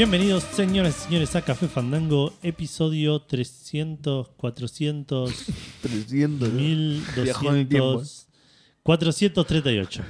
Bienvenidos, señores y señores, a Café Fandango, episodio 300, 400, 300. Viajó en el tiempo. 1200, 438.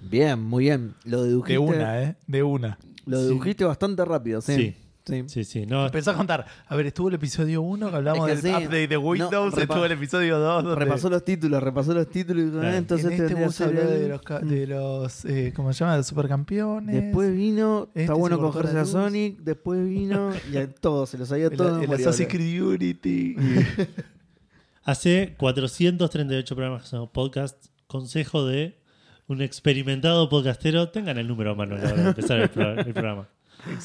Bien, muy bien. Lo dedujiste, De una, ¿eh? De una. Lo dedujiste bastante rápido, sí. Sí. Sí. Sí, sí, no, Empezó a contar. A ver, estuvo el episodio 1 que hablamos Es que del sí. update de Windows. No, estuvo el episodio 2. donde- Repasó los títulos, repasó los títulos y Claro. "Ah, entonces en este bus habló de los, de los eh, ¿cómo se llama? De los supercampeones. Después vino, Este está bueno cogerse a. Sonic, después vino y a todos, se los sabía el, todos. el memoria, Assassin's. Creed Unity. hace 438 programas que podcast. Consejo de un experimentado podcastero. Tengan el número a mano a la hora de empezar el, pro- el programa.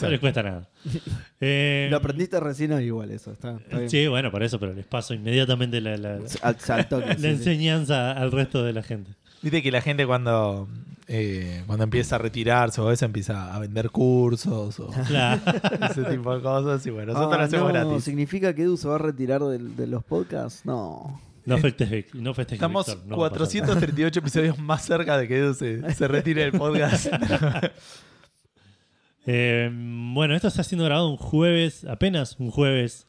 No les cuesta nada. Eh, Lo aprendiste recién hoy igual eso, está, está bien. Sí, bueno, por eso, pero les paso inmediatamente la, la- Al, al toque, la sí, sí. enseñanza al resto de la gente. Viste que la gente cuando, eh, cuando empieza a retirarse o eso empieza a vender cursos o Claro. ese tipo de cosas. Y bueno, nosotros Ah, lo hacemos no, gratis. ¿Significa que Edu se va a retirar del- de los podcasts? No. No festejes, no festejes, Estamos Víctor, no va a pasar. 438 episodios más cerca de que Edu se, se retire del podcast. Eh, bueno, esto está siendo grabado un jueves, apenas un jueves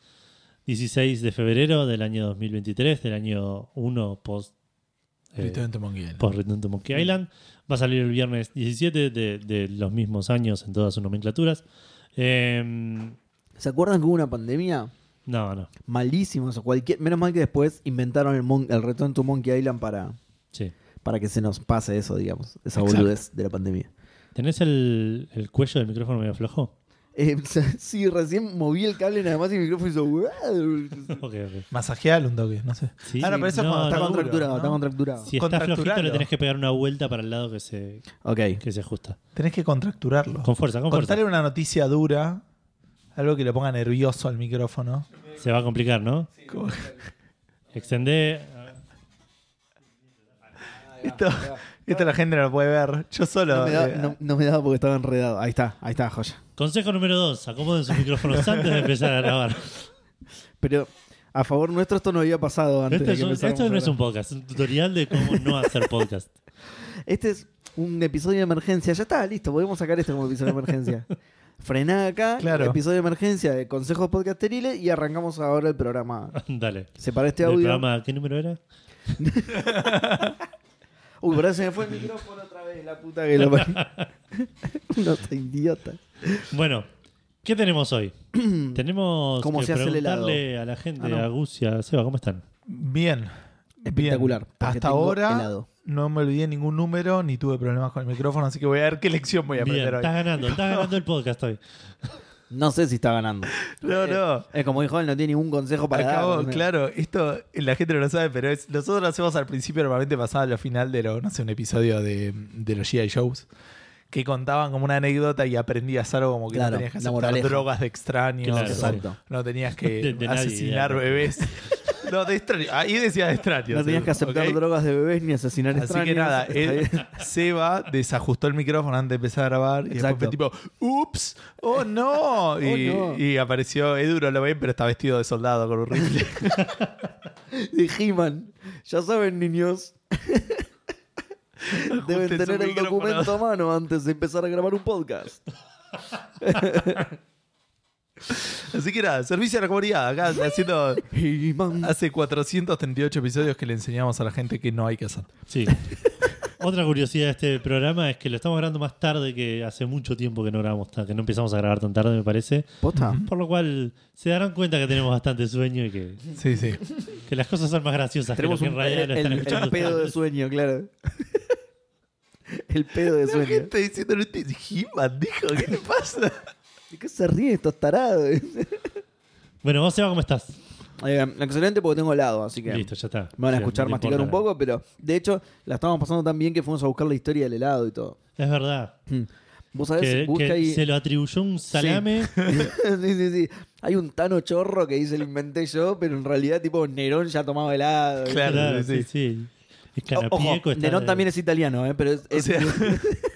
16 de febrero del año 2023, del año 1 post, eh, Return to Monkey Island. post Return to Monkey Island. Va a salir el viernes 17 de, de los mismos años en todas sus nomenclaturas. Eh, ¿Se acuerdan que hubo una pandemia? no, no, Malísimo eso. Cualquier, menos mal que después inventaron el, mon- el Return to Monkey Island para, sí. para que se nos pase eso, digamos. Esa Exacto. boludez de la pandemia. ¿Tenés el, el cuello del micrófono medio flojo? Eh, sí, recién moví el cable nada más y el micrófono hizo... Ok, ok. Masajealo un toque, no sé. Sí, Ah, no, pero eso es cuando está contracturado, ¿no? está contracturado. Si está flojito, le tenés que pegar una vuelta para el lado que se, Ok. que se ajusta. Tenés que contracturarlo. Con fuerza, con fuerza. Contale una noticia dura, algo que le ponga nervioso al micrófono. Se va a complicar, ¿no? Como- Extendé. Esto, esto la gente no lo puede ver. Yo solo. No me, da- eh, no- no me daba porque estaba enredado. Ahí está, ahí está, joya. Consejo número 2. Acomoden sus micrófonos antes de empezar a grabar. Pero a favor nuestro esto no había pasado antes Esto, de es que un- empezáramos esto no es un podcast, es un tutorial de cómo no hacer podcast. Este es un episodio de emergencia. Ya está, listo. Podemos sacar esto como episodio de emergencia. Frená acá, Claro. episodio de emergencia de consejos podcasteriles y arrancamos ahora el programa. Dale. Separa este ¿El audio. programa qué número era? Uy, pero se me fue el micrófono otra vez, la puta que lo parió. Unos idiotas. Bueno, ¿qué tenemos hoy? tenemos ¿Cómo que se hace el helado? preguntarle a la gente, Ah, no. a Gucia, Seba, ¿cómo están? Bien. Espectacular, Bien. porque Hasta tengo ahora helado. no me olvidé ningún número ni tuve problemas con el micrófono, así que voy a ver qué lección voy a Bien, aprender estás hoy. ganando, estás ganando el podcast hoy. No sé si está ganando. No, no. Es como dijo él, no tiene ningún consejo para Acabo, dar. ¿no? claro, esto la gente no lo sabe, pero es, nosotros lo hacemos al principio, normalmente pasaba a lo final de lo, no sé, un episodio de, de los G.I. Shows, que contaban como una anécdota y aprendías algo como que Claro, no tenías que aceptar drogas de extraños, Claro, o Exacto. no tenías que De- de nadie, asesinar bebés. No, de extraños. Ahí decía de extraños. No tenías que aceptar drogas de bebés ni asesinar Así extraños. que nada, él. Seba desajustó el micrófono antes de empezar a grabar y después fue tipo, ups, oh no. Y, Oh, no. y apareció Edu, no lo ven, pero está vestido de soldado con un rifle. de He-Man. Ya saben, niños. Deben tener el documento a mano antes de empezar a grabar un podcast. Así que nada, servicio a la comunidad. Acá haciendo. Hace 438 episodios que le enseñamos a la gente que no hay que hacer. Sí. Otra curiosidad de este programa es que lo estamos grabando más tarde que hace mucho tiempo que no grabamos, tan- que no empezamos a grabar tan tarde, me parece. ¿Posta? Por lo cual se darán cuenta que tenemos bastante sueño y que, Sí, sí. que las cosas son más graciosas Tenemos que lo un, que en realidad lo el, están el escuchando pedo de sueño, claro. el pedo de La sueño. gente diciendo, es He-Man, dijo, ¿qué le pasa? ¿De qué se ríen estos tarados? Bueno, vos, Seba, ¿cómo estás? Eh, excelente porque tengo helado, así que Listo, ya está. me van a Sí, escuchar no masticar un poco, pero de hecho la estábamos pasando tan bien que fuimos a buscar la historia del helado y todo. Es verdad. Hmm. Vos sabés, Que, busca que ahí. se lo atribuyó un salame. sí, sí, sí. Hay un tano chorro que dice lo inventé yo, pero en realidad tipo Nerón ya tomaba helado. Claro, Claro, sí, sí, sí. Es O- Ojo, canapieco. está- Nerón también es italiano, ¿eh? pero es, O es- sea,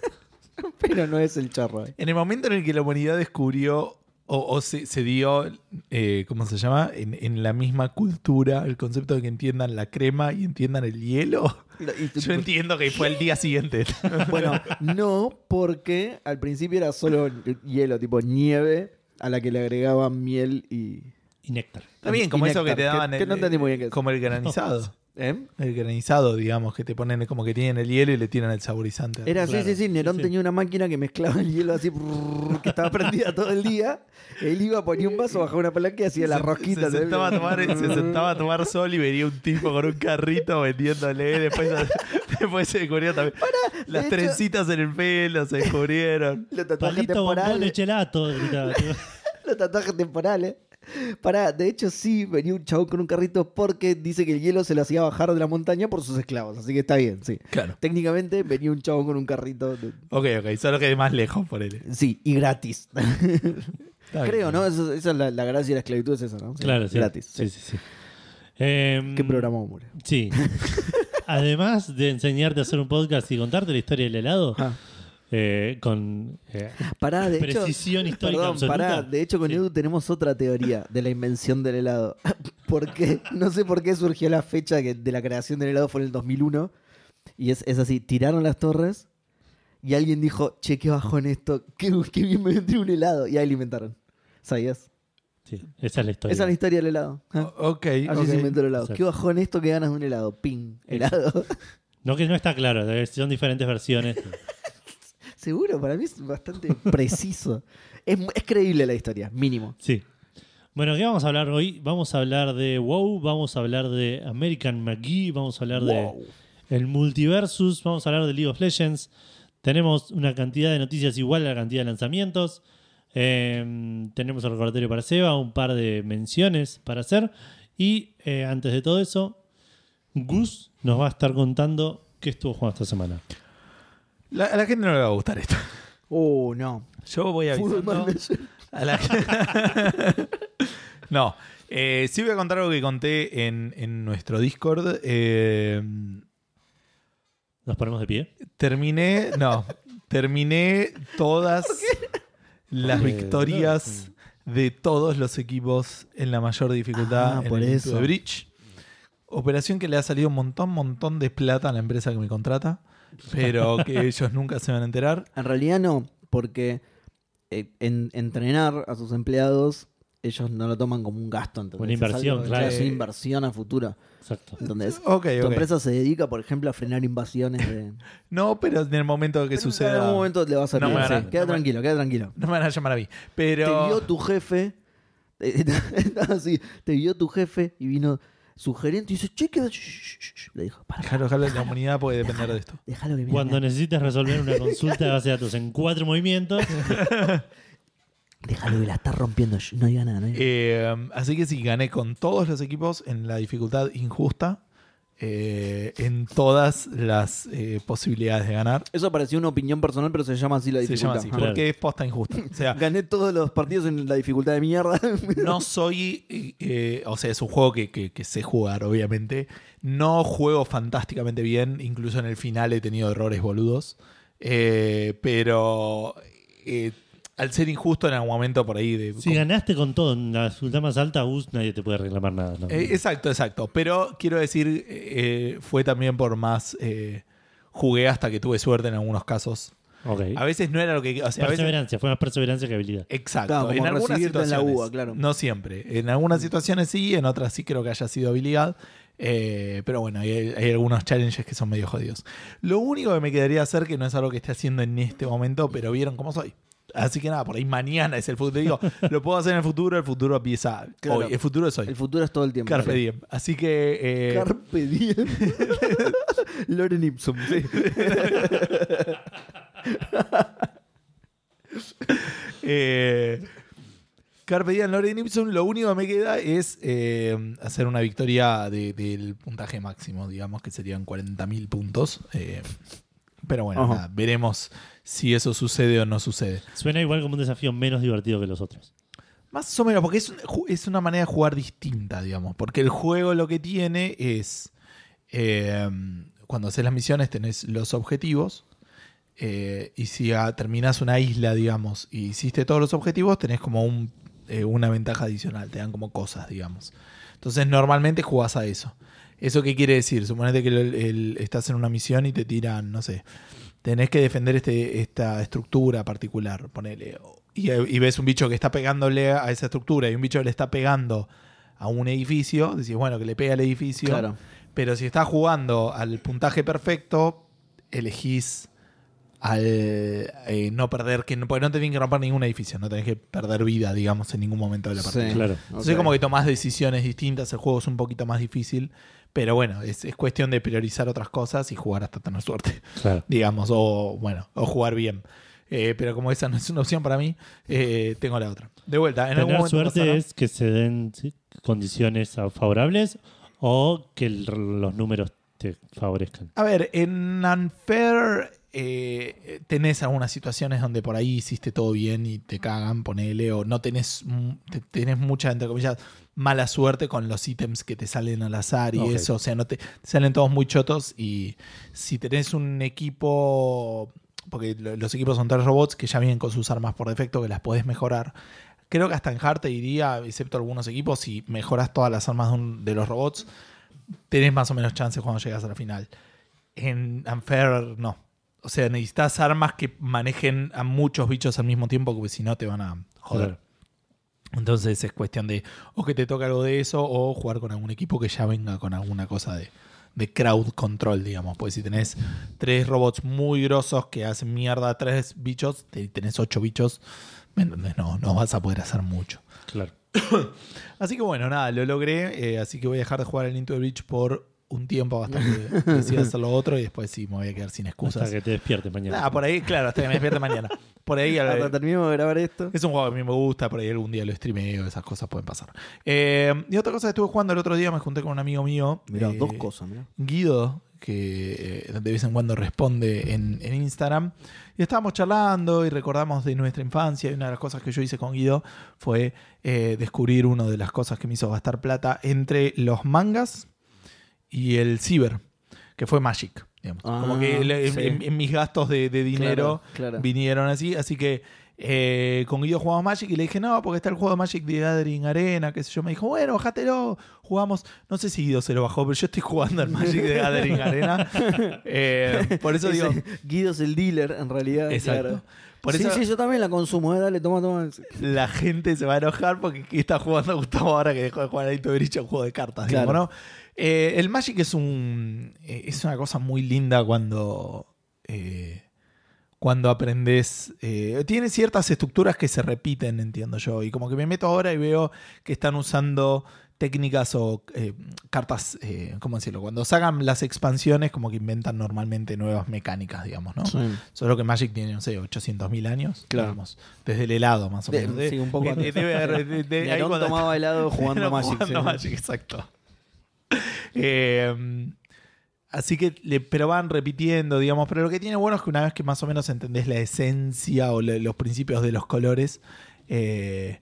pero no es el chorro. ¿eh? en el momento en el que la humanidad descubrió O, o se, se dio, eh, ¿cómo se llama? En, en la misma cultura el concepto de que entiendan la crema y entiendan el hielo. Y- Yo entiendo que fue el día siguiente. Bueno, no, porque al principio era solo hielo, tipo nieve, a la que le agregaban miel y. Y néctar. Está bien, como y eso que te daban. que- que no el- entendí muy bien qué es. Como el granizado. ¿Eh? El granizado, digamos, que te ponen como que tienen el hielo y le tiran el saborizante. Era Claro, sí, sí, sí. Nerón sí. tenía una máquina que mezclaba el hielo así, brrr, que estaba prendida todo el día. Él iba, ponía un vaso, bajaba una palanca y hacía las Se- rosquitas. Se sentaba, a tomar, se sentaba a tomar sol y venía un tipo con un carrito vendiéndole. Después, después se descubrió también. Las de hecho- trencitas en el pelo se descubrieron. Los tatuajes Palito, bombón, temporales. gritaba, tío. Los tatuajes temporales. Pará, de hecho sí, venía un chabón con un carrito porque dice que el hielo se lo hacía bajar de la montaña por sus esclavos, así que está bien, sí. Claro. Técnicamente venía un chabón con un carrito. de- Ok, ok. Solo que más lejos por él. Sí, y gratis. Está bien. Creo, ¿no? Eso- esa es la, la gracia de la esclavitud, es esa, ¿no? Sí, Claro, sí. Gratis. Sí, sí, sí. Em, ¿Qué programa Mure? Sí. Además de enseñarte a hacer un podcast y contarte la historia del helado, Ah. Eh, con eh, Pará, de hecho. precisión histórica Perdón, absoluta. pará. De hecho, con Sí. Edu tenemos otra teoría de la invención del helado. ¿Por qué? No sé por qué surgió la fecha que de la creación del helado fue en el 2001. Y es, es así: tiraron las torres y alguien dijo, che, qué bajón esto, qué, qué bien me vendría un helado. Y ahí lo inventaron. ¿Sabías? Sí, esa es la historia. Esa es la historia del helado. O- Ok, Así ok. se inventó el helado. Exacto. Qué bajón esto, que ganas de un helado. Ping, helado. No que no está claro, eh, son diferentes versiones. Seguro, para mí es bastante preciso. Es, es creíble la historia, mínimo. Sí. Bueno, ¿qué vamos a hablar hoy? Vamos a hablar de WoW, vamos a hablar de American McGee, vamos a hablar Wow. de el Multiversus, vamos a hablar de League of Legends. Tenemos una cantidad de noticias igual a la cantidad de lanzamientos. Eh, tenemos el recordatorio para Seba, un par de menciones para hacer. Y eh, antes de todo eso, Gus nos va a estar contando qué estuvo jugando esta semana. La- a la gente no le va a gustar esto. Oh, no. Yo voy avisando a la No, eh, sí voy a contar algo que conté en, en nuestro Discord. Eh, ¿Nos ponemos de pie? terminé, no, terminé todas las Porque- victorias de todos los equipos en la mayor dificultad Ah, en por el eso. the Bridge. Operación que le ha salido un montón, montón de plata a la empresa que me contrata, pero que ellos nunca se van a enterar. En realidad no, porque eh, en- entrenar a sus empleados, ellos no lo toman como un gasto. ¿entendés? Una Es inversión, algo- claro. Es una inversión a futuro. Exacto. ¿Entendés? Ok, Tu empresa se dedica, por ejemplo, a frenar invasiones de... No, pero en el momento que Pero suceda. En algún momento le vas a No sí. Queda no me- tranquilo, queda tranquilo. No me van a llamar a mí. Pero. Te vio tu jefe, estaba así, te vio tu jefe y vino su gerente y dice, che, shh". Le dijo, para, Claro, claro, la humanidad puede depender de esto. déjalo que. Cuando necesites resolver una consulta de base de datos en cuatro movimientos, Déjalo que la está rompiendo. No diga nada, no diga nada. Eh, así que sí, gané con todos los equipos en la dificultad injusta. Eh, en todas las eh, posibilidades de ganar. Eso parecía una opinión personal, pero se llama así la Se dificultad. llama así, Claro. porque es posta injusta. O sea, Gané todos los partidos en la dificultad de mierda. no soy. eh, o sea, es un juego que, que- que sé jugar, obviamente. No juego fantásticamente bien. Incluso en el final he tenido errores boludos. Pero. Al ser injusto en algún momento por ahí de. si ganaste con todo en la dificultad más alta, Gus, nadie te puede reclamar nada. ¿no? Eh, exacto, exacto. Pero quiero decir, eh, fue también por más. eh, jugué hasta que tuve suerte en algunos casos. A veces no era lo que. O sea, a veces, perseverancia, fue más perseverancia que habilidad. exacto. Claro, en algunas recibirte en la situaciones. UBA, claro. No siempre. En algunas situaciones sí, en otras sí creo que haya sido habilidad. Eh, pero bueno, hay, hay algunos challenges que son medio jodidos. Lo único que me quedaría hacer, que no es algo que esté haciendo en este momento, pero vieron cómo soy. Así que nada, por ahí mañana es el futuro. Digo, lo puedo hacer en el futuro, el futuro empieza Claro. hoy. El futuro es hoy. El futuro es todo el tiempo. Carpe Sí. diem. Así que. eh, Carpe diem. Loren Ipsum. sí. Eh, Carpe diem, Loren Ipsum. Lo único que me queda es eh, hacer una victoria de- del puntaje máximo, digamos que serían 40.000 puntos. Eh, pero bueno, nada, veremos si eso sucede o no sucede. Suena igual como un desafío menos divertido que los otros. Más o menos, porque es, un- es una manera de jugar distinta, digamos. Porque el juego lo que tiene es. eh, cuando haces las misiones tenés los objetivos. eh, y si ah, terminás una isla, digamos, y hiciste todos los objetivos, tenés como un, eh, una ventaja adicional, te dan como cosas, digamos. Entonces normalmente jugás a eso. ¿Eso qué quiere decir? Suponete que el- el- estás en una misión y te tiran, no sé, tenés que defender este, esta estructura particular, ponele. Y, y ves un bicho que está pegándole a esa estructura y un bicho que le está pegando a un edificio, decís, bueno, que le pega al edificio. Claro. Pero si estás jugando al puntaje perfecto, elegís al eh, no perder, que no, porque no tenés que romper ningún edificio, no tenés que perder vida, digamos, en ningún momento de la partida. Sí. Claro. Entonces como que tomás decisiones distintas, el juego es un poquito más difícil, pero bueno, es, es cuestión de priorizar otras cosas y jugar hasta tener suerte, Claro. digamos, o bueno, o jugar bien. Eh, pero como esa no es una opción para mí, eh, tengo la otra. De vuelta, en algún Tener momento suerte pasará. es que se den condiciones favorables o que el- los números te favorezcan. A ver, en Unfair eh, tenés algunas situaciones donde por ahí hiciste todo bien y te cagan, ponele, o no tenés, mm, te- tenés mucha, entre comillas, mala suerte con los ítems que te salen al azar y eso, o sea, no te, te salen todos muy chotos y si tenés un equipo, porque lo- los equipos son tres robots que ya vienen con sus armas por defecto, que las podés mejorar. Creo que hasta en Hard te diría, excepto algunos equipos, si mejoras todas las armas de, un- de los robots, tenés más o menos chances cuando llegas a la final. En Unfair no. O sea, necesitas armas que manejen a muchos bichos al mismo tiempo, porque si no te van a joder. Claro. Entonces es cuestión de o que te toque algo de eso o jugar con algún equipo que ya venga con alguna cosa de, de crowd control, digamos. Porque si tenés tres robots muy grosos que hacen mierda a tres bichos, te- tenés ocho bichos, ¿me entendés? No, no vas a poder hacer mucho. Claro. Así que bueno, nada, lo logré. eh, así que voy a dejar de jugar el Into the Beach por un tiempo hasta que decida hacer lo otro y después sí me voy a quedar sin Hasta excusas. que te despiertes mañana. Nada, por ahí, claro, hasta que me despierte mañana. Por ahí, Hasta eh, terminemos de grabar esto. es un juego que a mí me gusta, por ahí algún día lo streameo, esas cosas pueden pasar. Eh, y otra cosa que estuve jugando el otro día, me junté con un amigo mío. Mirá, eh, dos cosas, mirá. Guido, que eh, de vez en cuando responde en, en Instagram. Y estábamos charlando y recordamos de nuestra infancia. Y una de las cosas que yo hice con Guido fue eh, descubrir una de las cosas que me hizo gastar plata entre los mangas y el ciber, que fue Magic. digamos. Ah, Como que en, sí. en- en mis gastos de, de dinero Claro, claro. vinieron así. Así que eh, con Guido jugamos Magic y le dije, no, porque está el juego de Magic de Gathering Arena, qué sé yo. Me dijo, bueno, bájatelo, jugamos. No sé si Guido se lo bajó, pero yo estoy jugando al Magic de Gathering Arena. Eh, por eso digo, Guido es el dealer, en realidad. exacto. claro. Por sí, eso sí, yo también la consumo. eh, Dale, toma, toma. la gente se va a enojar porque ¿qué está jugando Gustavo ahora que dejó de jugar a Breach, un juego de cartas, Claro. digamos, ¿no? Eh, el Magic es un eh, es una cosa muy linda cuando eh, cuando aprendes eh, tiene ciertas estructuras que se repiten, entiendo yo, y como que me meto ahora y veo que están usando técnicas o eh, cartas, eh, ¿cómo decirlo? Cuando sacan las expansiones, como que inventan normalmente nuevas mecánicas, digamos, ¿no? Solo que Magic tiene, no sé, 800.000 años. Claro. digamos, desde el helado, más o menos. De- sí, un poco de- de- de- ahí tomaba helado jugando Magic. jugando sí. Magic, exacto. Eh, así que, le, pero van repitiendo, digamos. Pero lo que tiene bueno es que una vez que más o menos entendés la esencia o los principios de los colores, eh,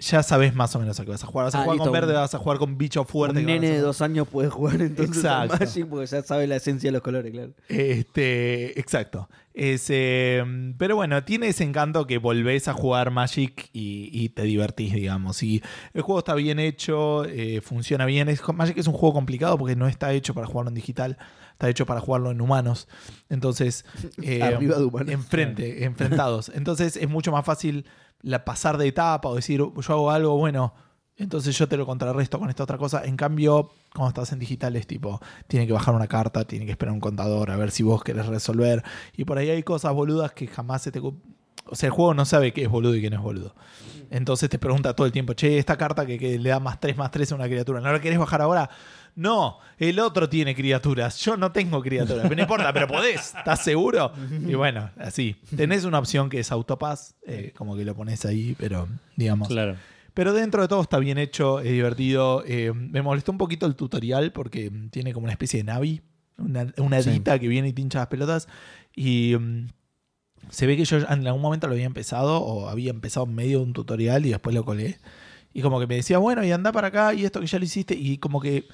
ya sabes más o menos a qué vas a jugar. Vas a Ah, jugar listo, con verde, un- vas a jugar con bicho fuerte. Un nene de dos años puede jugar entonces a. Magic porque ya sabe la esencia de los colores, claro. Este, exacto. Es, eh, pero bueno, tiene ese encanto que volvés a jugar Magic y, y te divertís, digamos. Y el juego está bien hecho, eh, funciona bien. Es, Magic es un juego complicado porque no está hecho para jugarlo en digital, está hecho para jugarlo en humanos. Entonces, eh, Arriba de humanos. enfrente, enfrentados. Entonces es mucho más fácil la pasar de etapa o decir, yo hago algo, bueno, entonces yo te lo contrarresto con esta otra cosa. En cambio, cuando estás en digital es tipo, tiene que bajar una carta, tiene que esperar un contador a ver si vos querés resolver. Y por ahí hay cosas boludas que jamás se te... O sea, el juego no sabe qué es boludo y qué no es boludo. Entonces te pregunta todo el tiempo, che, esta carta que, que le da más 3 más 3 a una criatura, ¿no la querés bajar ahora? No, el otro tiene criaturas, yo no tengo criaturas, pero no importa, pero podés, ¿estás seguro? Y bueno, así. Tenés una opción que es autopass, eh, como que lo pones ahí, pero digamos. Claro. Pero dentro de todo está bien hecho, es divertido. Eh, me molestó un poquito el tutorial porque mm, tiene como una especie de Navi, una, una Sí. hadita que viene y tincha las pelotas. Y mm, se ve que yo en algún momento lo había empezado o había empezado en medio de un tutorial y después lo colé. Y como que me decía, bueno, y anda para acá y esto que ya lo hiciste. Y como que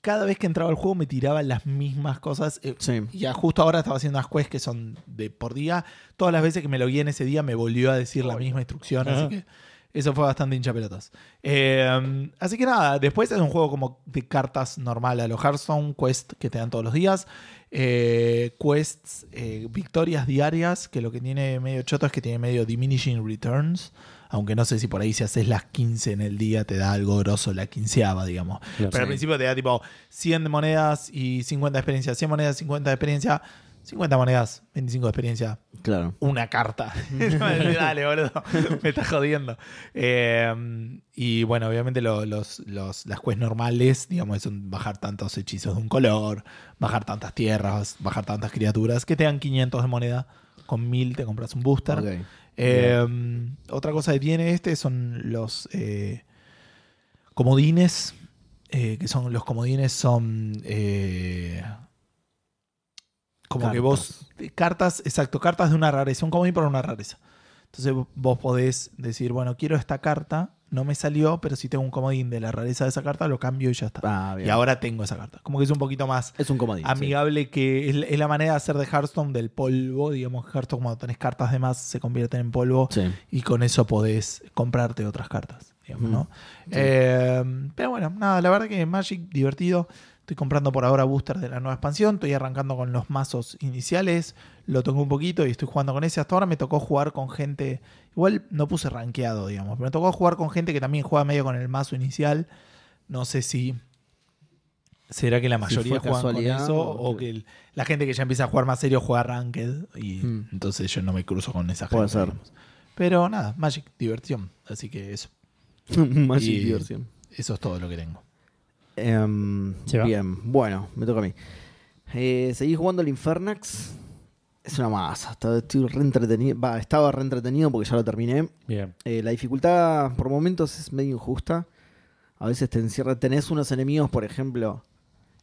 cada vez que entraba al juego me tiraba las mismas cosas. eh, Sí. y ya justo ahora estaba haciendo unas quests que son de por día. Todas las veces que me lo guié en ese día me volvió a decir la misma instrucción. Así que eso fue bastante hincha pelotas. Eh, así que nada, después es un juego como de cartas normal a los Hearthstone, quest que te dan todos los días. Eh, quests, eh, victorias diarias, que lo que tiene medio choto es que tiene medio diminishing returns. Aunque no sé si por ahí si haces las 15 en el día te da algo grosso la quinceava, digamos. Pero al principio te da tipo 100 de monedas y 50 de experiencia. 100 monedas, 50 de experiencia. 50 monedas, 25 de experiencia. Claro. Una carta. Dale, boludo. Me estás jodiendo. Eh, y bueno, obviamente lo- los, los- las quests normales, digamos, son bajar tantos hechizos de un color, bajar tantas tierras, bajar tantas criaturas, que te dan 500 de moneda. Con 1000 te compras un booster. Ok. Eh, otra cosa que tiene este son los eh, comodines. eh, que son los comodines son eh, como que vos cartas exacto cartas de una rareza un comodín por una rareza entonces vos podés decir bueno quiero esta carta no me salió pero si tengo un comodín de la rareza de esa carta lo cambio y ya está Ah, y ahora tengo esa carta como que es un poquito más es un comodín. sí. amigable que es, es la manera de hacer de Hearthstone del polvo. Digamos, Hearthstone cuando tenés cartas de más se convierten en polvo Sí. y con eso podés comprarte otras cartas. Digamos. ¿no? Sí. Eh, pero bueno, nada, la verdad que Magic divertido. Estoy comprando por ahora booster de la nueva expansión. Estoy arrancando con los mazos iniciales. Lo toqué un poquito y estoy jugando con ese. Hasta ahora me tocó jugar con gente. Igual no puse rankeado, digamos. Pero me tocó jugar con gente que también juega medio con el mazo inicial. No sé si. ¿Será que la mayoría fue juegan con eso? o O que el- la gente que ya empieza a jugar más serio juega Ranked. Y Mm. entonces yo no me cruzo con esa gente. Puede ser. digamos. Pero nada, Magic, diversión. Así que eso. Magic Y- diversión. Eso es todo lo que tengo. Em, bien, bueno, me toca a mí. Eh, seguí jugando al Infernax. Es una masa. Estaba, estoy re entretenido. Va, estaba re entretenido porque ya lo terminé. Bien. Eh, la dificultad por momentos es medio injusta. A veces te encierra. Tenés unos enemigos, por ejemplo,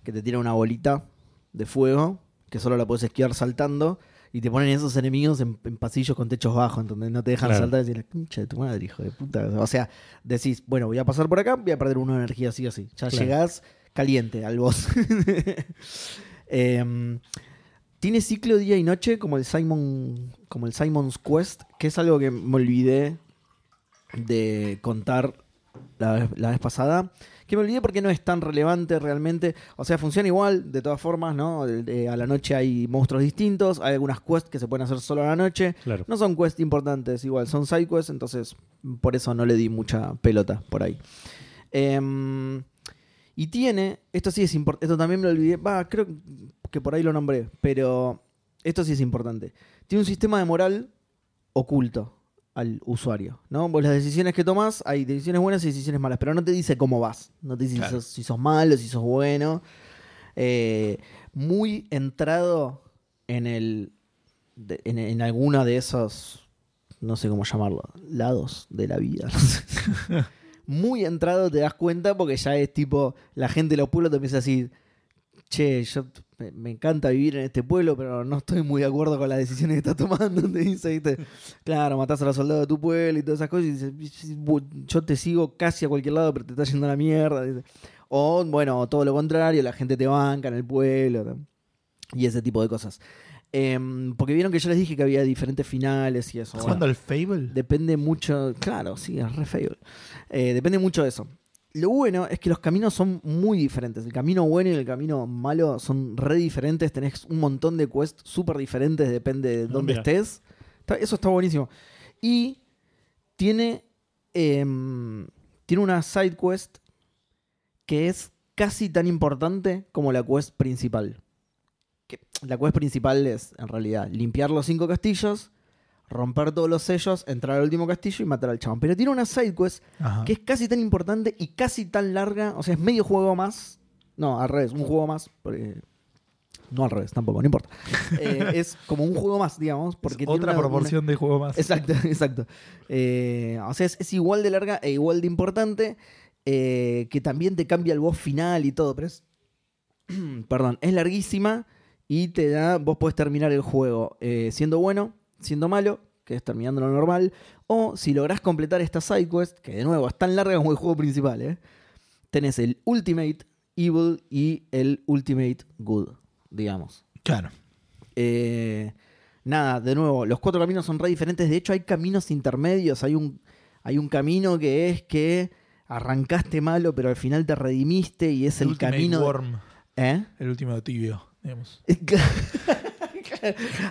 que te tiran una bolita de fuego, que solo la puedes esquivar saltando. Y te ponen esos enemigos en, en pasillos con techos bajos, donde no te dejan Claro. saltar y decir, concha de tu madre, hijo de puta. O sea, decís, bueno, voy a pasar por acá, voy a perder una energía así o así. Ya Claro. llegás caliente al boss. Em, tiene ciclo día y noche como el Simon como el Simon's Quest, que es algo que me olvidé de contar la vez, la vez pasada. Que me olvidé porque no es tan relevante realmente. O sea, funciona igual, de todas formas, ¿no? A la noche hay monstruos distintos, hay algunas quests que se pueden hacer solo a la noche. Claro. No son quests importantes, igual, son side quests, entonces por eso no le di mucha pelota por ahí. Em, y tiene, esto sí es importante, esto también me lo olvidé, va, creo que por ahí lo nombré, pero esto sí es importante. Tiene un sistema de moral oculto al usuario, ¿no? Vos las decisiones que tomás, hay decisiones buenas y decisiones malas, pero no te dice cómo vas, no te dice si, sos, si sos malo, si sos bueno. Eh, muy entrado en el de- en, en alguno de esos no sé cómo llamarlo lados de la vida no sé. Muy entrado te das cuenta porque ya es tipo la gente de los pueblos te empieza a decir che yo me, encanta vivir en este pueblo pero no estoy muy de acuerdo con las decisiones que estás tomando te dice ¿viste? claro matás a los soldados de tu pueblo y todas esas cosas y dices yo te sigo casi a cualquier lado pero te está yendo a la mierda dice. o bueno todo lo contrario la gente te banca en el pueblo y ese tipo de cosas Em, porque vieron que yo les dije que había diferentes finales y eso. ¿Estás jugando al Fable? depende mucho, claro, sí, es re feo. Eh, depende mucho de eso. Lo bueno es que los caminos son muy diferentes. El camino bueno y el camino malo son re diferentes. Tenés un montón de quests súper diferentes, depende de dónde mira. estés. Eso está buenísimo. Y tiene, em, tiene una side quest que es casi tan importante como la quest principal. Que la quest principal es, en realidad, limpiar los cinco castillos, romper todos los sellos, entrar al último castillo y matar al chabón. Pero tiene una side quest Ajá. que es casi tan importante y casi tan larga. O sea, es medio juego más. No, al revés, un juego más. Porque... No al revés, tampoco, no importa. Eh, es como un juego más, digamos. Porque Es otra una- proporción de juego más. Exacto, exacto. Eh, o sea, es, es igual de larga e igual de importante. eh, que también te cambia el boss final y todo, pero es. perdón, es larguísima y te da. Vos podés terminar el juego eh, siendo bueno, siendo malo, que es terminando lo normal. O si lográs completar esta side quest, que de nuevo es tan larga como el juego principal, ¿eh? tenés el Ultimate, Evil y el Ultimate Good, digamos. Claro. Eh, nada, de nuevo, los cuatro caminos son re diferentes. De hecho, hay caminos intermedios. Hay un, hay un camino que es que arrancaste malo, pero al final te redimiste y es el, Ultimate camino. Worm, ¿Eh? el último tibio, digamos.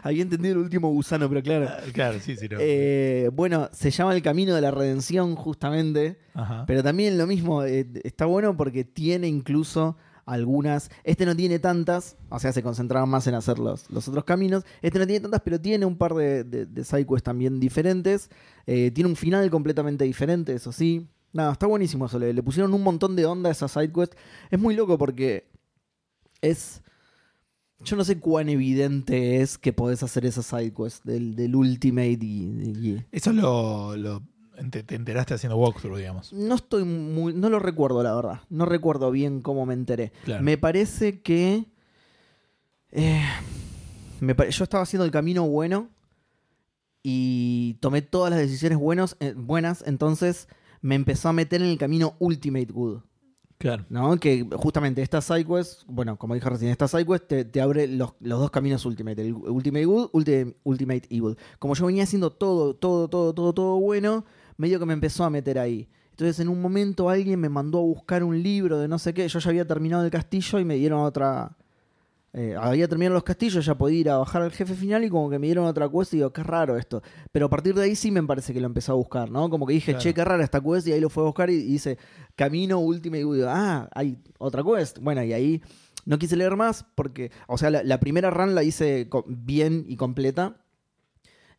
Había entendido el último gusano, pero claro. Ah, Claro, sí, sí. no. Eh, bueno, se llama el camino de la redención, justamente. Ajá. Pero también lo mismo, eh, está bueno porque tiene incluso algunas. Este no tiene tantas, o sea, se concentraban más en hacer los, los otros caminos. Este no tiene tantas, pero tiene un par de, de, de sidequests también diferentes. Eh, tiene un final completamente diferente, eso sí. Nada, está buenísimo eso. Le, le pusieron un montón de onda a esa sidequest. Es muy loco porque es. Yo no sé cuán evidente es que podés hacer esa sidequest del, del Ultimate y- y Eso lo, lo te, te enteraste haciendo walkthrough, digamos. No estoy muy. No lo recuerdo, la verdad. No recuerdo bien cómo me enteré. Claro. Me parece que. eh, me pare- yo estaba haciendo el camino bueno. Y tomé todas las decisiones buenos, eh, buenas. Entonces me empezó a meter en el camino Ultimate Good. Claro. ¿No? Que justamente esta sidequest, bueno, como dije recién, esta sidequest te, te abre los, los dos caminos Ultimate, Ultimate Good, Ulti- Ultimate Evil. Como yo venía haciendo todo, todo, todo, todo, todo bueno, medio que me empezó a meter ahí. Entonces en un momento alguien me mandó a buscar un libro de no sé qué, yo ya había terminado el castillo y me dieron otra... eh, había terminado los castillos, ya podía ir a bajar al jefe final y como que me dieron otra quest y digo, qué raro esto. Pero a partir de ahí sí me parece que lo empecé a buscar, ¿no? Como que dije, Claro. che, qué rara esta quest y ahí lo fue a buscar y, y dice, camino último y digo, ah, hay otra quest. Bueno, y ahí no quise leer más porque, o sea, la, la primera run la hice bien y completa.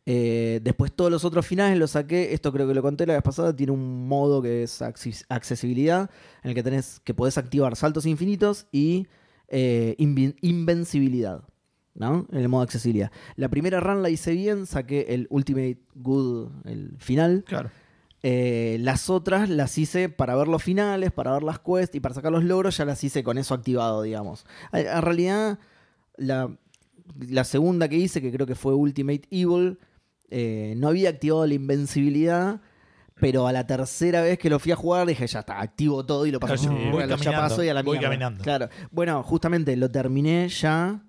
Eh, después todos los otros finales los saqué. Esto creo que lo conté la vez pasada. Tiene un modo que es acces- accesibilidad, en el que tenés que podés activar saltos infinitos y eh, invencibilidad. ¿no? En el modo accesibilidad. La primera run la hice bien, saqué el Ultimate Good, el final. Claro. Eh, las otras las hice para ver los finales, para ver las quests y para sacar los logros, ya las hice con eso activado, digamos. A- En realidad, la, la segunda que hice, que creo que fue Ultimate Evil, eh, no había activado la invencibilidad, pero a la tercera vez que lo fui a jugar dije, ya está, activo todo y lo paso. Claro, ya pasó y a la voy mierda. caminando. Claro. Bueno, justamente lo terminé ya.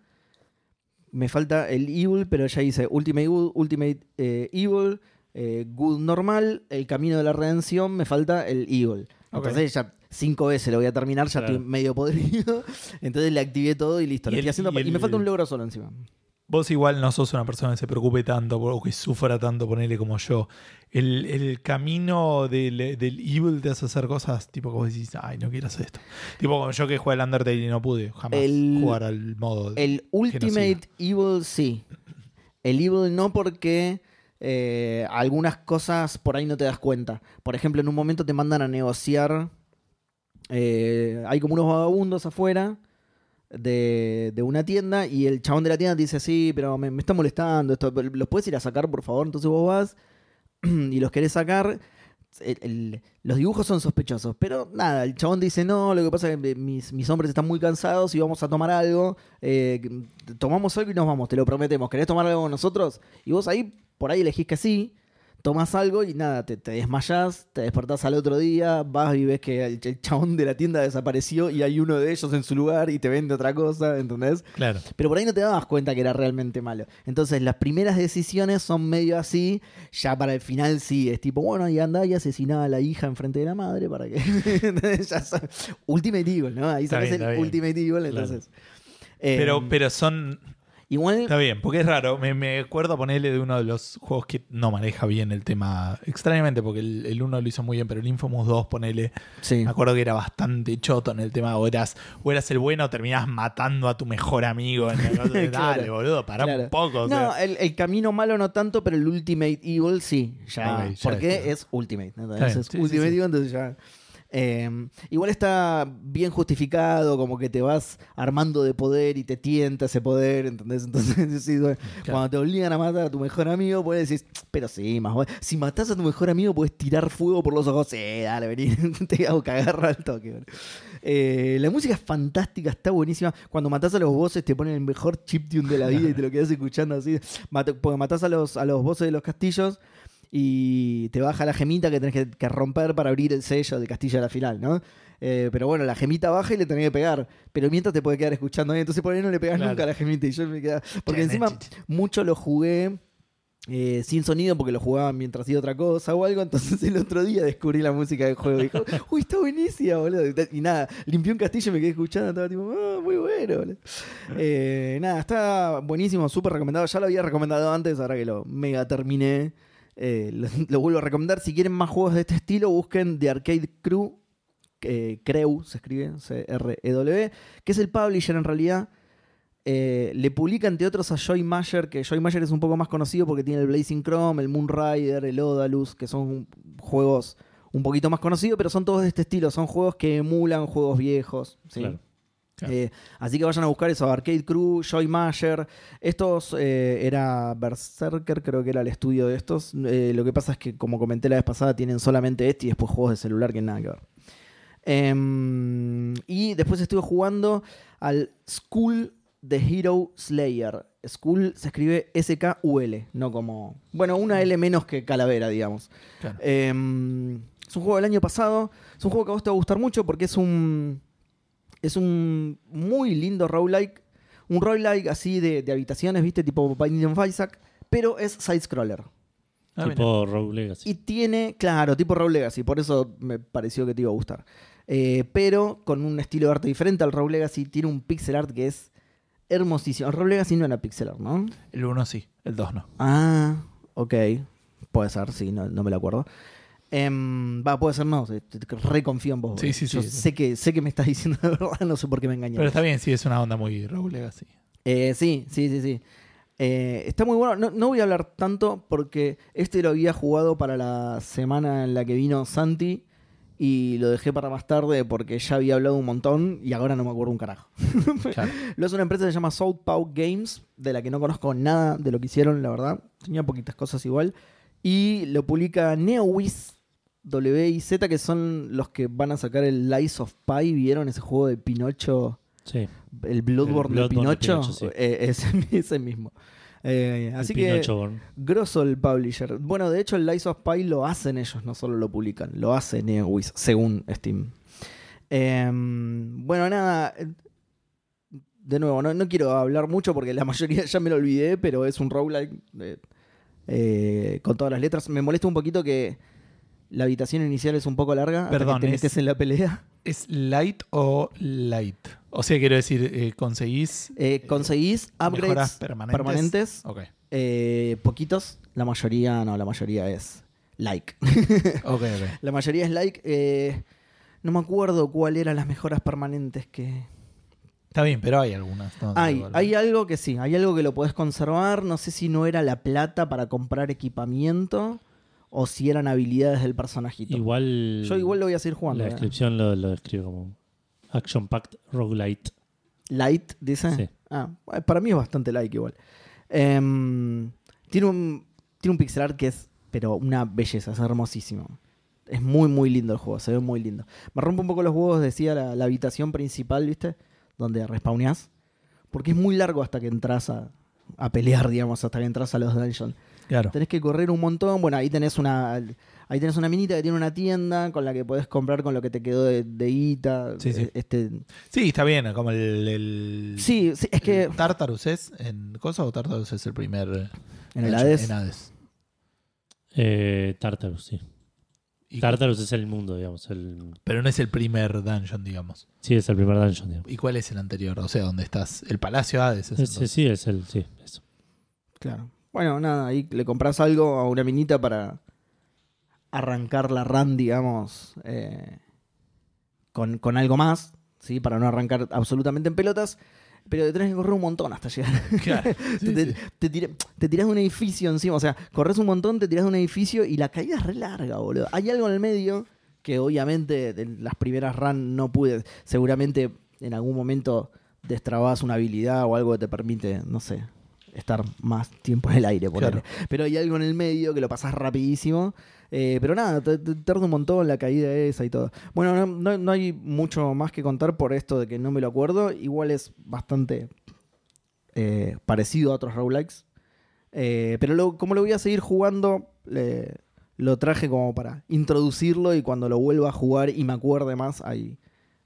Me falta el Evil, pero ya hice Ultimate Good, Ultimate eh, Evil, eh, Good normal, el camino de la redención, me falta el Evil. Entonces ya cinco veces lo voy a terminar, ya Claro. estoy medio podrido. Entonces le activé todo y listo. Y lo el- haciendo y y, el- me falta un logro solo encima. Vos igual no sos una persona que se preocupe tanto o que sufra tanto, ponele como yo. El, el camino del, del evil te hace hacer cosas tipo que vos decís, ay, no quiero hacer esto. Tipo como yo que jugué al Undertale y no pude jamás El- jugar al modo. El Ultimate Evil sí. El Evil no porque eh, algunas cosas por ahí no te das cuenta. Por ejemplo, en un momento te mandan a negociar. eh, hay como unos vagabundos afuera de, de una tienda y el chabón de la tienda dice, sí, pero me, me está molestando, esto, ¿los puedes ir a sacar, por favor? Entonces vos vas y los querés sacar. los dibujos son sospechosos, pero nada, el chabón dice, no, lo que pasa es que mis, mis hombres están muy cansados y vamos a tomar algo, eh, tomamos algo y nos vamos, te lo prometemos, ¿querés tomar algo con nosotros? Y vos ahí, por ahí elegís que sí, tomás algo y nada, te, te desmayás, te despertás al otro día, vas y ves que el, el chabón de la tienda desapareció y hay uno de ellos en su lugar y te vende otra cosa, ¿entendés? Claro. Pero por ahí no te dabas cuenta que era realmente malo. Entonces las primeras decisiones son medio así, ya para el final sí, es tipo, bueno, y anda y asesina a la hija enfrente de la madre para que... ya Ultimate Evil, ¿no? Ahí bien, el bien. Ultimate Evil, entonces... eh, Pero, pero son. Igual... Está bien, porque es raro. Me, me acuerdo ponerle de uno de los juegos que no maneja bien el tema. Extrañamente, porque el, el uno lo hizo muy bien, pero el Infamous 2, ponele. Sí. Me acuerdo que era bastante choto en el tema. O eras, o eras el bueno terminabas matando a tu mejor amigo. En Claro. Dale, boludo, pará Claro. un poco. o no, el, el camino malo no tanto, pero el Ultimate Evil sí. Ya, porque es Ultimate. ¿no? Está bien, Es sí, sí, Ultimate sí. Evil, entonces ya. Eh, igual está bien justificado, como que te vas armando de poder y te tienta ese poder, ¿entendés? Entonces, sí, bueno, cuando te obligan a matar a tu mejor amigo, puedes decir, pero sí, más bueno. Si matás a tu mejor amigo, puedes tirar fuego por los ojos. Sí, dale, vení, te hago cagar al toque. Eh, la música es fantástica, está buenísima. Cuando matás a los bosses, te ponen el mejor chiptune de la vida y te lo quedas escuchando así. Mat- porque matás a los, a los bosses de los castillos y te baja la gemita que tenés que, que romper para abrir el sello de Castilla a la final, ¿no? Eh, pero bueno, la gemita baja y le tenés que pegar. Pero mientras te puede quedar escuchando ahí. Entonces por ahí no le pegas Claro. nunca a la gemita. Y yo me quedaba. Porque encima mucho lo jugué eh, sin sonido porque lo jugaba mientras hacía otra cosa o algo. Entonces el otro día descubrí la música del juego y dijo, uy, está buenísima, boludo. Y nada, limpié un castillo y me quedé escuchando. Estaba tipo, ah, muy bueno, boludo. Eh, nada, está buenísimo, súper recomendado. Ya lo había recomendado antes, ahora que lo mega terminé. Eh, lo, vuelvo a recomendar. Si quieren más juegos de este estilo, busquen The Arcade Crew. eh, se escribe, C-R-E-W, que es el publisher en realidad. Eh, le publica entre otros a Joy Mayer, que Joy Mayer es un poco más conocido porque tiene el Blazing Chrome, el Moonrider, el Odalus, que son juegos un poquito más conocidos, pero son todos de este estilo. Son juegos que emulan juegos viejos. ¿sí? Claro. Eh, así que vayan a buscar eso, Arcade Crew, Joy Mayer. Estos eh, era Berserker, creo que era el estudio de estos. Eh, lo que pasa es que, como comenté la vez pasada, tienen solamente este y después juegos de celular que nada que ver. Em, y después estuve jugando al School The Hero Slayer. School se escribe S-K-U-L, no como. Bueno, una L menos que Calavera, digamos. Claro. Em, es un juego del año pasado. Es un juego que a vos te va a gustar mucho porque es un. Es un muy lindo roguelike. Un roguelike así de, de habitaciones, ¿viste? Tipo Binding of Isaac. Pero es side-scroller. Ah, mira. tipo Rogue Legacy. Y tiene, claro, tipo Rogue Legacy, por eso me pareció que te iba a gustar. Eh, pero con un estilo de arte diferente al Rogue Legacy, tiene un pixel art que es hermosísimo. El Rogue Legacy no era pixel art, ¿no? El 1 sí, el 2 no. Ah, ok. Puede ser, sí, no, no me lo acuerdo. Em, Va, puede ser no, reconfío en vos. Sí, boludo. sí, sí, Yo sé que, sé que me estás diciendo la verdad, no sé por qué me engañas. Pero está bien, sí, es una onda muy Legacy. Eh, sí, sí, sí, sí. Eh, está muy bueno. No, no voy a hablar tanto porque este lo había jugado para la semana en la que vino Santi y lo dejé para más tarde porque ya había hablado un montón y ahora no me acuerdo un carajo. Claro. Lo hace una empresa que se llama South Paw Games, de la que no conozco nada de lo que hicieron, la verdad. Tenía poquitas cosas igual. Y lo publica NeoWiz W y Z, que son los que van a sacar el Lies of Pi. ¿Vieron ese juego de Pinocho? Sí. El Bloodborne, El de Bloodborne de Pinocho. Pinocho, sí. Eh, ese, ese mismo. Eh, así que, Pinocho Born. grosso el publisher. Bueno, de hecho, el Lies of Pi lo hacen ellos, no solo lo publican. Lo hace NeoWiz, según Steam. Eh, bueno, nada. eh, De nuevo, no, no quiero hablar mucho porque la mayoría ya me lo olvidé, pero es un roguelike eh, eh, con todas las letras. Me molesta un poquito que la habitación inicial es un poco larga. hasta Perdón, que te es- metes en la pelea. ¿Es light o light? O sea, quiero decir, eh, conseguís Eh, conseguís upgrades mejoras permanentes. permanentes Ok, Eh, poquitos, la mayoría no, la mayoría es like. ok, ok. la mayoría es like. eh, no me acuerdo cuál eran las mejoras permanentes que. Está bien, pero hay algunas. ¿no? Hay, hay algo que sí, hay algo que lo podés conservar. No sé si no era la plata para comprar equipamiento o si eran habilidades del personajito. Igual. Yo igual lo voy a seguir jugando. La eh. descripción lo, lo describe como Action Packed Roguelite. Light, dice. Sí. Ah, eh, para mí es bastante like igual. Em, tiene, un, tiene un pixel art que es, pero una belleza, es hermosísimo. Es muy, muy lindo el juego, se ve muy lindo. Me rompe un poco los huevos, decía, la, la habitación principal, ¿viste? Donde respawneás. Porque es muy largo hasta que entras a, a pelear, digamos, hasta que entras a los dungeons. Claro. Tenés que correr un montón. Bueno, ahí tenés una. Ahí tenés una minita que tiene una tienda con la que podés comprar con lo que te quedó de, de guita. Sí, sí. Este, Sí, está bien, como el. el sí, sí, es que Tartarus es en cosa o Tartarus es el primer. eh, en el? Hades. En Hades. Eh, Tartarus, sí. Y- Tartarus es el mundo, digamos. El... Pero no es el primer dungeon, digamos. Sí, es el primer dungeon, digamos. ¿Y cuál es el anterior? O sea, ¿dónde estás? El Palacio Hades. es Ese entonces. sí, es el. Sí, eso. Claro. Bueno, nada, ahí le compras algo a una minita para arrancar la run, digamos, eh, con, con algo más, ¿sí? Para no arrancar absolutamente en pelotas, pero te tenés que correr un montón hasta llegar. Claro. Sí, te, sí. te tira- te tirás de un edificio encima, o sea, corres un montón, te tirás de un edificio y la caída es re larga, boludo. Hay algo en el medio que obviamente en las primeras run no pude, seguramente en algún momento destrabas una habilidad o algo que te permite, no sé, estar más tiempo en el aire, ponele. Pero hay algo en el medio que lo pasás rapidísimo. eh, pero nada, tarda un montón la caída esa y todo. Bueno, no, no- no hay mucho más que contar por esto de que no me lo acuerdo. Igual es bastante eh, parecido a otros roguelikes. Eh, pero lo- como lo voy a seguir jugando, lo traje como para introducirlo y cuando lo vuelva a jugar y me acuerde más, ahí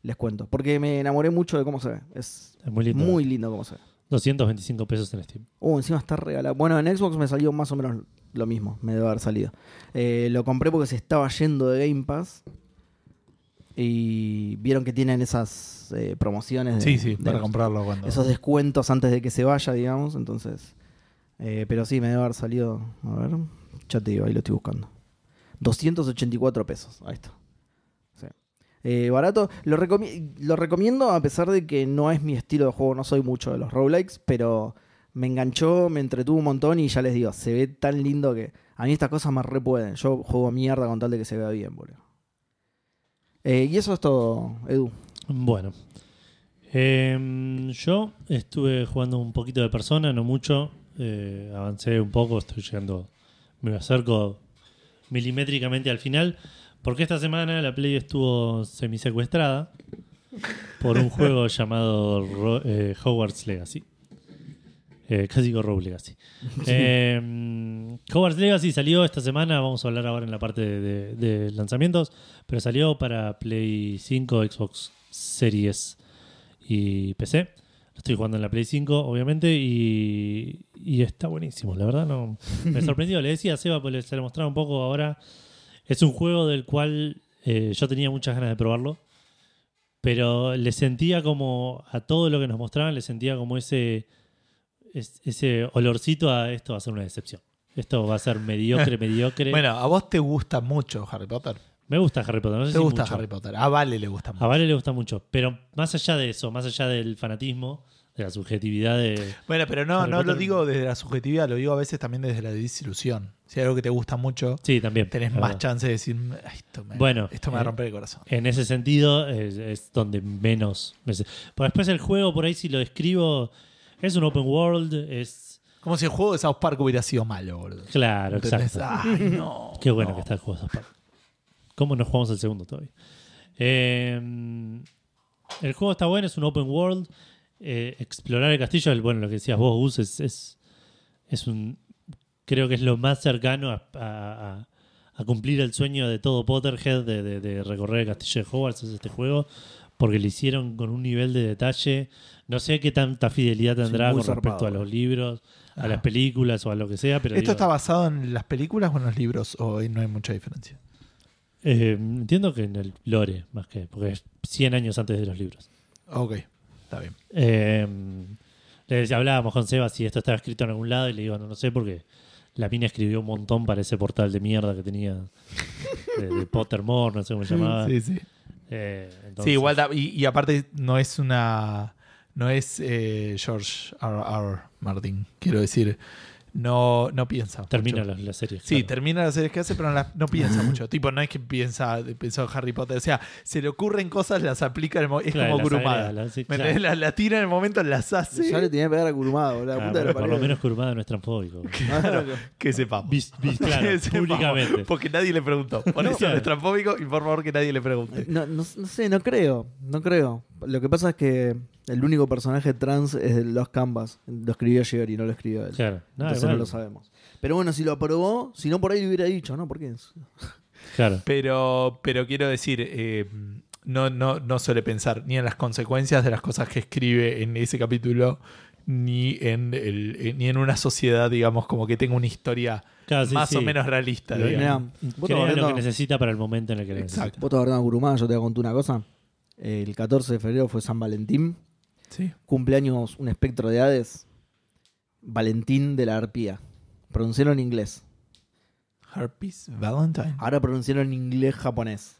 les cuento. Porque me enamoré mucho de cómo se ve. Es Es muy lindo. muy lindo cómo se ve. 225 pesos en Steam. Uh, encima está regalado. Bueno, en Xbox me salió más o menos lo mismo, me debe haber salido. Eh, lo compré porque se estaba yendo de Game Pass. Y vieron que tienen esas eh, promociones. De, Sí, sí, de- para comprarlo cuando. Esos descuentos antes de que se vaya, digamos. Entonces. eh, pero sí, me debe haber salido. A ver, ya te digo, ahí lo estoy buscando. 284 pesos. Ahí está. Eh, barato. Lo, recomi- lo recomiendo a pesar de que no es mi estilo de juego. No soy mucho de los roguelikes, pero me enganchó, me entretuvo un montón y ya les digo, se ve tan lindo que a mí estas cosas me re pueden. Yo juego mierda con tal de que se vea bien, boludo. Eh, y eso es todo, Edu. Bueno. Em, yo estuve jugando un poquito de persona, no mucho. Eh, avancé un poco, estoy llegando. Me acerco milimétricamente al final. Porque esta semana la Play estuvo semisecuestrada por un juego llamado Ro- eh, Hogwarts Legacy. Eh, casi digo Rogue Legacy. Eh, Hogwarts Legacy salió esta semana, vamos a hablar ahora en la parte de, lanzamientos, pero salió para Play 5, Xbox Series y PC. Lo estoy jugando en la Play 5, obviamente, y, y está buenísimo, la verdad no me sorprendió. Le decía a Seba, pues se le mostraba un poco ahora. Es un juego del cual eh, yo tenía muchas ganas de probarlo, pero le sentía como a todo lo que nos mostraban, le sentía como ese, es- ese olorcito a esto va a ser una decepción. Esto va a ser mediocre, mediocre. Bueno, a vos te gusta mucho Harry Potter. me gusta Harry Potter, no sé Te si gusta mucho. Harry Potter. A Vale le gusta mucho. A Vale le gusta mucho, pero más allá de eso, más allá del fanatismo, de la subjetividad de... Bueno, pero no, no lo digo desde la subjetividad, lo digo a veces también desde la desilusión. Si hay algo que te gusta mucho, Sí, también. tenés más verdad. chance de decir, "Ay, esto me, Bueno, esto me va a eh, romper el corazón. En ese sentido es, es donde menos... me se- Porque después el juego, por ahí si lo describo, es un open world, es... Como si el juego de South Park hubiera sido malo, boludo. Claro, ¿Entendés? exacto. Ay, no. Qué bueno no. que está el juego de South Park. ¿Cómo no jugamos el segundo todavía? Eh, el juego está bueno, es un open world. Eh, explorar el castillo, el- bueno, lo que decías vos, Gus, es, es, es un. Creo que es lo más cercano a, a- a- a cumplir el sueño de todo Potterhead de, de- de recorrer el castillo de Hogwarts, es este juego, porque lo hicieron con un nivel de detalle. No sé qué tanta fidelidad tendrá con respecto a los libros, a Ah. las películas o a lo que sea, pero ¿Esto digo, está basado en las películas o en los libros? ¿O no hay mucha diferencia? Eh, entiendo que en el lore, más que, porque es 100 años antes de los libros. Ok, está bien. Eh, le decía- hablábamos con Seba si esto estaba escrito en algún lado y le digo, no, no sé, porque la mina escribió un montón para ese portal de mierda que tenía de, de Pottermore, no sé cómo se llamaba. Sí, sí. Eh, entonces- Sí, igual, da- y, y aparte no es una. No es eh, George R. R. Martin, quiero decir. No, no piensa. Termina mucho. la, la serie. Sí, claro. termina las series que hace, pero no, la- no piensa mucho. Tipo, no es que piensa, pensó en Harry Potter. O sea, se le ocurren cosas, las aplica, en el es Claro, como las Kurumada. agrega, las-. La, la tira en el momento, las hace. Ya le tenía que pegar a Kurumada, boludo. La Ah, puta de la por, lo menos Kurumada no es transfóbico. Claro, que sepamos. Vis- claro, Que sepamos, públicamente. Porque nadie le preguntó. Por eso es transfóbico y por favor que nadie le pregunte. No, no, no sé, no creo. No creo. Lo que pasa es que el único personaje trans es de Los Canvas. Lo escribió Giori, no lo escribió él. Claro, no, Entonces igual, no lo sabemos. Pero bueno, si lo aprobó, si no por ahí lo hubiera dicho, ¿no? ¿Por qué? claro. Pero, pero quiero decir, eh, no, no, no suele pensar ni en las consecuencias de las cosas que escribe en ese capítulo, ni en, el, eh, ni en una sociedad, digamos, como que tenga una historia Claro, sí, más sí. o menos realista. Lo- digamos. Mirá, vos Crea lo que necesita para el momento en el que lo necesita. Vos hablando de Kurumada, yo te voy a contar una cosa. El 14 de febrero fue San Valentín. Sí. Cumpleaños un espectro de Hades. Valentín de la Arpía. Pronunciaron en inglés. Harpies Valentine. Ahora pronunciaron en inglés japonés.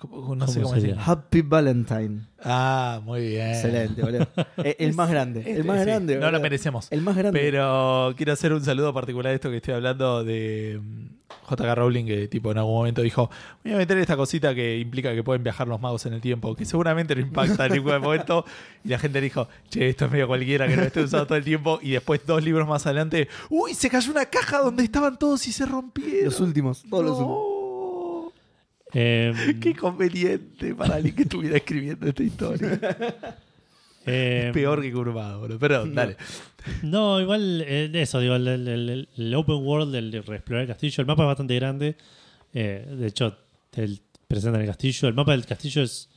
¿Cómo- no sé ¿Cómo decir. Happy Valentine. Ah, muy bien. Excelente, boludo. El más grande. El más Sí, grande. No lo merecemos. El más grande. Pero quiero hacer un saludo particular a esto que estoy hablando de mm, JK Rowling, que tipo en algún momento dijo, voy a meter esta cosita que implica que pueden viajar los magos en el tiempo, que seguramente no impacta en ningún momento. Y la gente dijo, che, esto es medio cualquiera que no esté usado todo el tiempo. Y después dos libros más adelante, uy, se cayó una caja donde estaban todos y se rompieron. Los últimos. Todos los últimos. Eh, Qué conveniente para alguien que estuviera escribiendo esta historia. Eh, Peor que curvado, boludo. Pero dale. No, igual eh, eso, digo, el, el- el- el open world de explorar el castillo, el mapa es bastante grande. eh, de hecho, te presentan el castillo. El mapa del castillo es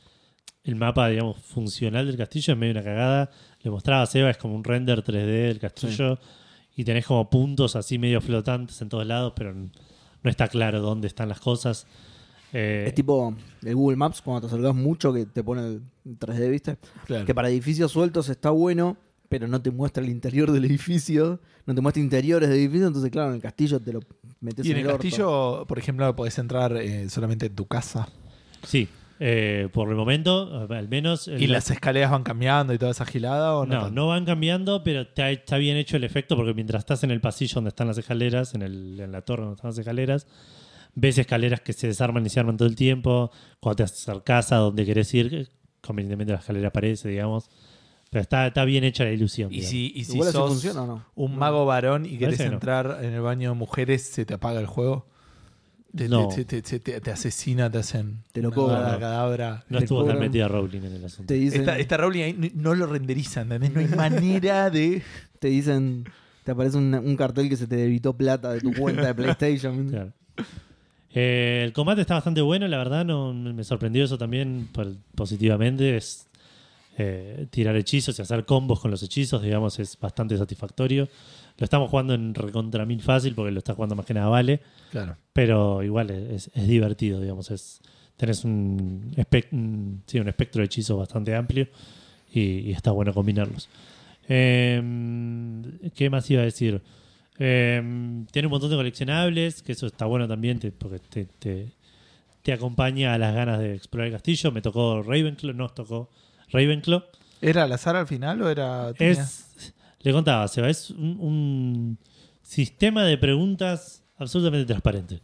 el mapa, digamos, funcional del castillo, es medio una cagada. Le mostraba a Seba, es como un render 3D del castillo. Y tenés como puntos así medio flotantes en todos lados, pero no está claro dónde están las cosas. Eh, Es tipo el Google Maps cuando te acercas mucho que te pone el 3D, ¿viste? Claro. Que para edificios sueltos está bueno, pero no te muestra el interior del edificio, no te muestra interiores del edificio, entonces claro, en el castillo te lo metes Y en el orto. castillo, por ejemplo, podés entrar eh, solamente en tu casa. sí, eh, por el momento, al menos. ¿Y el- las escaleras van cambiando y toda esa gilada? ¿o no? No, no van cambiando, pero está, está bien hecho el efecto porque mientras estás en el pasillo donde están las escaleras, en, el- en la torre donde están las escaleras, ves escaleras que se desarman y se arman todo el tiempo. Cuando te acercás a donde querés ir, convenientemente la escalera aparece, digamos. Pero está, está bien hecha la ilusión. ¿Y digamos. si, y si Igual así sos funciona o no. un mago varón y querés Parece que no. entrar en el baño de mujeres, ¿se te apaga el juego? Te, No. te, te- te- te- te asesina, te hacen Te lo una cobran. bala cadabra. No te estuvo tan cobran- metida Rowling en el asunto. Te dicen, Esta, esta Rowling ahí no, no lo renderiza, ¿entendés? No hay manera de... te dicen, te aparece un, un cartel que se te debitó plata de tu cuenta de PlayStation. Claro. Eh, el combate está bastante bueno, la verdad, no me sorprendió eso también por- positivamente. Es eh, tirar hechizos y hacer combos con los hechizos, digamos, es bastante satisfactorio. Lo estamos jugando en recontra mil fácil porque lo está jugando más que nada Vale, Claro. pero igual es, es divertido, digamos. Es, tenés un, espe- un- sí, un espectro de hechizos bastante amplio y, y está bueno combinarlos. Eh, ¿Qué más iba a decir? Eh, tiene un montón de coleccionables, que eso está bueno también te- porque te, te, te acompaña a las ganas de explorar el castillo. Me tocó Ravenclaw, nos tocó Ravenclaw. ¿Era al azar al final o era...? tenía- Es, le contaba, Seba, es un, un sistema de preguntas absolutamente transparente.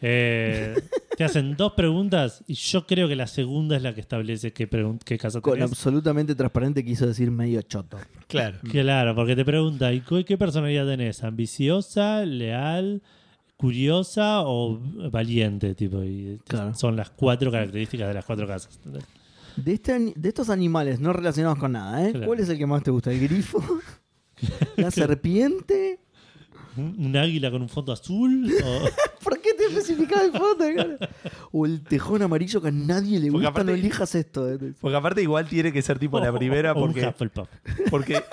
Eh, te hacen dos preguntas y yo creo que la segunda es la que establece qué, pregun- qué casa Con tenés. absolutamente transparente quiso decir medio choto. Claro. Claro, porque te pregunta, ¿y qué personalidad tenés? ¿Ambiciosa, leal, curiosa o valiente? Tipo, y te- Claro. Son las cuatro características de las cuatro casas. ¿entendés? De, este, ani- de estos animales no relacionados con nada, ¿eh? Claro. ¿cuál es el que más te gusta? ¿El grifo? ¿La serpiente? ¿Un, un águila con un fondo azul? O- ¿Por qué te especificaba el fondo? O el tejón amarillo que a nadie le Porque gusta, aparte- no elijas esto. ¿eh? Porque aparte igual tiene que ser tipo la primera o un porque... Hufflepuff. porque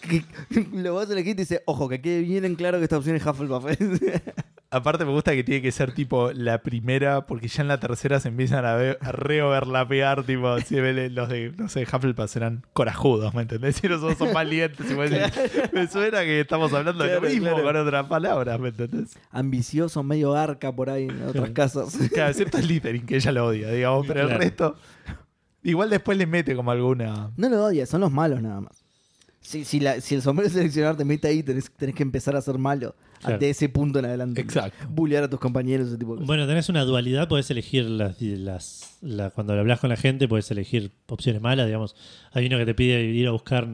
Que- lo vas a elegir y te dice, ojo, que quede bien en claro que esta opción es Hufflepuff. aparte me gusta que tiene que ser tipo la primera porque ya en la tercera se empiezan a, ver, a reoverlapear tipo si los de, no sé, Hufflepuff serán corajudos, ¿me entendés? Y nosotros son valientes. decís, Me suena que estamos hablando de Claro, lo mismo claro. con otras palabras, ¿me entendés? Ambicioso, medio arca por ahí en otras casas. Claro, excepto Slytherin, que ella lo odia, digamos, pero el Claro. resto... Igual después le mete como alguna... No lo odias, son los malos nada más. Si, si, la- si el sombrero seleccionador te mete ahí, tenés, tenés que empezar a ser malo. Claro. De ese punto en adelante. Exacto. Bullear a tus compañeros, ese tipo de cosas. Bueno, tenés una dualidad, podés elegir las, las la- cuando hablas con la gente, podés elegir opciones malas, digamos. Hay uno que te pide ir a buscar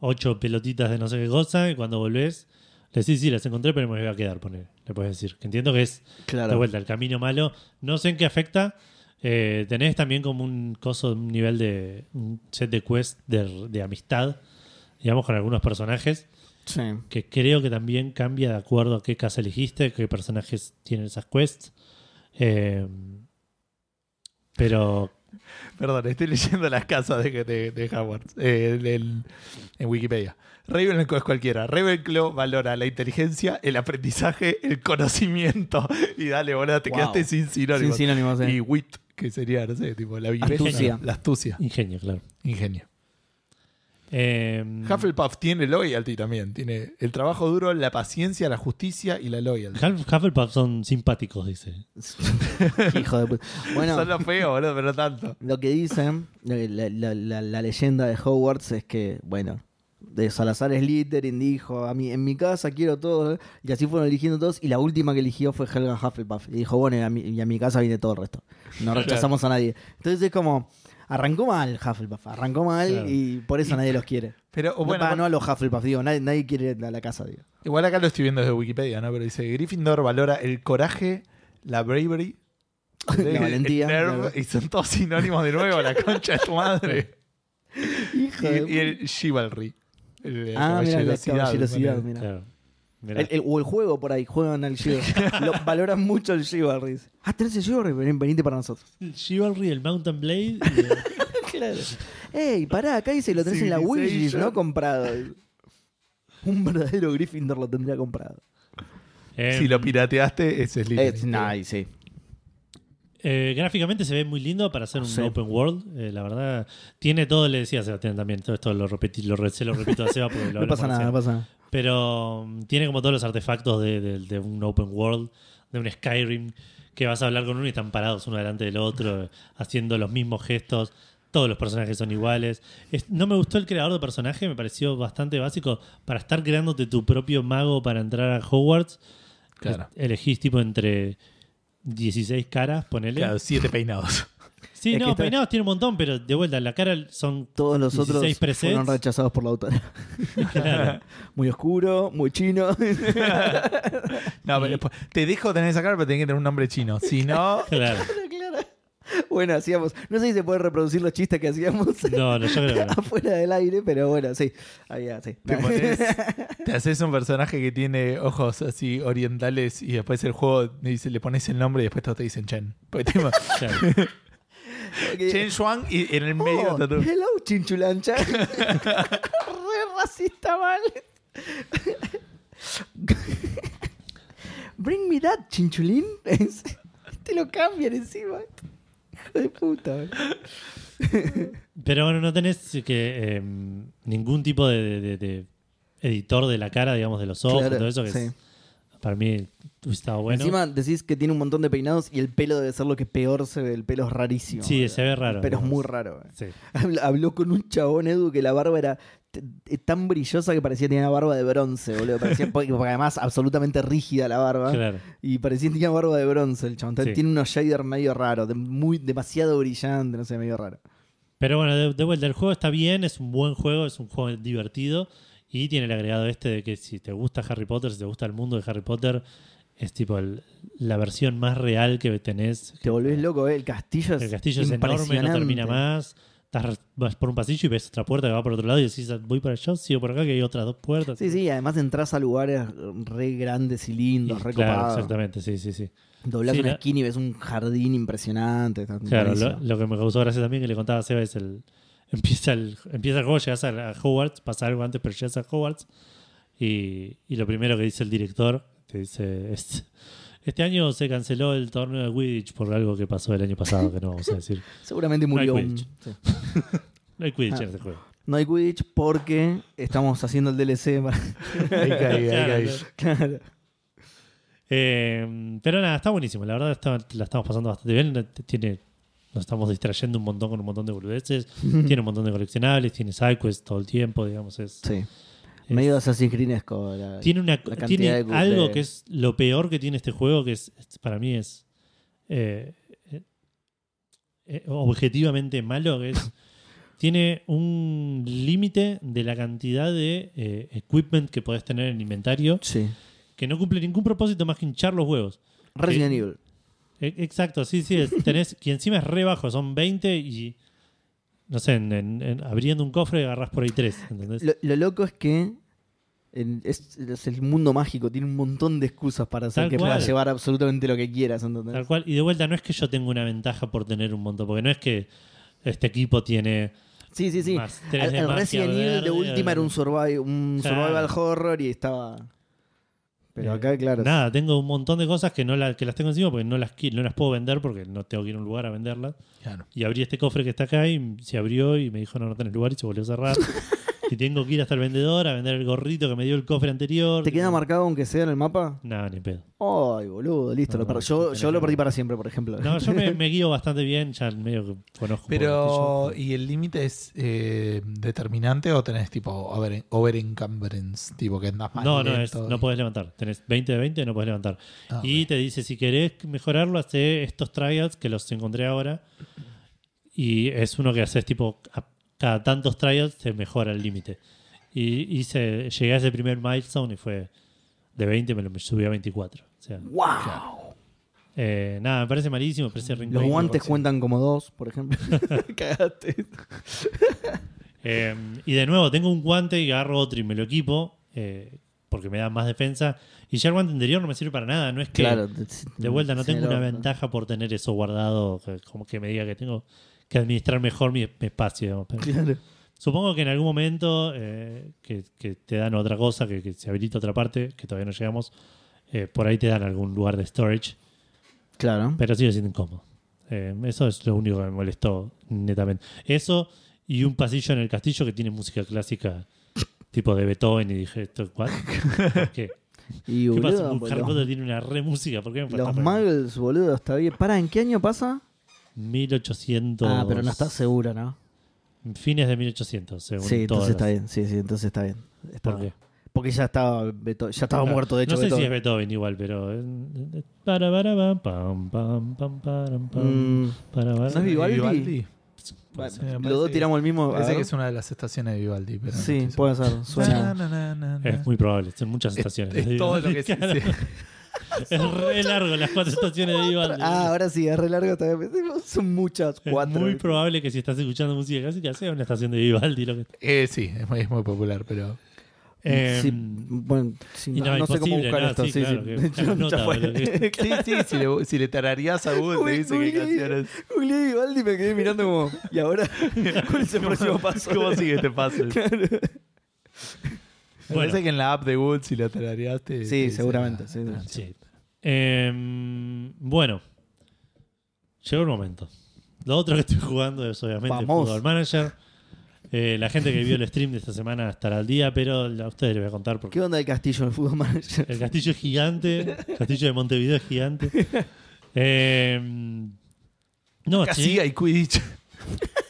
ocho pelotitas de no sé qué cosa, y cuando volvés, le decís, sí, las encontré, pero me voy a quedar, poner. Le puedes decir. Que entiendo que es claro. de vuelta el camino malo. No sé en qué afecta. Eh, tenés también como un coso, un nivel de un set de quest de, de amistad, digamos, con algunos personajes Sí. que creo que también cambia de acuerdo a qué casa elegiste, qué personajes tienen esas quests. Eh, pero Perdón, estoy leyendo las casas de, de, de Hogwarts eh, del- en Wikipedia. Ravenclaw es cualquiera. Ravenclaw valora la inteligencia, el aprendizaje, el conocimiento. Y dale, boludo, te Wow. quedaste sin Sin sinónimos. sinónimos, eh. Y wit, que sería, no sé, tipo la viveza. Astucia. La astucia. ingenio, claro. Ingenio. Eh, Hufflepuff tiene loyalty también. Tiene el trabajo duro, la paciencia, la justicia y la loyalty. Huff- Hufflepuff son simpáticos, dice. Hijo de puta. Bueno, Son los feos, boludo, pero no tanto. lo que dicen, la, la- la- la leyenda de Hogwarts es que, bueno, de Salazar Slytherin dijo, a mí, en mi casa quiero todo, ¿eh? y así fueron eligiendo todos, y la última que eligió fue Helga Hufflepuff, y dijo, bueno, y a mi, y a mi casa viene todo el resto, no rechazamos a nadie. Entonces es como, arrancó mal Hufflepuff, arrancó mal Claro. y por eso nadie los quiere. Pero No, bueno, pa, no a los Hufflepuff, digo, nadie, nadie quiere a la casa, digo. igual acá lo estoy viendo desde Wikipedia, ¿no? Pero dice, Gryffindor valora el coraje, la bravery, La valentía, Nerve, claro. y son todos sinónimos de nuevo, la concha de tu madre. Hijo y, de y el chivalry. El Ah, mira, la caballerosidad, mira. Claro. Mirá. El- el- o el juego por ahí, juegan al Chivalry. Lo, valoran mucho el Chivalry. Ah, tenés el Chivalry, ven, venite para nosotros. El Chivalry, el Mountain Blade. y el- Claro. Ey, pará, acá dice lo tenés en la wishlist, Civilization. ¿no? Comprado. Un verdadero Gryffindor lo tendría comprado. Eh, Si lo pirateaste, ese es Es Slytherin. nice, sí. eh, gráficamente se ve muy lindo para hacer un Sí. open world. eh, la verdad, tiene todo, le decía a Sebastián también. Todo esto lo repetí, lo, re- se lo repito a Seba porque lo No hablamos pasa nada, recién. no pasa nada. Pero mm, tiene como todos los artefactos de, de- de un open world, de un Skyrim, que vas a hablar con uno y están parados uno delante del otro, haciendo los mismos gestos. Todos los personajes son iguales. Es- no me gustó el creador de personaje, me pareció bastante básico. Para estar creándote tu propio mago para entrar a Hogwarts, Claro. elegís tipo entre 16 caras, ponele. Claro, siete peinados. Sí, Es no, está- peinados tiene un montón, pero de vuelta, la cara son Todos los 16 otros presets. fueron rechazados por la autora. claro, Muy oscuro, muy chino. No, pero después, te dejo tener esa cara, pero tenés que tener un nombre chino. Si no, claro. Bueno, hacíamos. No sé si se puede reproducir los chistes que hacíamos No, no, yo creo que no. afuera del aire, pero bueno, sí. Ahí, ah, sí. te, pones, te haces un personaje que tiene ojos así orientales y después el juego dice, le pones el nombre y después todos te dicen Chen. Porque te- Chen Shuang y en el medio Oh, todo- hello, chinchulancha. Re racista mal. Bring me that, chinchulín. Te lo cambian encima. Hijo de puta. Pero bueno, no tenés que eh, ningún tipo de, de- de- de editor de la cara, digamos, de los ojos, Claro, todo eso que sí. es- para mí estado bueno. Encima decís que tiene un montón de peinados y el pelo debe ser lo que peor se ve. El pelo es rarísimo. Sí, se ve raro, El pelo es muy raro. eh. Sí. Habló, habló con un chabón, Edu, que la barba era tan brillosa que parecía que tenía barba de bronce, boludo. Parecía, porque además absolutamente rígida la barba. Claro. Y parecía que tenía barba de bronce el chabón. Sí. Tiene unos shaders medio raros, de- muy, demasiado brillante, no sé, medio raro. Pero bueno, de, de vuelta, el juego está bien, es un buen juego, es un juego divertido y tiene el agregado este de que si te gusta Harry Potter, si te gusta el mundo de Harry Potter, es tipo el- la versión más real que tenés. Te volvés loco, ¿eh? El castillo es El castillo es enorme, no impresionante. termina más. Estás- vas por un pasillo y ves otra puerta que va por otro lado y decís, voy para allá, sigo por acá, que hay otras dos puertas. Sí, sí, además entras a lugares re grandes y Y lindos, re claro, copados. exactamente, sí, sí, sí. Doblás Sí, una la- esquina y ves un jardín impresionante. está Claro, lo, buenísimo. lo que me causó gracia también que le contaba a Seba es el. Empieza el, empieza el juego, llegas a, a Hogwarts, pasa algo antes, pero llegas a Hogwarts. Y, y lo primero que dice el director, te dice: "Este- Este año se canceló el torneo de Quidditch por algo que pasó el año pasado, que no vamos a decir. Seguramente No hay murió. Quidditch. sí. No hay Quidditch Ah. en este juego. No hay Quidditch porque estamos haciendo el DLC. para- Ahí caí, ahí caí. claro. claro. Eh, pero nada, está buenísimo. La verdad, está- la estamos pasando bastante bien. Tiene, nos estamos distrayendo un montón con un montón de boludeces. tiene un montón de coleccionables, tiene sidequests todo el tiempo, digamos. Es, Sí. Medio Assassin's la- tiene una, tiene de algo que es lo peor que tiene este juego, que es, para mí es eh, eh, eh, objetivamente malo, que es tiene un límite de la cantidad de eh, equipment que podés tener en el inventario Sí. que no cumple ningún propósito más que hinchar los huevos. Resident Evil. E- Exacto, sí, sí. tenés, que encima es re bajo, son 20 y. No sé, en- en- en- abriendo un cofre agarrás por ahí 3. ¿entendés? Lo, lo loco es que es, es el mundo mágico, tiene un montón de excusas para hacer Tal que cual. puedas llevar absolutamente lo que quieras. ¿entendés? Tal cual. Y de vuelta, no es que yo tenga una ventaja por tener un montón, porque no es que este equipo tiene. Sí, sí, sí. Más tres El, el Resident Evil de última era un, survival, un Claro. survival horror y estaba. Pero acá, claro. Nada, tengo un montón de cosas que no la- que las tengo encima porque no las, no las puedo vender porque no tengo que ir a un lugar a venderlas. Claro. Y abrí este cofre que está acá y se abrió y me dijo no, no tenés lugar y se volvió a cerrar. y tengo que ir hasta el vendedor a vender el gorrito que me dio el cofre anterior. ¿Te queda marcado aunque sea en el mapa? No, ni pedo. Ay, boludo, listo. No, lo per- no, yo yo lo perdí para siempre, por ejemplo. No, yo me, me guío bastante bien, ya medio que conozco. Pero, ¿y el límite es eh, determinante o tenés tipo over, over encumbrance? Tipo que andás más No, no, es, no podés levantar. Tenés 20 de 20, no podés levantar. Ah, Y te dice, si querés mejorarlo, hace estos trials que los encontré ahora. Y es uno que haces tipo, a- cada tantos trials te mejora el límite. Y hice, llegué a ese primer milestone y fue de 20, me lo subí a 24. O sea, ¡Wow! Eh, nada, me parece malísimo, me parece Los guantes cuentan como dos, por ejemplo. Cagaste. Eh, y de nuevo, tengo un guante y agarro otro y me lo equipo eh, porque me da más defensa. Y ya el guante anterior no me sirve para nada. No es que Claro. de vuelta no tengo una ventaja por tener eso guardado, como que me diga que tengo que administrar mejor mi, mi espacio. Claro. Supongo que en algún momento eh, que, que te dan otra cosa, que, que se habilita otra parte, que todavía no llegamos, eh, por ahí te dan algún lugar de storage, Claro. pero sigue siendo incómodo. Eh, eso es lo único que me molestó netamente. Eso y un pasillo en el castillo que tiene música clásica tipo de Beethoven y dije, ¿esto what? ¿Por qué? Y ¿Qué pasa? boludo, Un Harry Potter tiene una re música. ¿Por qué me los muggles, boludo, está bien. Para, ¿en qué año pasa? 1800. Ah, pero no estás seguro, ¿no? Fines de 1800, según Sí, todas entonces está las- bien. Sí, sí, entonces está bien. Está- ¿Por qué? Porque ya estaba, Beto- ya estaba Claro, muerto, de hecho. No sé si Beethoven. es Beethoven igual, pero. para, para, pam, pam, pam, pam, param, pam, Mm, para, para. ¿No es Vivaldi? Me los dos tiramos el mismo. Parece que es una de las estaciones de Vivaldi. Pero no Sí, estoy puede ser. Suena. Na, na, na, na, Es muy probable, son muchas Es- estaciones. es de todo lo Vivaldi, que se-. Es re largo las cuatro estaciones de Vivaldi. Ah, ahora sí, es re largo todavía. Son muchas, es cuatro. muy probable que si estás escuchando música clásica sea una estación de Vivaldi. Lo que... Eh, sí, es muy, es muy popular, pero. Eh, Sí, bueno, sí, no, no, no sé cómo buscar no, esto. sí, Sí, claro, sí. que nota, si le, si le tararías a Google, te dice qué canciones. Googleé Vivaldi me quedé mirando como. ¿Y ahora? ¿Cuál es el próximo paso? ¿Cómo sigue este paso? Me Bueno. parece que en la app de Google, si lo tararías, te. te Sí, seguramente. sí, ah, sí. Sí. Eh, bueno, llegó el momento. Lo otro que estoy jugando es obviamente Vamos. Football Manager. Eh, la gente que vio el stream de esta semana estará al día, pero a ustedes les voy a contar porque ¿Qué onda el castillo en el fútbol manager? el castillo es gigante. El castillo de Montevideo es gigante. Eh, no, Casi llegué, hay Quidditch.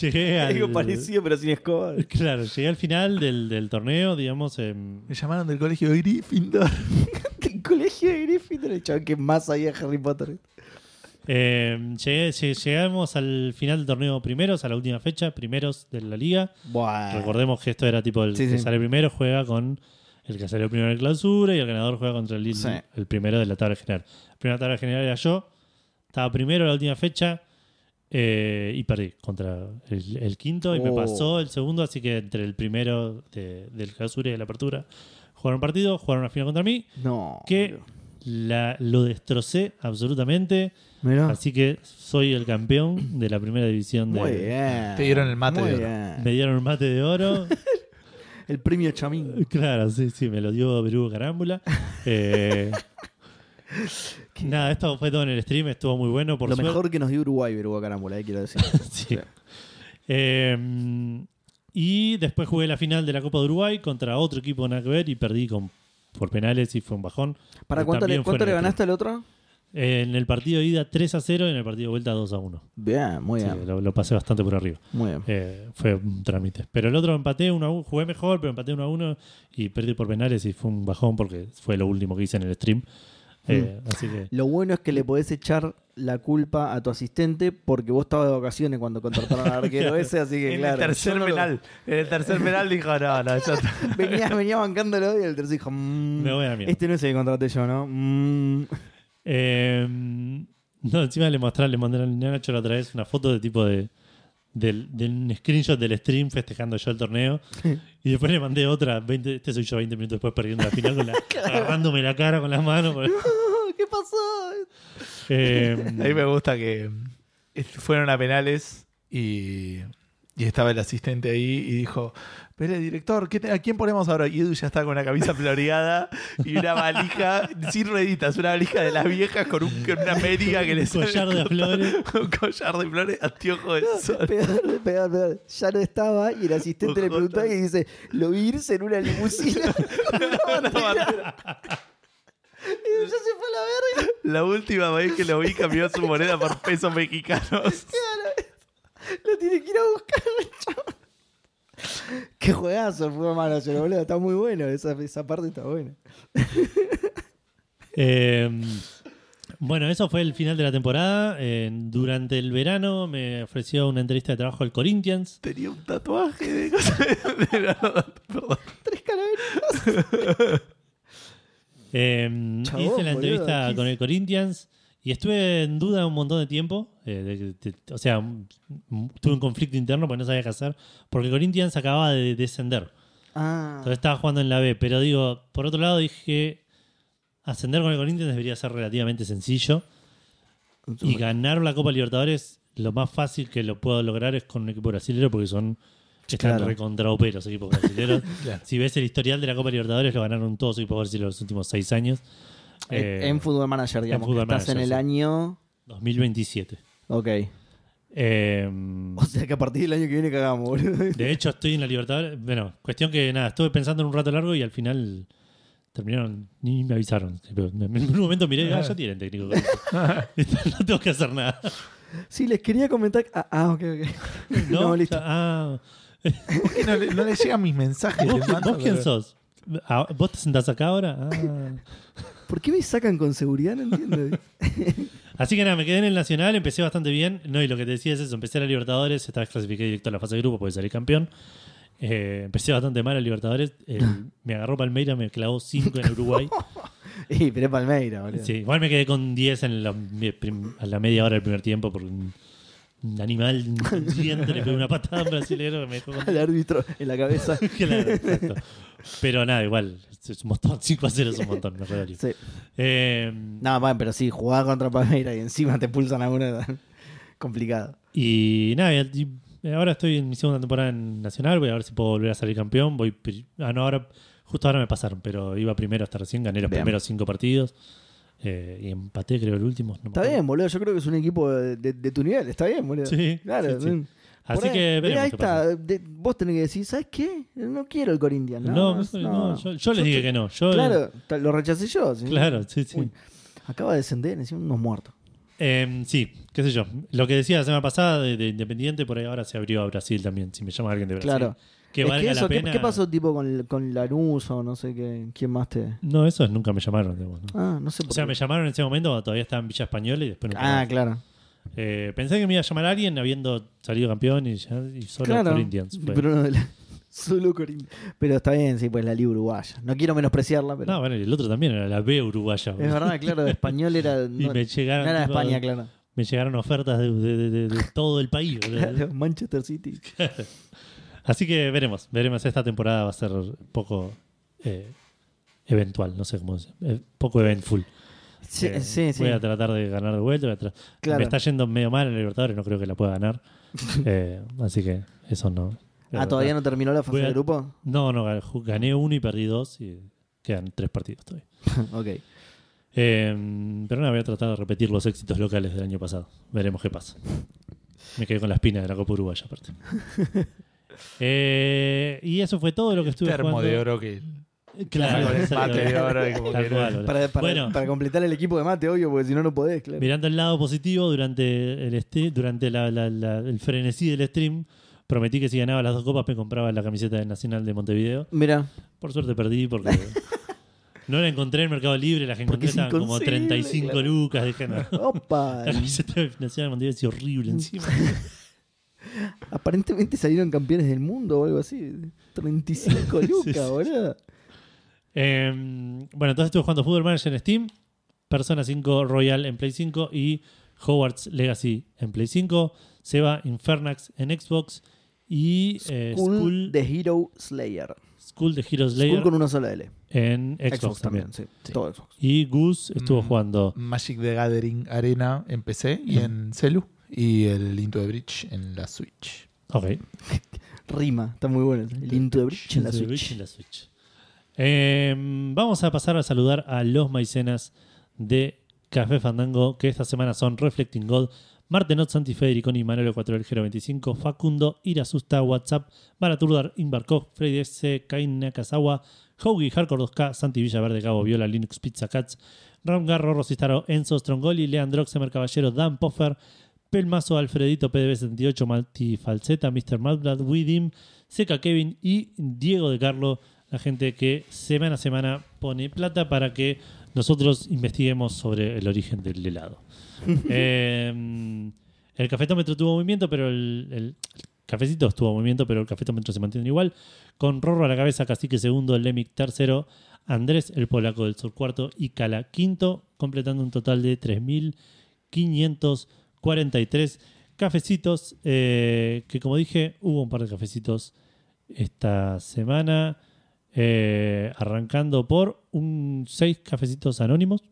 llegué al. Algo parecido, pero sin escoba. Claro, llegué al final del, del torneo, digamos. em, Me llamaron del colegio de Gryffindor. El colegio de Gryffindor, el chaval que más sabía de Harry Potter. Eh, llegué- lleg- llegamos al final del torneo primeros, a la última fecha, primeros de la liga. Buah. Recordemos que esto era tipo el Sí, que sí. sale primero juega con el que salió primero en clausura y el ganador juega contra el, Sí. el primero de la tabla general. La primera tabla general era yo, estaba primero la última fecha eh, y perdí contra el, el quinto y me Oh. pasó el segundo, así que entre el primero de- del clausura y de la apertura jugaron un partido, jugaron una final contra mí, No. que la, lo destrocé absolutamente. Mirá. Así que soy el campeón de la primera división de. Muy bien. Te dieron el mate Muy de oro. bien. Me dieron un mate de oro. El premio Chamín. claro, sí, sí, me lo dio Berugo Carámbula. Eh, nada, esto fue todo en el stream, estuvo muy bueno. Por Lo suerte. mejor que nos dio Uruguay, Veruga Carámbula, eh, quiero decir. Sí. Eh, y después jugué la final de la Copa de Uruguay contra otro equipo nada que ver y perdí con, por penales y fue un bajón. ¿Para cuánto le, cuánto ganaste al otro? En el partido de ida 3 a 0 y en el partido de vuelta 2 a 1. Bien, muy Sí, bien. lo, lo pasé bastante por arriba. Muy bien. Eh, fue un trámite. Pero el otro empaté 1 a 1, jugué mejor, pero empaté 1 a 1 y perdí por penales y fue un bajón porque fue lo último que hice en el stream. Eh, Así que. Lo bueno es que le podés echar la culpa a tu asistente porque vos estabas de vacaciones cuando contrataron al arquero ese, así que En claro. el tercer yo lo- penal. En el tercer penal dijo, no, no, está. Venía, venía bancándolo y el tercer dijo, "Mm, Me voy a este no es el que contraté yo, ¿no? Mm". Eh, no, encima le mostré, le mandé a Nacho la otra vez una foto de tipo de. Del, de un screenshot del stream festejando yo el torneo. Y después le mandé otra 20, este soy yo 20 minutos después perdiendo la final con la, agarrándome la cara con las manos porque- ¿Qué pasó? Eh, A mí me gusta que fueron a penales y, y estaba el asistente ahí y dijo, pero director, ¿qué te- ¿a quién ponemos ahora? Y Edu ya está con una camisa floreada y una valija sin rueditas, una valija de las viejas con, un- con una médica que le Un sale collar de flores. Un collar de flores, anteojo de sol. Peor, peor, peor. Ya no estaba y el asistente le preguntó y dice, lo vi irse en una limusina. Y ya se fue a la verga. La última vez que lo vi cambió su moneda por pesos mexicanos. Lo tiene que ir a buscar el. Qué juegazo fue Manager, boludo. Está muy bueno. Esa, esa parte está buena. Eh, bueno, eso fue el final de la temporada. Eh, durante el verano me ofreció una entrevista de trabajo al Corinthians. Tenía un tatuaje de cosas. de- Perdón. Tres calaveritas. Eh, Chabón, hice la boludo, entrevista ¿qué con el Corinthians y estuve en duda un montón de tiempo. Eh, de- de- o sea, tuve un conflicto interno porque no sabía qué hacer. Porque Corinthians acababa de descender. Ah, Entonces estaba jugando en la B. Pero digo, por otro lado dije, ascender con el Corinthians debería ser relativamente sencillo. Y ganar la Copa Libertadores, lo más fácil que lo puedo lograr es con un equipo brasilero porque son... Están Claro. recontra los equipos brasileños. Claro. Si ves el historial de la Copa Libertadores, lo ganaron todos los equipos brasileños los últimos seis años. Eh, Eh, en Football Manager, digamos. Football que estás Manager, en el sí. año. 2027. Ok. Eh, O sea que a partir del año que viene cagamos, boludo. de hecho, estoy en la Libertadores. Bueno, cuestión que nada, estuve pensando en un rato largo y al final terminaron, ni me avisaron. Pero En un momento miré, ah, ya tienen técnico. no tengo que hacer nada. Sí, les quería comentar. Ah, ah, ok, ok. No, No, listo. Ah, ¿Por qué no, le- no le llegan mis mensajes? ¿Vos, Le mando, vos quién pero- sos? Ah, ¿Vos te sentás acá ahora? Ah. ¿Por qué me sacan con seguridad? No entiendo. Así que nada, me quedé en el Nacional, empecé bastante bien. No, y lo que te decía es eso, empecé a la Libertadores, esta vez clasifiqué directo a la fase de grupo porque salí campeón. Eh, empecé bastante mal a Libertadores. El- me agarró Palmeira, me clavó 5 en Uruguay. y pero es Palmeira, boludo. Sí, igual me quedé con 10 en la, prim- a la media hora del primer tiempo porque un, un animal inconsciente le pegó una patada a un brasilero que me dejó con Al árbitro en la cabeza. Claro, exacto. Pero nada, igual, es un montón. 5 a 0 es un montón, me redolí. Sí. Eh, No, pero sí, jugar contra Palmeira y encima te pulsan a uno. Complicado. y nada, y- y ahora estoy en mi segunda temporada en Nacional. Voy a ver si puedo volver a salir campeón. Voy, ah, no, ahora, justo ahora me pasaron, pero iba primero hasta recién. Gané los Bien. primeros 5 partidos. Eh, y empaté, creo, el último. no Está bien, boludo. Yo creo que es un equipo de, de- de tu nivel. Está bien, boludo. Sí, Claro. sí, sí. Así ahí- que veremos ahí qué está. pasa. De- vos tenés que decir, ¿sabes qué? No quiero el Corinthians. No, No, no, no, yo, yo les te- dije que no. Yo, Claro, lo rechacé yo. ¿sí? Claro, sí, sí. Uy, acaba de descender, encima unos muertos. Eh, sí, qué sé yo. Lo que decía la semana pasada de, de Independiente, por ahí ahora se abrió a Brasil también. Si me llama alguien de Brasil. Claro. Que Es valga eso, la ¿qué- pena. ¿qué, pasó tipo con, con Lanús o no sé qué? ¿Quién más te...? No, esos nunca me llamaron. digamos, ¿no? Ah, no sé por O sea, qué. me llamaron en ese momento cuando todavía estaba en Villa Española y después nunca Ah, más. claro. Eh, pensé que me iba a llamar a alguien habiendo salido campeón y, ya- y solo claro. Corinthians. fue. Pero, no de la- solo Corinthians. Pero está bien, sí, pues la liga uruguaya. No quiero menospreciarla, pero... No, bueno, y el otro también era la B uruguaya. es verdad, claro, de español era... Y No, me llegaron, no era de tipo, España, claro. me llegaron ofertas de, de- de- de- de todo el país. Claro, Manchester City. Así que veremos, veremos. Esta temporada va a ser poco eh, eventual, no sé cómo decir. Eh, poco eventful. Sí, Eh, sí, sí. Voy a tratar de ganar de vuelta. Claro. Me está yendo medio mal en Libertadores, no creo que la pueda ganar. Eh, así que eso no. Ah, ¿todavía no terminó la fase a- de grupo? No, no, gané- gané uno y perdí dos y quedan tres partidos todavía. ok. Eh, pero no, voy a tratar de repetir los éxitos locales del año pasado. Veremos qué pasa. Me quedé con la espina de la Copa Uruguaya aparte. Eh, y eso fue todo lo que estuve Termo jugando. de oro que Claro, Con el exacto. mate de oro y como Tal que cual, era- boludo. Para, para, Bueno. para completar el equipo de mate, obvio, porque si no, no podés, claro. Mirando el lado positivo, durante el este- durante la- la- la- el frenesí del stream, prometí que si ganaba las dos copas me compraba la camiseta del Nacional de Montevideo. Mira, Por suerte perdí porque no la encontré en Mercado Libre, las que Porque encontré es estaban como inconseguible, 35 claro. lucas. Dije, no. opa. La camiseta del Nacional de Montevideo es horrible encima. Aparentemente salieron campeones del mundo o algo así. 35 lucas, Sí, sí. boludo. Eh, bueno, entonces estuve jugando Football Manager en Steam, Persona 5 Royal en Play 5 y Hogwarts Legacy en Play 5, Seba Infernax en Xbox y eh, School, School, de Hero Slayer. School de Heroes School Slayer con una sola L. en Xbox, Xbox, también. también, sí. Sí. Todo Xbox. Y Goose estuvo Mm. jugando. Magic the Gathering Arena en PC y en Celu. Y el Into the Bridge en la Switch. Ok. Rima, está muy bueno. El Into the Bridge en la Switch. En la Switch. Eh, vamos a pasar a saludar a los maicenas de Café Fandango, que esta semana son Reflecting God, Martenot, Santi Federiconi, Manuel 4 del 25, Facundo, Irasusta, WhatsApp, Baraturdar, Inbarkov, Freddy S, Kain Nakazawa, Hoagie, Hardcore 2K, Santi Villaverde, Gabo Viola, Linux Pizza Cats, Ram Garro, Rosistaro, Enzo Strongoli, Leandro Xemer Caballero, Dan Poffer, Pelmazo, Alfredito, PDB78, Malti Falseta, Mr. Madblad, Widim, Seca Kevin y Diego de Carlo, la gente que semana a semana pone plata para que nosotros investiguemos sobre el origen del helado. Eh, el cafetómetro tuvo movimiento, pero el, el- Cafecito tuvo movimiento, pero el cafetómetro se mantiene igual. Con Rorro a la cabeza, Cacique segundo, Lemic tercero, Andrés, el polaco del sur cuarto y Cala quinto, completando un total de 3.543 cafecitos. eh, que como dije, hubo un par de cafecitos esta semana. eh, arrancando por un 6 cafecitos anónimos.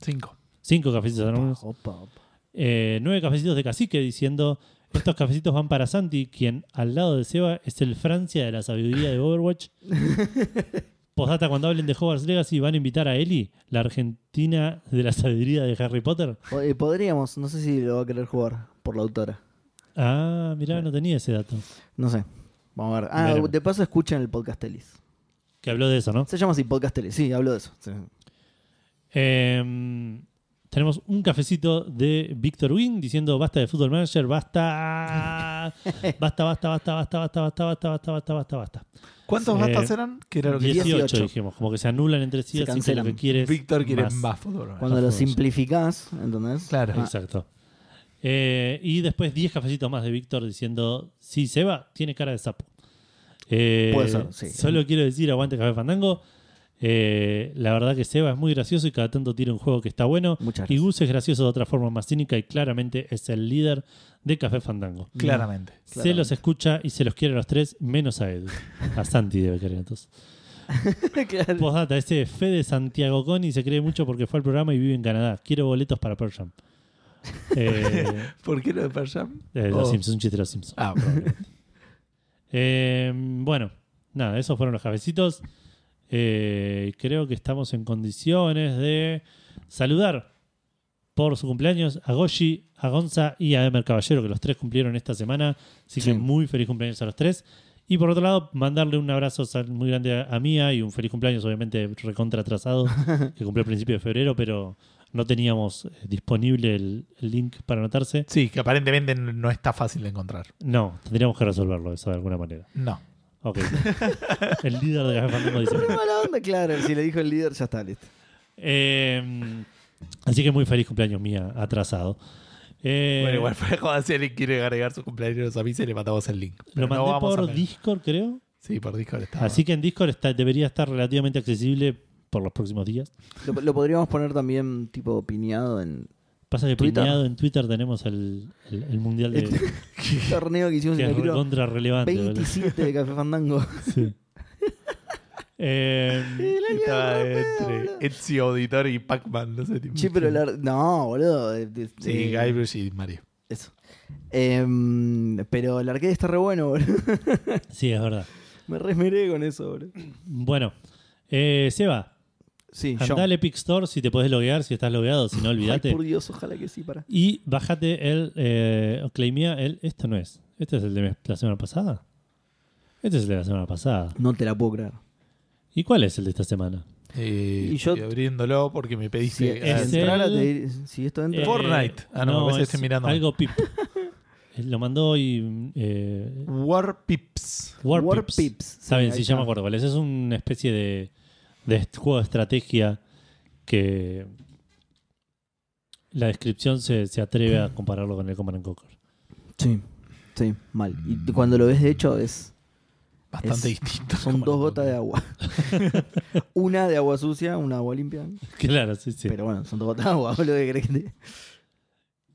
Cinco. 5 cafecitos anónimos. Opa, opa. Eh, nueve cafecitos de cacique diciendo estos cafecitos van para Santi, quien al lado de Seba es el Francia de la sabiduría de Overwatch. Postdata, cuando hablen de Hogwarts Legacy, van a invitar a Eli, la argentina de la sabiduría de Harry Potter. Eh, podríamos, no sé si lo va a querer jugar por la autora. Ah, mirá, no tenía ese dato. No sé. Vamos a ver. Ah, Veremos. de paso escuchen el podcast Elis. Que habló de eso, ¿no? Se llama así Podcast Elis. Sí, hablo de eso. Sí. Eh, tenemos un cafecito de Víctor Wing diciendo basta de Football Manager, basta. Basta, basta, basta, basta, basta, basta, basta, basta, basta, basta, basta. ¿Cuántos Eh, bastas eran? Que era lo que 18, 18. dijimos, como que se anulan entre sí, Se así que lo cancelan. que quieres. Víctor quiere más. más fútbol. Cuando Más lo fútbol. simplificás, ¿entendés? Claro. Ah, Exacto. Eh, y después 10 cafecitos más de Víctor diciendo: Sí, Seba tiene cara de sapo. Eh, Puede ser, sí. Solo quiero decir: Aguante Café Fandango. Eh, la verdad que Seba es muy gracioso y cada tanto tira un juego que está bueno. Muchas Y. Gus es gracioso de otra forma más cínica y claramente es el líder de Café Fandango. Claramente. Se los escucha y se los quiere a los tres, menos a Edu. A Santi debe querer entonces. Claro. Postdata, ese Fede Santiago Coni se cree mucho porque fue al programa y vive en Canadá. Quiero boletos para Pearl Jam. Eh, ¿Por qué lo de Pearl Jam? los Oh. Simpsons, un chiste de los Simpsons. Ah. Eh, bueno, nada, esos fueron los cafecitos. Eh, creo que estamos en condiciones de saludar por su cumpleaños a Goshi, a Gonza y a Emer Caballero, que los tres cumplieron esta semana. Así que Sí. muy feliz cumpleaños a los tres. Y por otro lado, mandarle un abrazo muy grande a, a Mía y un feliz cumpleaños, obviamente recontra atrasado, que cumplió a principios de febrero, pero no teníamos eh, disponible el, el link para anotarse. Sí, que aparentemente no está fácil de encontrar. No, tendríamos que resolverlo eso de alguna manera. No. Ok. el líder de Café Fandango dice que no. Mala onda, claro. Si le dijo el líder, ya está, listo. Eh, así que muy feliz cumpleaños mía, atrasado. Eh, Bueno, igual fue joda si alguien quiere agregar su cumpleaños a mí, se le matamos el link. Lo no mandé vamos por. Discord, creo. Sí, por Discord está. Así que en Discord está, debería estar relativamente accesible por los próximos días. Lo, lo podríamos poner también tipo piñado en Pasa que Twitter. piñado en Twitter tenemos el, el- el mundial de el torneo que hicimos que en el libro contra relevante. boludo. 27 de Café Fandango. Sí. Eh, Estaba Re feo, entre. Ezio Auditor y Pac-Man, no sé. tipo. Che, pero la- No, boludo. de- de- Sí, de- Guybrush y Mario. Eso. Em, pero el arcade está re bueno, boludo. sí, es verdad. Me resmeré con eso, boludo. Bueno, eh, Seba, Sí, andá al Epic Store si te podés loguear, si estás logueado, si no, Ay, olvídate. por Dios, ojalá que sí, para. Y bájate el. Eh, claimea el. Esto no es. ¿Este es el de la semana pasada? Este es el de la semana pasada. No te la puedo creer. ¿Y cuál es el de esta semana? Eh, Y yo- estoy abriéndolo porque me Si, pediste. si Es entrara, el- te dir- si esto entra. Eh, Fortnite. Ah, no, me parece estoy mirando. Algo pip. Eh, Lo mandó hoy. Eh, War Pips. War, War Pips. Sí, ahí sí, ya me acuerdo cuál es. Es una especie de, de juego de estrategia que. La descripción se, se atreve a compararlo con el Command and Conquer. Sí, sí, mal. Y cuando lo ves, de hecho, es Bastante Es- distinto. son dos gotas de agua. una de agua sucia, una de agua limpia. Claro, sí, sí. Pero bueno, son dos gotas de agua, boludo, ¿qué crees que te-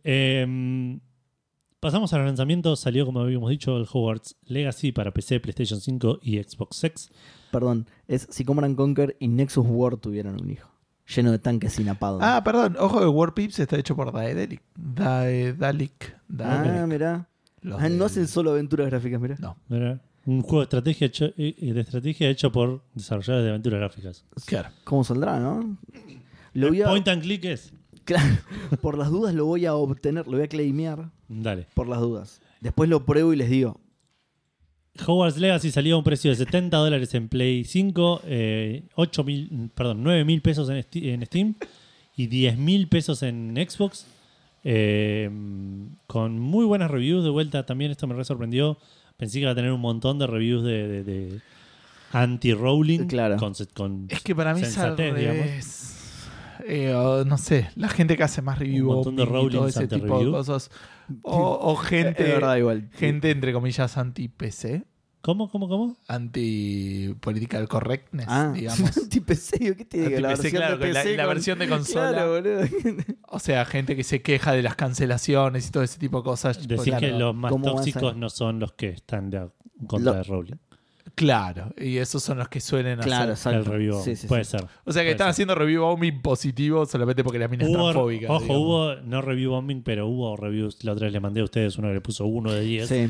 Eh, pasamos a los lanzamientos. Salió, como habíamos dicho, el Hogwarts Legacy para PC, PlayStation 5 y Xbox X. Perdón, es si Command and Conquer y Nexus War tuvieran un hijo. Lleno de tanques sin apado. Ah, perdón. Ojo que War Pips está hecho por Daedalic. Daedalic. Daedalic. Ah, mirá. Los Ah, del- no hacen solo aventuras gráficas, mirá. No, Mira, Un juego de estrategia, hecho, eh, de estrategia hecho por desarrolladores de aventuras gráficas. claro. ¿Cómo saldrá, no? Lo voy a, Point and click es. claro, por las dudas lo voy a obtener, lo voy a claimear Dale. por las dudas. Después lo pruebo y les digo. Hogwarts Legacy salió a un precio de 70 dólares en Play 5, eh, 8 mil, perdón, 9 mil pesos en, Steam y 10 mil pesos en Xbox. eh, con muy buenas reviews de vuelta. También esto me re sorprendió. Pensé que iba a tener un montón de reviews de, de- de anti-rolling. Claro. Con, con- Es que para mí es al Sensatez, digamos. revés. eh, no sé, la gente que hace más review Un montón de bombing y todo ese tipo de cosas. O, o gente, Es verdad, igual. gente entre comillas anti-PC, ¿Cómo, cómo, cómo? anti-political correctness, Ah, digamos. anti-PC, ¿qué te digo? La versión claro, de la- PC la con- versión de consola. Claro, boludo. O sea, gente que se queja de las cancelaciones y todo ese tipo de cosas. Decís Claro. que los más ¿Cómo vas a- tóxicos no son los que están de en contra Lo- de Rowling. Claro, y esos son los que suelen Claro, hacer. El review. Sí, sí, Puede sí. ser. O sea que Puede están ser. haciendo review bombing positivo solamente porque la mina es Hubo- transfóbica. ojo, digamos. hubo, no review bombing, pero hubo reviews. La otra vez le mandé a ustedes uno que le puso uno de 10. Sí.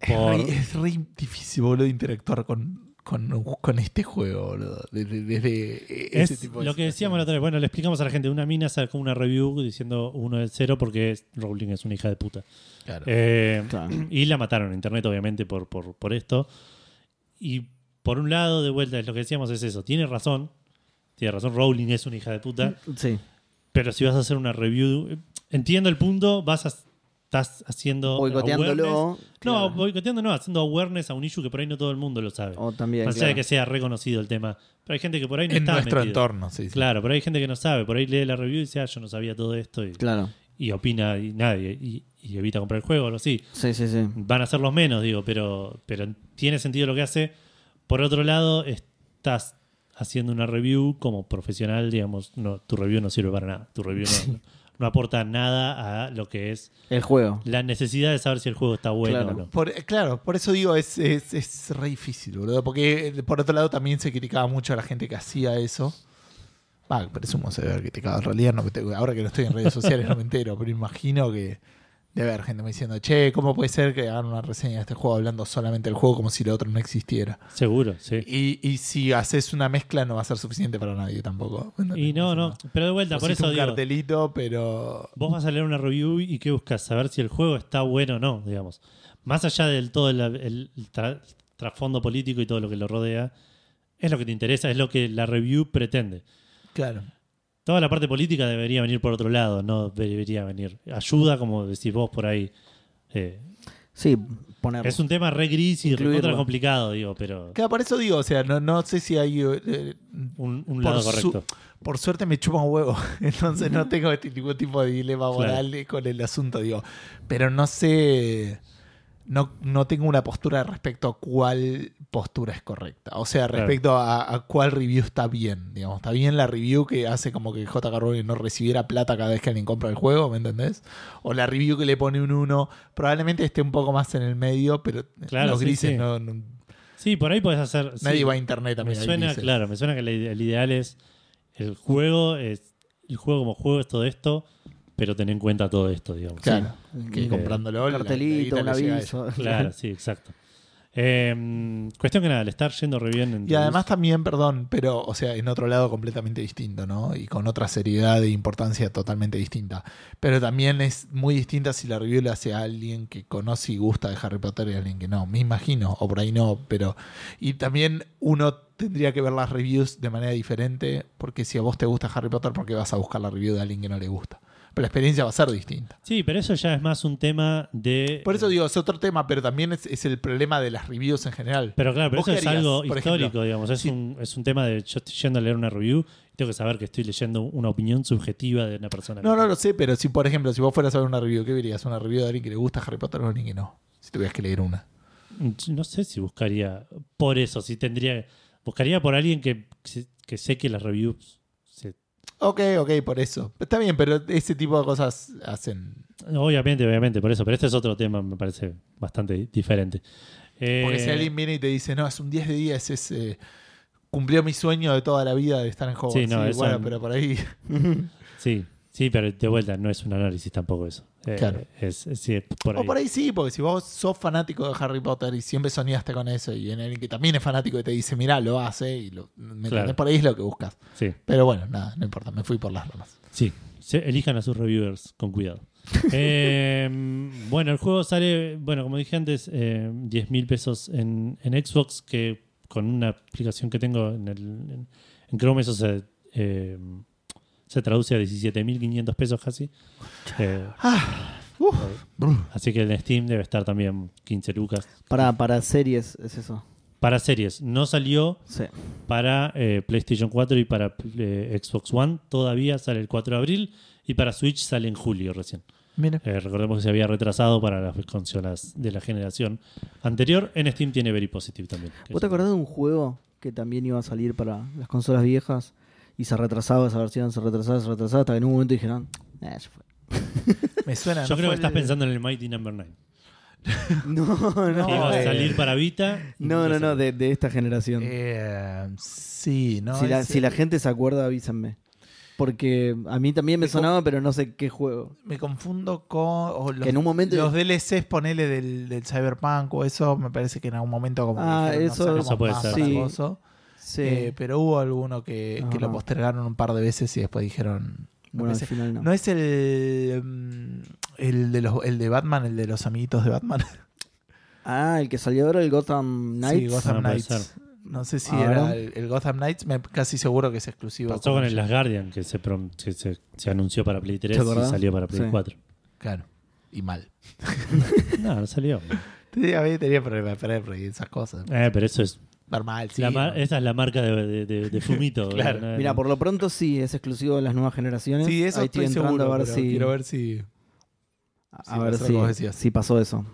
Es, re, es re difícil, boludo, interactuar con, con, con este juego, boludo. Desde, desde ese Es tipo de lo que decíamos la otra vez. Bueno, le explicamos a la gente. Una mina sacó una review diciendo uno de cero porque es- Rowling es una hija de puta. Claro. Eh, Claro. Y la mataron en internet, obviamente, por, por, por esto. Y por un lado, de vuelta, es lo que decíamos es eso. Tiene razón. Tiene razón, Rowling es una hija de puta. Sí. Pero si vas a hacer una review, entiendo el punto, vas a, estás haciendo. awareness. Boicoteándolo. No, boicoteando no, haciendo awareness a un issue que por ahí no todo el mundo lo sabe. O también. Más allá de que sea reconocido el tema. Pero hay gente que por ahí no en está nuestro metido. entorno, sí. sí. Claro, pero hay gente que no sabe. Por ahí lee la review y dice, ah, yo no sabía todo esto. Y, Claro. Y opina y nadie. Y, y evita comprar el juego o algo así. Sí, sí, sí. Van a ser los menos, digo, pero, pero tiene sentido lo que hace. Por otro lado, estás haciendo una review como profesional, digamos, no, tu review no sirve para nada. Tu review no, no aporta nada a lo que es El juego. la necesidad de saber si el juego está bueno Claro. o no. Por- claro, por eso digo, es, es, es re difícil, boludo. Porque eh, por otro lado también se criticaba mucho a la gente que hacía eso. Presumo se debe haber criticado. En realidad, no ahora que no estoy en redes sociales no me entero, pero imagino que debe haber gente me diciendo, che, ¿cómo puede ser que hagan una reseña de este juego hablando solamente del juego como si lo otro no existiera? Seguro, sí. Y, y si haces una mezcla no va a ser suficiente para nadie tampoco. Y no, no, pero de vuelta, por eso un digo, cartelito, pero... vos vas a leer una review y qué buscas, saber si el juego está bueno o no, digamos. Más allá del todo el, el tra- trasfondo político y todo lo que lo rodea, es lo que te interesa, es lo que la review pretende. Claro. Toda la parte política debería venir por otro lado, no debería venir. Ayuda, como decís vos por ahí. Eh, Sí, poner. es un tema re gris y recontra complicado, digo, pero Claro, por eso digo, o sea, no, no sé si hay... eh, un, un lado su- correcto. Por suerte me chupa un huevo, entonces no tengo este ningún tipo de dilema Claro. moral con el asunto, digo. Pero no sé, no, no tengo una postura respecto a cuál postura es correcta. O sea, Claro. respecto a, a cuál review está bien, digamos. Está bien la review que hace como que JK Rowling no recibiera plata cada vez que alguien compra el juego, ¿me entendés? O la review que le pone un 1, probablemente esté un poco más en el medio, pero Claro, los grises sí. no... no- Sí, por ahí podés hacer. sí. nadie va a internet Me también. hay suena, grises. claro, me suena que el ideal es el juego, es el juego como juego es todo esto, pero ten en cuenta todo esto, digamos. Claro, que Eh, comprándolo. Un cartelito, un aviso. Claro, sí, exacto. Eh, cuestión que nada, le estar yendo re bien en Y además también, perdón, pero, o sea, en otro lado completamente distinto, ¿no? Y con otra seriedad e importancia totalmente distinta. Pero también es muy distinta si la review la hace a alguien que conoce y gusta de Harry Potter y a alguien que no. Me imagino, o por ahí no, pero... Y también uno tendría que ver las reviews de manera diferente, porque si a vos te gusta Harry Potter, ¿por qué vas a buscar la review de alguien que no le gusta? Pero la experiencia va a ser distinta. Sí, pero eso ya es más un tema de. Por eso digo, es otro tema, pero también es, es el problema de las reviews en general. Pero claro, pero ¿Vos eso es algo histórico, ejemplo? digamos. Es, Sí. un, es un tema de yo estoy yendo a leer una review y tengo que saber que estoy leyendo una opinión subjetiva de una persona. No, no lo sé, pero si, por ejemplo, si vos fueras a ver una review, ¿qué verías? ¿Una review de alguien que le gusta Harry Potter o alguien que no? Si tuvieras que leer una. No sé si buscaría por eso, si tendría. Buscaría por alguien que, que sé que las reviews. Ok, ok, por eso. Está bien, pero ese tipo de cosas hacen. obviamente, obviamente, por eso. Pero este es otro tema, me parece bastante di- diferente. Eh, Porque si alguien viene y te dice, no, es un 10 de 10, es. eh, cumplió mi sueño de toda la vida de estar en Hogwarts. Sí, no, eso- bueno, pero por ahí. Sí, sí, pero de vuelta no es un análisis tampoco eso. Eh, Claro. Es, es- sí, por ahí. O por ahí sí, porque si vos sos fanático de Harry Potter y siempre soñaste con eso, y en alguien que también es fanático y te dice, mirá, lo hace, y lo, ¿me Claro. por ahí es lo que buscas. Sí, Pero bueno, nada, no importa, me fui por las ramas. sí. Se- elijan a sus reviewers con cuidado. Eh, bueno, el juego sale, bueno, como dije antes, eh, 10 mil pesos en, en Xbox, que con una aplicación que tengo en, el, en, en Chrome eso se, eh, se traduce a 17.500 pesos casi. Eh, Uf. así que en Steam debe estar también 15 lucas. Para, para series es eso. Para series. No salió Sí. para eh, PlayStation 4 y para eh, Xbox One. Todavía sale el 4 de abril. Y para Switch sale en julio recién. Mira. Eh, recordemos que se había retrasado para las consolas de la generación anterior. En Steam tiene Very Positive también. ¿Vos te acordás de un juego que también iba a salir para las consolas viejas y se retrasaba esa versión, se retrasaba, se retrasaba, hasta que en un momento dijeron, eh, ya fue. Me suena. Yo ¿no creo que estás pensando en el Mighty Number 9. No, no. que iba a salir para Vita. No, no, no, de, de esta generación. Eh, sí, ¿no? si, la, si gente se acuerda, avísenme. Porque a mí también me Me sonaba, pero no sé qué juego. Me confundo con. o los, Que en un momento- Los DLCs, ponele del, del Cyberpunk o eso, me parece que en algún momento como. que Ah, dijeron, no eso- Eso puede más ser. Sí. Sí. Eh, pero hubo alguno que, que lo postergaron un par de veces y después dijeron. bueno, al final no. no. es el. mm, El de, los, el de Batman, el de los amiguitos de Batman. Ah, el que salió ahora, el Gotham Knights. Sí, Gotham Ah, puede Knights. No sé si Ah, era el, el Gotham Knights, me casi seguro que es exclusivo. Pasó con el. Last Guardian, que se, prom- que se, se anunció para Play 3 ¿Te y salió para Play Sí. 4. Claro. Y mal. No, no salió. Tenía, tenía problemas para esas cosas. Eh, pero eso es. Normal, sí. la mar- ¿no? esa es la marca de, de- de- de Fumito. Claro. ¿no? Mira, por lo pronto sí, es exclusivo de las nuevas generaciones. Sí, eso Ahí estoy estoy entrando seguro, a ver si, quiero ver si... a si ver si, si pasó eso.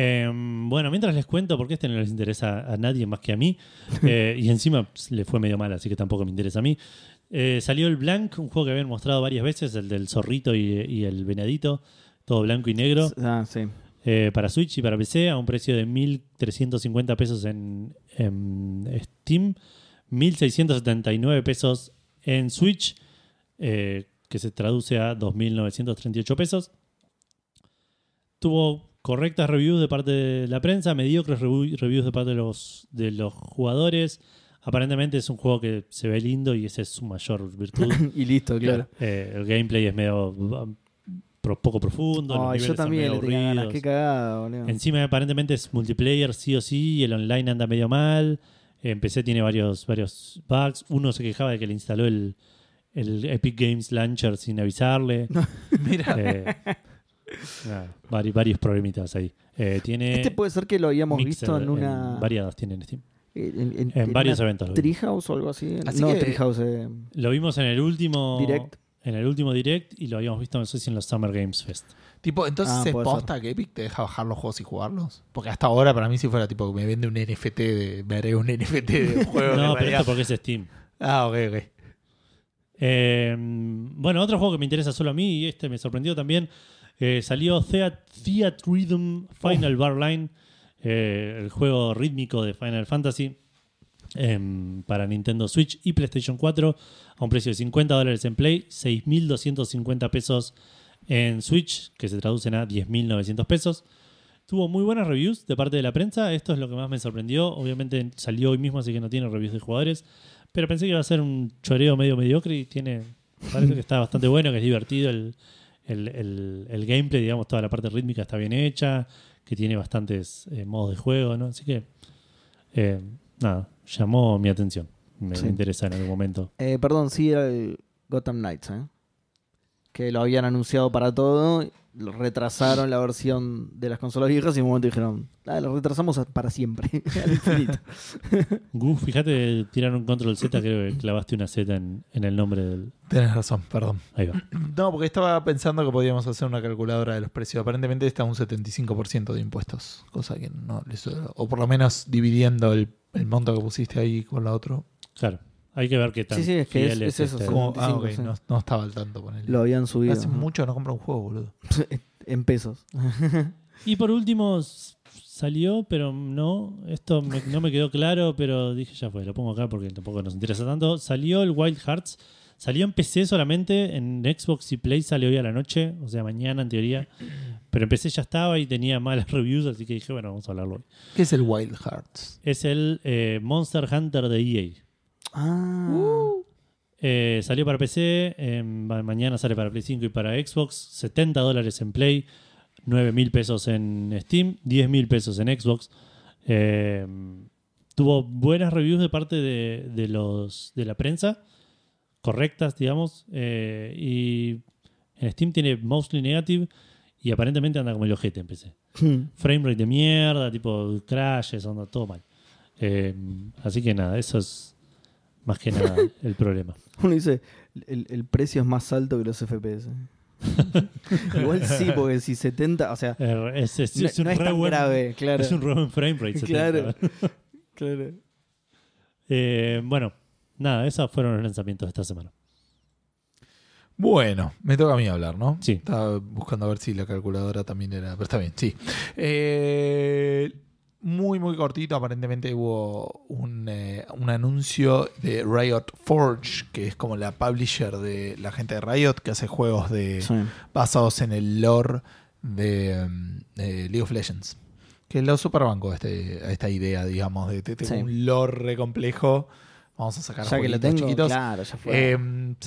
Eh, bueno, mientras les cuento, porque este no les interesa a nadie más que a mí, eh, y encima pues, le fue medio mal, así que tampoco me interesa a mí. Eh, salió el Blank, un juego que habían mostrado varias veces, el del zorrito y, y el venadito, todo blanco y negro, Ah, sí. Eh, para Switch y para PC, a un precio de 1.350 pesos en, en Steam, 1.679 pesos en Switch, eh, que se traduce a 2.938 pesos. Tuvo correctas reviews de parte de la prensa, mediocres reviews de parte de los, de los jugadores. Aparentemente es un juego que se ve lindo y esa es su mayor virtud. y listo, claro. Eh, el gameplay es medio poco profundo. los Ay, niveles yo son también le ganas. Qué cagada, boludo. Encima aparentemente es multiplayer sí o sí y el online anda medio mal. En PC tiene varios, varios bugs. Uno se quejaba de que le instaló el, el Epic Games Launcher sin avisarle. Mira, Eh, nada, vari- varios problemitas ahí. Eh, tiene Este puede ser que lo habíamos Mixer visto en una. variadas tiene en Steam. en, en- En en varios una eventos. lo vimos. Treehouse o algo así. Así no, que- Treehouse. eh, Lo vimos en el último Direct. En el último direct y lo habíamos visto, no sé si en los Summer Games Fest. tipo, entonces Ah, es puede posta que Epic te deja bajar los juegos y jugarlos. Porque hasta ahora para mí si fuera tipo que me vende un NFT de, me haré un NFT de un juego. que No, pero realidad- esto porque es Steam. Ah, ok, ok. Eh, bueno, otro juego que me interesa solo a mí y este me sorprendió también. eh, salió Theat, Theat Rhythm Final Bar Line, eh, el juego rítmico de Final Fantasy em, para Nintendo Switch y PlayStation 4 a un precio de 50 dólares en Play, 6.250 pesos en Switch, que se traducen a 10.900 pesos. Tuvo muy buenas reviews de parte de la prensa. Esto es lo que más me sorprendió. Obviamente salió hoy mismo, así que no tiene reviews de jugadores. Pero pensé que iba a ser un choreo medio mediocre y tiene. Parece que está bastante bueno, que es divertido el, el- el- gameplay, digamos, toda la parte rítmica está bien hecha, que tiene bastantes eh, modos de juego. Así que. eh, nada, llamó mi atención. Me, Sí. me interesa en algún momento. eh, perdón, sí, era el Gotham Knights, ¿eh? Que lo habían anunciado para todo. lo Retrasaron la versión de las consolas viejas y en un momento dijeron, ah, lo retrasamos para siempre, al infinito. Gus, fíjate, tiraron un control Z, creo que clavaste una Z en, en el nombre del. Tienes razón, perdón. Ahí va. No, porque estaba pensando que podíamos hacer una calculadora de los precios. Aparentemente está un 75% de impuestos, cosa que no les O por lo menos dividiendo el, el monto que pusiste ahí con la otro. Claro. Hay que ver qué tan Sí, sí, es que es- eso, este-. Como, ah, ok, 75%. no, no estaba al tanto con él. Lo habían subido. Hace mucho no compro un juego, boludo. en pesos. Y por último, salió, pero no. Esto me- no me quedó claro, pero dije ya fue, lo pongo acá porque tampoco nos interesa tanto. Salió el Wild Hearts. Salió en PC solamente, en Xbox y Play sale hoy a la noche, o sea, mañana en teoría. Pero en PC ya estaba y tenía malas reviews, así que dije, bueno, vamos a hablarlo hoy. ¿Qué es el Wild Hearts? Es el eh, Monster Hunter de EA. Ah. Eh, salió para PC, eh, ma- mañana sale para Play 5 y para Xbox, 70 dólares en Play, 9 mil pesos en Steam, 10 mil pesos en Xbox. Eh, tuvo buenas reviews de parte de, de los de la prensa, correctas, digamos, eh, y en Steam tiene mostly negative y aparentemente anda como el ojete en PC. Frame rate de mierda, tipo crashes, anda todo mal. Eh, así que nada, eso es más que nada el problema. Uno dice, el, el precio es más alto que los FPS. Igual sí, porque si 70, o sea, Es, es- no, es un no es tan buen- grave, claro. Es un re buen frame rate. 70. Claro. claro. Eh, bueno, nada, esos fueron los lanzamientos de esta semana. Bueno, me toca a mí hablar, ¿no? Sí. Estaba buscando a ver si la calculadora también era. Pero está bien, sí. Eh, muy, muy cortito. Aparentemente hubo un, eh, un anuncio de Riot Forge, que es como la publisher de la gente de Riot, que hace juegos de Sí. basados en el lore de, um, de League of Legends. Que lo superbanco este, a esta idea, digamos, de, de- tengo Sí. un lore re complejo. Vamos a sacar Ya que lo tengo, chiquitos. claro, ya fue. Eh,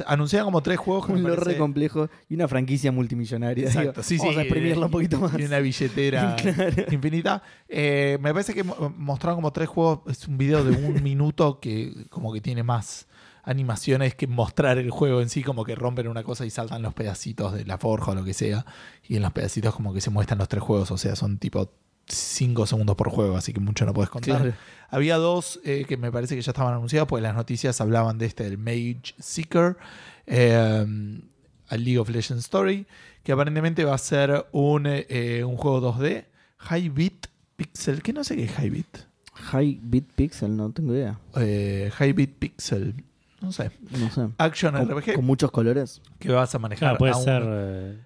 anunciaron como tres juegos que un me lore parece- complejo y una franquicia multimillonaria. Exacto, digo, sí, Vamos sí, a exprimirla eh, un poquito más. Y una billetera Claro. infinita. Eh, me parece que mo- mostraron como tres juegos. Es un video de un minuto que como que tiene más animaciones que mostrar el juego en sí, como que rompen una cosa y saltan los pedacitos de la forja o lo que sea. Y en los pedacitos como que se muestran los tres juegos. O sea, son tipo cinco segundos por juego, así que mucho no puedes contar. Claro. Había dos eh, que me parece que ya estaban anunciados, porque las noticias hablaban de este, del Mage Seeker, eh, a League of Legends Story, que aparentemente va a ser un, eh, un juego 2D, High Bit Pixel, que no sé qué es High Bit. High Bit Pixel, no tengo idea. Eh, high Bit Pixel, no sé. No sé. Action Con, RPG, con muchos colores. que vas a manejar Claro, puede a un ser eh,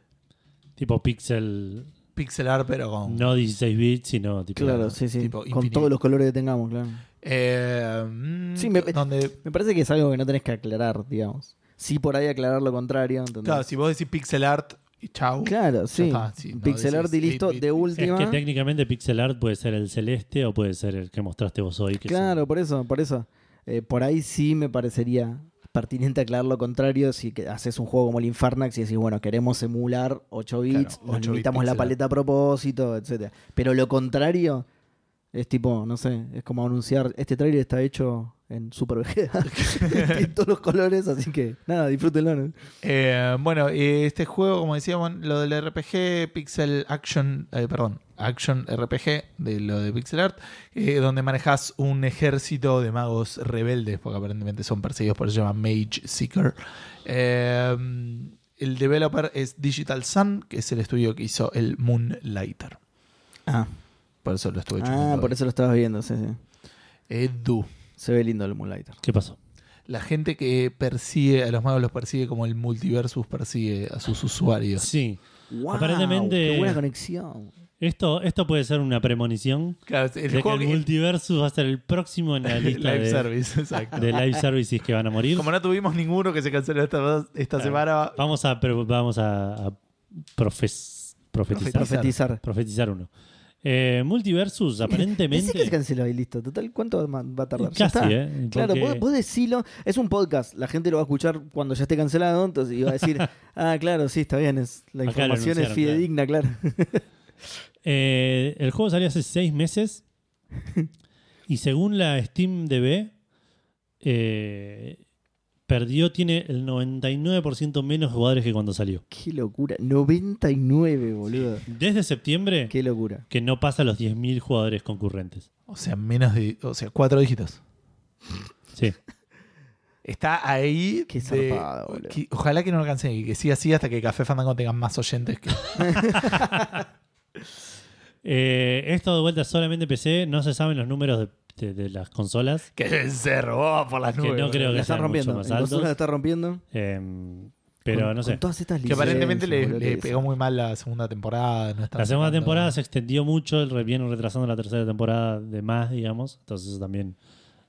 tipo pixel, pixel art, pero con... no 16 bits, sino tipo. Claro, sí, sí. tipo Con todos los colores que tengamos, claro. Eh, mm, Sí, me- donde Me parece que es algo que no tenés que aclarar, digamos. Sí, por ahí aclarar lo contrario. ¿entendés? Claro, si vos decís pixel art y chau. Claro, sí. está, sí, no Pixel art y listo, 8-bit de pixel. Es última. que técnicamente pixel art puede ser el celeste o puede ser el que mostraste vos hoy. Que Claro, por eso, por eso. Eh, por ahí sí me parecería pertinente aclarar lo contrario si que haces un juego como el Infernax y decís, bueno, queremos emular 8 bits, Claro, nos 8 bit limitamos la paleta a propósito, etcétera. Pero lo contrario es tipo, no sé, es como anunciar, este trailer está hecho en Super Vegeta, en todos los colores, así que nada, disfrútenlo. ¿no? Eh, bueno, eh, este juego, como decíamos, lo del RPG, Pixel Action, eh, perdón, Action RPG, de lo de Pixel Art, eh, donde manejas un ejército de magos rebeldes, porque aparentemente son perseguidos, por eso se llama Mage Seeker. Eh, el developer es Digital Sun, que es el estudio que hizo el Moonlighter. Ah, Por eso lo estuve ah por hoy. eso lo estabas viendo, sí, sí. Edu. Se ve lindo el Moonlighter. ¿Qué pasó? La gente que persigue, a los magos los persigue como el multiversus persigue a sus usuarios. Sí. Wow, Aparentemente- Qué buena conexión. Esto, esto puede ser una premonición Claro, el de que el multiversus va a ser el próximo en la lista Live de, service, exacto. de live services que van a morir. Como no tuvimos ninguno que se canceló esta, esta Claro. semana, Vamos a, vamos a, a profes- profetizar. Profetizar. Profetizar uno. Eh, multiversus, Dice que aparentemente. se canceló y listo. Total, ¿cuánto va va a tardar? Ya Casi, está. ¿eh? Claro, vos, vos decilo. Es un podcast. La gente lo va a escuchar cuando ya esté cancelado. Entonces iba a decir, ah, claro, sí, está bien. Es, la Acá lo información es anunciaron, fidedigna, claro. Eh, el juego salió hace seis meses. y según la Steam DB, eh, perdió, tiene el 99% menos jugadores que cuando salió. Qué locura. 99, boludo. Desde septiembre, Qué locura. que no pasa los 10.000 jugadores concurrentes. o sea, menos de, o sea, cuatro dígitos. Sí. Está ahí. Qué de- zarpado, boludo. que- ojalá que no lo alcance y que siga así hasta que Café Fandango tenga más oyentes que. Eh, esto de vuelta solamente PC, no se saben los números de, de- de las consolas. que se robó por las Que nubes. no creo que La están sean rompiendo. mucho más consola la altos. está rompiendo. Em, pero Con- no sé. Con todas estas Que aparentemente le, pegó muy mal la segunda temporada. no La segunda temporada se extendió mucho, el vienen retrasando la tercera temporada de más, digamos. Entonces eso también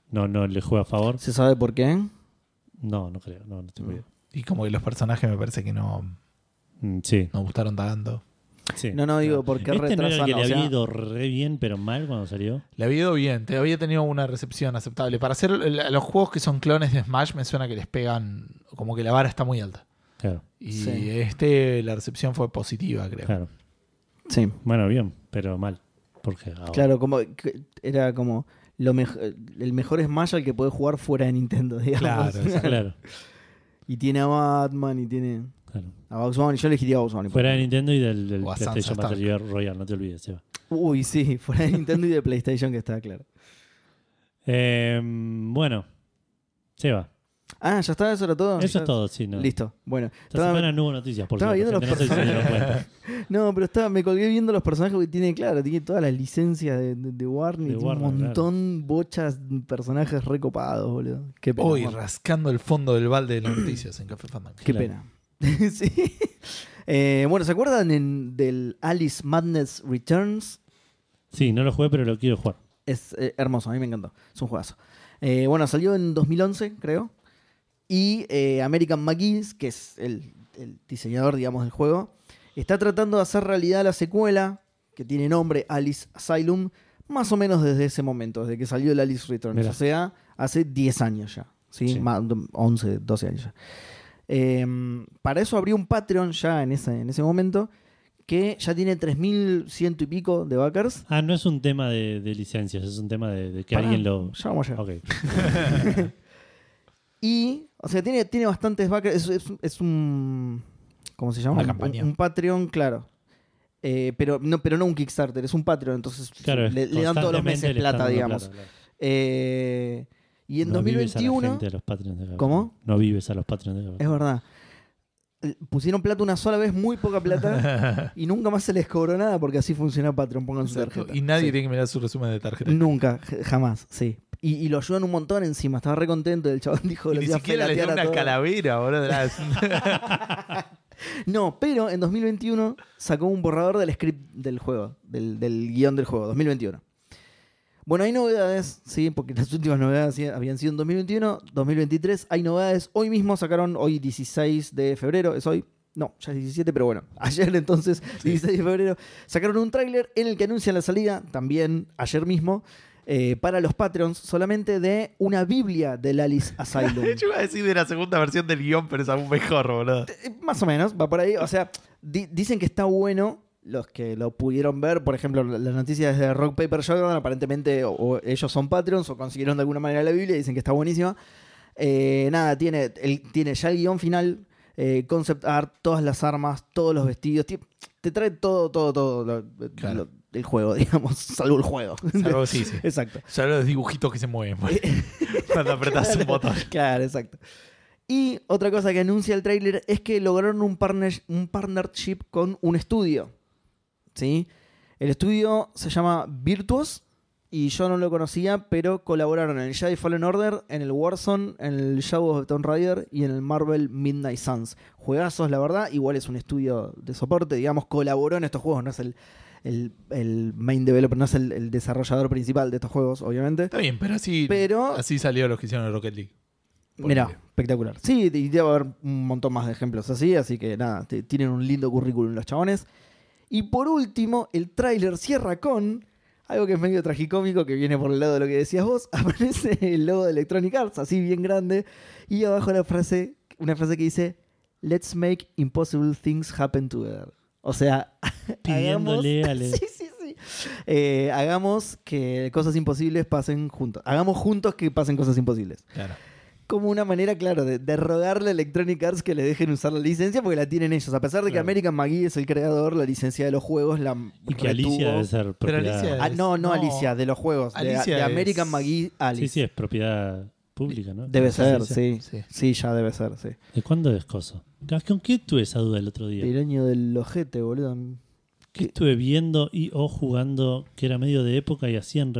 no, no le juega a favor. ¿Se sabe por qué? No, no creo, no, idea. Y como que los personajes me parece que no, Mm, sí, no gustaron tanto. Sí. No, no, digo, ¿por qué Este no era el retrasan? que le O sea, había ido re bien, pero mal cuando salió. Le había ido bien, te había tenido una recepción aceptable. Para hacer los juegos que son clones de Smash, me suena que les pegan, como que la vara está muy alta. Claro, Y Sí. este, la recepción fue positiva, creo. claro. Sí. Bueno, bien, pero mal. Porque ahora- Claro, como era como lo el mejor Smash al que puedes jugar fuera de Nintendo, digamos. Claro. Claro, y tiene a Batman y tiene claro. a Bugs Bunny. Yo elegiría a Bugs Bunny. Fuera de. Nintendo y del, del O a PlayStation Sansa Battle Royale, no te olvides, Seba. Uy, sí, fuera de Nintendo y de PlayStation que está claro. Eh, bueno, Seba. Ah, ya está, eso era todo. Eso Ya- es todo, sí. No. Listo. Bueno, Esta estaba- semana no hubo noticias, por estaba suerte, viendo los gente, no sé si se dieron cuenta. no, pero estaba, me colgué viendo los personajes porque tiene, claro, tiene todas las licencias de, de, de Warner, De y tiene Warner, un montón, bochas, personajes recopados, boludo. Qué pena. Hoy rascando el fondo del balde de las noticias en Café Fandango. Qué Claro. pena. sí. Eh, bueno, ¿se acuerdan en- del Alice Madness Returns? Sí, no lo jugué, pero lo quiero jugar. Es eh, hermoso, a mí me encantó. Es un juegazo. Eh, bueno, salió en 2011, creo. Y eh, American McGee, que es el, el diseñador, digamos, del juego, está tratando de hacer realidad la secuela, que tiene nombre Alice Asylum, más o menos desde ese momento, desde que salió el Alice Returns. Mirá. O sea, hace 10 años ya. ¿sí? Sí. Más- 11, 12 años ya. Eh, para eso abrió un Patreon ya en ese, en ese momento, que ya tiene 3.100 y pico de backers. Ah, no es un tema de, de licencias, es un tema de, de que Pará, alguien lo. Ya vamos allá. Ok. Y, o sea, tiene, tiene bastantes backers. Es, es- es un. ¿Cómo se llama? Una Un- campaña. Un, Patreon, claro. Eh, pero, no, pero no un Kickstarter, es un Patreon. Entonces Claro, le, le dan todos los meses plata, digamos. plata, claro. Eh, y en no vives a la 2021. gente a los Patreons de. ¿Cómo? No vives a los Patreons de Café. Es verdad. Eh, Pusieron plata una sola vez, muy poca plata. y nunca más se les cobró nada porque así funciona Patreon. Pongan su tarjeta. Y nadie Sí. tiene que mirar su resumen de tarjeta. Nunca, jamás, sí. Y, y lo ayudan un montón encima. Estaba re contento. El chabón dijo Y lo ni siquiera le dio una calavera, boludo. No, pero en 2021 sacó un borrador del script del juego, del, del guion del juego, 2021. Bueno, hay novedades, sí, porque las últimas novedades habían sido en 2021, 2023 hay novedades. Hoy mismo sacaron, hoy 16 de febrero, es hoy, no, ya es 17, pero bueno, ayer entonces, 16 de febrero, sacaron un tráiler en el que anuncian la salida, también ayer mismo, eh, para los Patreons, solamente de una Biblia del Alice Asylum. Yo iba a decir de la segunda versión del guion, pero es aún mejor, boludo. Eh, Más o menos, va por ahí. O sea, di- dicen que está bueno. Los que lo pudieron ver, por ejemplo, la la noticia es de Rock Paper Shotgun, aparentemente o, o ellos son Patreons o consiguieron de alguna manera la Biblia y dicen que está buenísima. Eh, nada, tiene, el, tiene ya el guion final, eh, concept art, todas las armas, todos los vestidos. ti- Te trae todo, todo, todo lo- Claro. lo- del juego, digamos, salvo el juego. Salvo, sí, sí. Exacto. Solo los dibujitos que se mueven. güey. Cuando apretas un botón. Claro, exacto. Y otra cosa que anuncia el tráiler es que lograron un, partner- un partnership con un estudio. ¿Sí? El estudio se llama Virtuos y yo no lo conocía, pero colaboraron en el Jedi Fallen Order, en el Warzone, en el Shadow of Tomb Raider y en el Marvel Midnight Suns. Juegazos, la verdad. Igual es un estudio de soporte, digamos, colaboró en estos juegos, no es el, el, el main developer, no es el, el desarrollador principal de estos juegos, obviamente. Está bien, pero así, Pero- así salió los que hicieron el Rocket League. Mira, espectacular. Sí, y debe haber un montón más de ejemplos así, así que nada, tienen un lindo currículum los chabones. Y por último, el tráiler cierra con algo que es medio tragicómico, que viene por el lado de lo que decías vos. Aparece el logo de Electronic Arts, así bien grande, y abajo la frase, una frase que dice, Let's make impossible things happen together. O sea, Pidiéndole hagamos- Sí, sí, sí. Eh, hagamos que cosas imposibles pasen juntos. Hagamos juntos que pasen cosas imposibles Claro. Como una manera, claro, de, de rogarle a Electronic Arts que le dejen usar la licencia porque la tienen ellos. A pesar de que Claro. American McGee es el creador, la licencia de los juegos la Y que retuvo. Alicia debe ser Pero propiedad. Alicia- Ah, no, no, No. Alicia, de los juegos. de- Alicia de, es- American McGee, Alice. Sí, sí, es propiedad pública, ¿no? Debe ¿Cómo se ser, sí. Sí. sí. ya debe ser, sí. ¿De cuándo es cosa? ¿Con qué tuve esa duda el otro día? El año del ojete, boludo. ¿Qué estuve viendo y o jugando que era medio de época y hacían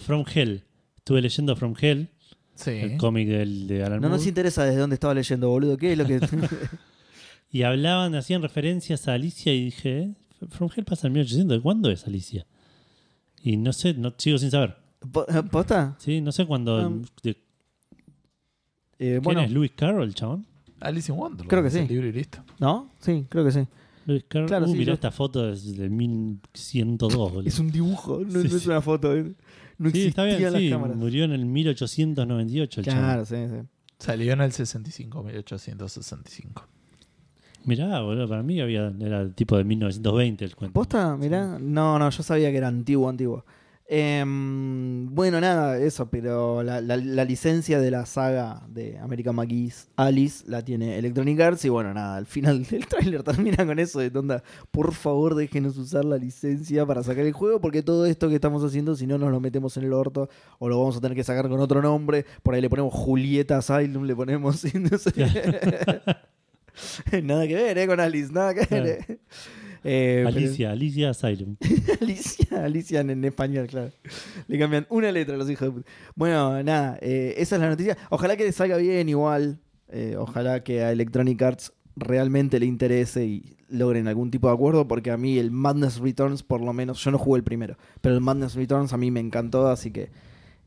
From Hell. Estuve leyendo From Hell, Sí. el cómic del, de Alan No Moore, nos interesa desde dónde estaba leyendo, boludo. ¿Qué es lo que.? y hablaban, hacían referencias a Alicia y dije, ¿eh? From Hell pasa en 1800, ¿de cuándo es Alicia? Y no sé, no sigo sin saber. Po- ¿Posta? Sí, no sé cuándo. Um, de- Eh, ¿Quién bueno, es Lewis Carroll, chabón? Alice in Wonderland. Creo que es sí. el libro y listo. ¿no? Sí, creo que sí. Lewis Carroll. Claro, uh, sí, mirá yo- esta foto desde 1102, boludo. Es un dibujo, no, Sí, no es sí. una foto. No sí, está bien, las sí. cámaras. Murió en el 1898 el. Claro, sí, sí. Salió en el 65, 1865. Mirá, boludo, para mí había, era el tipo de 1920 el cuento. ¿Posta? Mirá. No, no, yo sabía que era antiguo, antiguo. Em, bueno, nada, eso, pero la, la- la licencia de la saga de American McGee's Alice la tiene Electronic Arts y bueno, nada, al final del tráiler termina con eso de onda, por favor déjenos usar la licencia para sacar el juego porque todo esto que estamos haciendo si no nos lo metemos en el orto o lo vamos a tener que sacar con otro nombre, por ahí le ponemos Julieta Asylum, le ponemos y no sé. nada que ver, ¿eh? Con Alice, nada que ver. eh. Eh, pero- Alicia, Alicia Asylum. Alicia, Alicia en, en español, claro. Le cambian una letra a los hijos de puta. Bueno, nada, eh, esa es la noticia. Ojalá que salga bien igual. Eh, ojalá que a Electronic Arts realmente le interese y logren algún tipo de acuerdo, porque a mí el Madness Returns, por lo menos, yo no jugué el primero, pero el Madness Returns a mí me encantó, así que...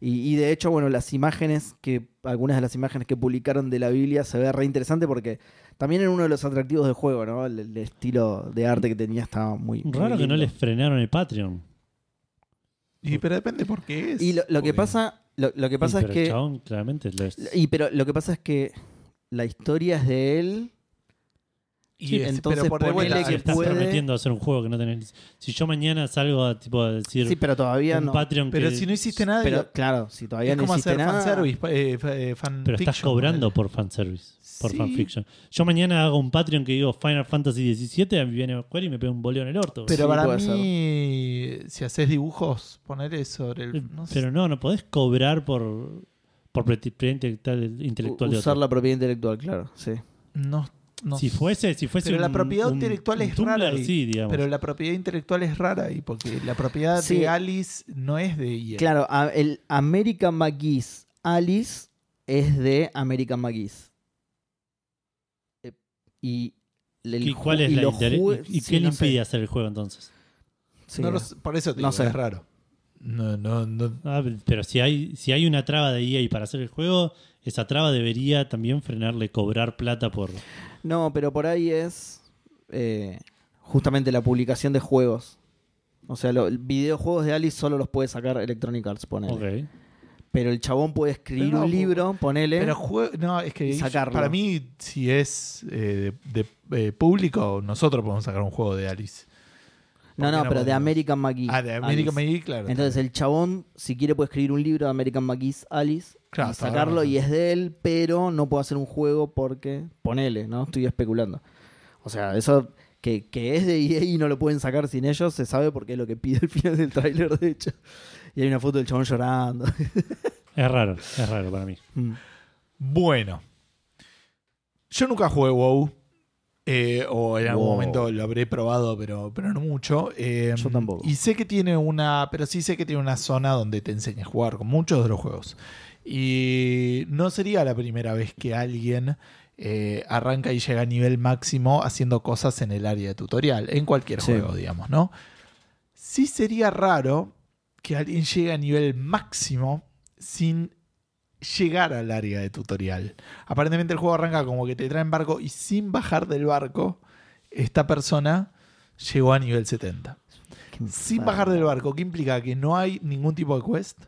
Y, y de hecho, bueno, las imágenes que, algunas de las imágenes que publicaron de la Biblia se ve re interesante porque también era uno de los atractivos del juego, ¿no? El, el estilo de arte que tenía estaba muy... muy Raro que no les frenaron el Patreon. Y pero depende por qué es. Y lo, lo que pasa, lo, lo que pasa es pero el que. chabón claramente lo es. Y pero lo que pasa es que la historia es de él. Y Sí, es- entonces pero por de ponele vuelta, que estás puede- prometiendo hacer un juego que no tenés. Si yo mañana salgo a, tipo, a decir Sí, pero todavía un no. Patreon Pero que. si no hiciste nada, Pero claro, si todavía es no como hiciste hacer nada. fanservice, eh, fa- eh, fan pero estás fiction, cobrando ponele. por fanservice, por Sí. fanfiction. Yo mañana hago un Patreon que digo Final Fantasy XVII, a mí viene Square y me pega un boleo en el orto. Pero Sí, para mí, si haces dibujos, poner eso sobre el. No sé. Pero no, no podés cobrar por, por propiedad intelectual, intelectual de Usar otro. la propiedad intelectual, claro, sí. no, no Si fuese, si fuese Pero la propiedad un- intelectual un es Tumblr, rara ahí. sí, digamos. Pero la propiedad intelectual es rara ahí, porque la propiedad Sí. de Alice no es de EA. Claro, a- el American McGee's Alice es de American McGee's. Eh, Y, el ¿Y cuál es y la los inter- jue- ¿Y, y sí, qué no le sé. impide hacer el juego entonces? Sí, No sé, por eso te No digo, sé. es raro. No, no, no. Ah, pero si hay, si hay una traba de EA para hacer el juego, esa traba debería también frenarle cobrar plata por. No, pero por ahí es eh, justamente la publicación de juegos. O sea, los videojuegos de Alice solo los puede sacar Electronic Arts, ponele. Ok. Pero el chabón puede escribir no, un libro, ponele. Pero no, es que Y sacarlo. para mí, si es eh, de, de, eh, público, nosotros podemos sacar un juego de Alice. no, ¿por no, pero de? American McGee. Ah, de American Alice. McGee, claro. Entonces el chabón, si quiere, puede escribir un libro de American McGee's Alice Claro, y está sacarlo y es de él, pero no puede hacer un juego porque, ponele, ¿no? Estoy especulando. O sea, eso que, que es de EA y no lo pueden sacar sin ellos, se sabe porque es lo que pide el final del tráiler, de hecho. Y hay una foto del chabón llorando. Es raro, es raro para mí. Mm. Bueno. Yo nunca jugué WoW. eh, o en algún Wow. momento lo habré probado, pero, pero no mucho. eh, Yo tampoco. Y sé que tiene una. Pero sí sé que tiene una zona donde te enseña a jugar con muchos de los juegos. Y no sería la primera vez que alguien eh, arranca y llega a nivel máximo haciendo cosas en el área de tutorial. En cualquier Sí. juego, digamos, ¿no? Sí sería raro que alguien llegue a nivel máximo sin llegar al área de tutorial. Aparentemente el juego arranca como que te trae en barco y sin bajar del barco, esta persona llegó a nivel 70. Qué Sin bajar del barco, ¿qué implica? Que no hay ningún tipo de quest,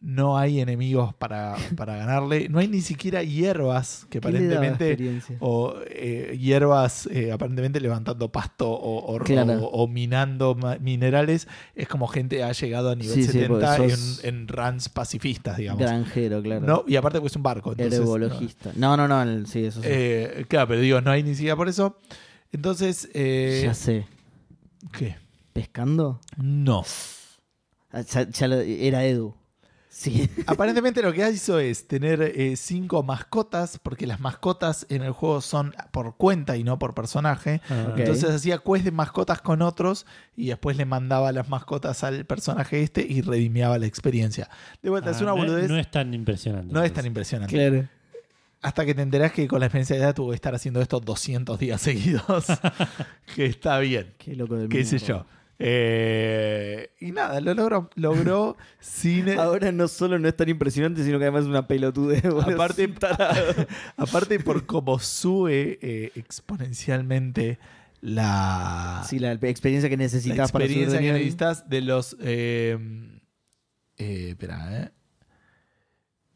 no hay enemigos para, para ganarle, no hay ni siquiera hierbas que ¿Qué le daba aparentemente o eh, hierbas eh, aparentemente levantando pasto o, o- Claro. o- o minando minerales. Es como gente ha llegado a nivel Sí, sí, 70 porque en, sos en runs pacifistas, digamos. Granjero, claro. No, y aparte pues es un barco. Entonces, Herbologista. No, no, no, el- sí, eso sí. eh, claro, pero digo, no hay ni siquiera por eso. Entonces, ya sé. ¿qué? ¿Pescando? No. Ah, ya- ya lo- era Edu. Sí. Aparentemente lo que hizo es tener eh, cinco mascotas, porque las mascotas en el juego son por cuenta y no por personaje. Ah. Entonces hacía quest de mascotas con otros y después le mandaba las mascotas al personaje este y redimiaba la experiencia. De vuelta, es ah, una no, boludez. no es tan impresionante. no es tan impresionante. Claro. Hasta que te enterás que con la experiencia de edad tuvo que estar haciendo esto 200 días seguidos. que está bien. Qué loco del Qué sé yo. Eh, y nada, lo logró. Logró sin. Ahora no solo no es tan impresionante, sino que además es una pelotudez. boludo. Aparte, aparte por cómo sube eh, exponencialmente la, Sí, la experiencia que la necesitas para subir experiencia que necesitas de los. eh, espera, eh.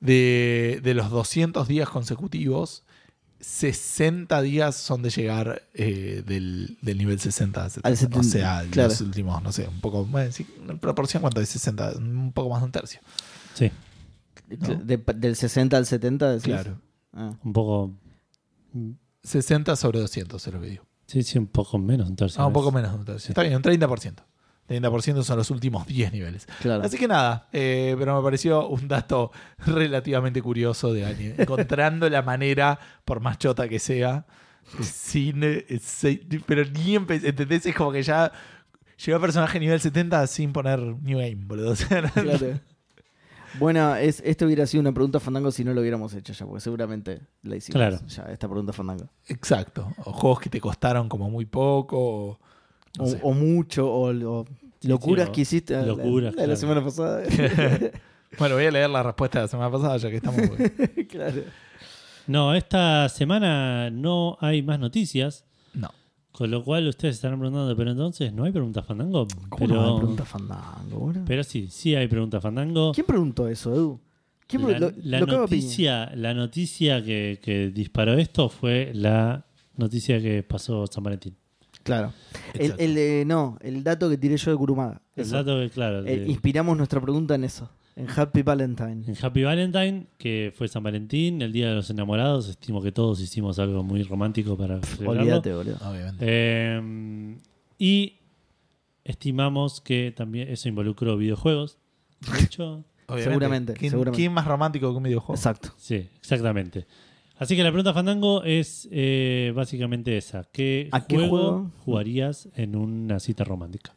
De, de los 200 días consecutivos. 60 días son de llegar eh, del, del nivel 60 a 70. Al o 70, sea, claro. los últimos, no sé, un poco, bueno, sí, en proporción cuánto es 60, un poco más de un tercio. Sí, ¿no? De- del 60 al 70, decís? Claro. Ah. un poco. 60 sobre 200 se lo que digo. Sí, sí, un poco menos, un tercio. Ah, un poco menos de un tercio. Está bien, un 30%. 30% son los últimos 10 niveles. Claro. Así que nada, eh, pero me pareció un dato relativamente curioso de anime. Encontrando la manera, por más chota que sea, sin. eh, pero ni empe- ¿entendés? Es como que ya llegó el personaje nivel 70 sin poner New Game, boludo. Claro. Bueno, es, esto hubiera sido una pregunta Fandango si no lo hubiéramos hecho ya, porque seguramente la hicimos Claro. ya, esta pregunta Fandango. Exacto. O juegos que te costaron como muy poco. O, no O, mucho, o, o locuras sí, que hiciste la- locuras, la, de la claro. semana pasada. Bueno, voy a leer la respuesta de la semana pasada, ya que estamos. claro. No, esta semana no hay más noticias. No. Con lo cual ustedes estarán preguntando, pero entonces no hay preguntas Fandango. ¿Cómo Pero, no pregunta Fandango, boludo? pero sí, sí hay preguntas Fandango. ¿Quién preguntó eso, Edu? ¿Quién La, lo- la lo cago a piña. noticia, la noticia que, que disparó esto fue la noticia que pasó San Valentín. Claro. El, el de- no, el dato que tiré yo de Kurumaga. El Eso. dato que, claro, Eh, de- inspiramos nuestra pregunta en eso. En Happy Valentine. en Happy Valentine, que fue San Valentín, el Día de los Enamorados, estimo que todos hicimos algo muy romántico para celebrarlo. Olvídate, boludo. Obviamente. Eh, y estimamos que también eso involucró videojuegos. De hecho, Obviamente. seguramente, ¿Quién, seguramente. quién más romántico que un videojuego? Exacto. sí, exactamente. Así que la pregunta Fandango es eh, básicamente esa. ¿Qué, ¿A qué juego, juego? jugarías en una cita romántica?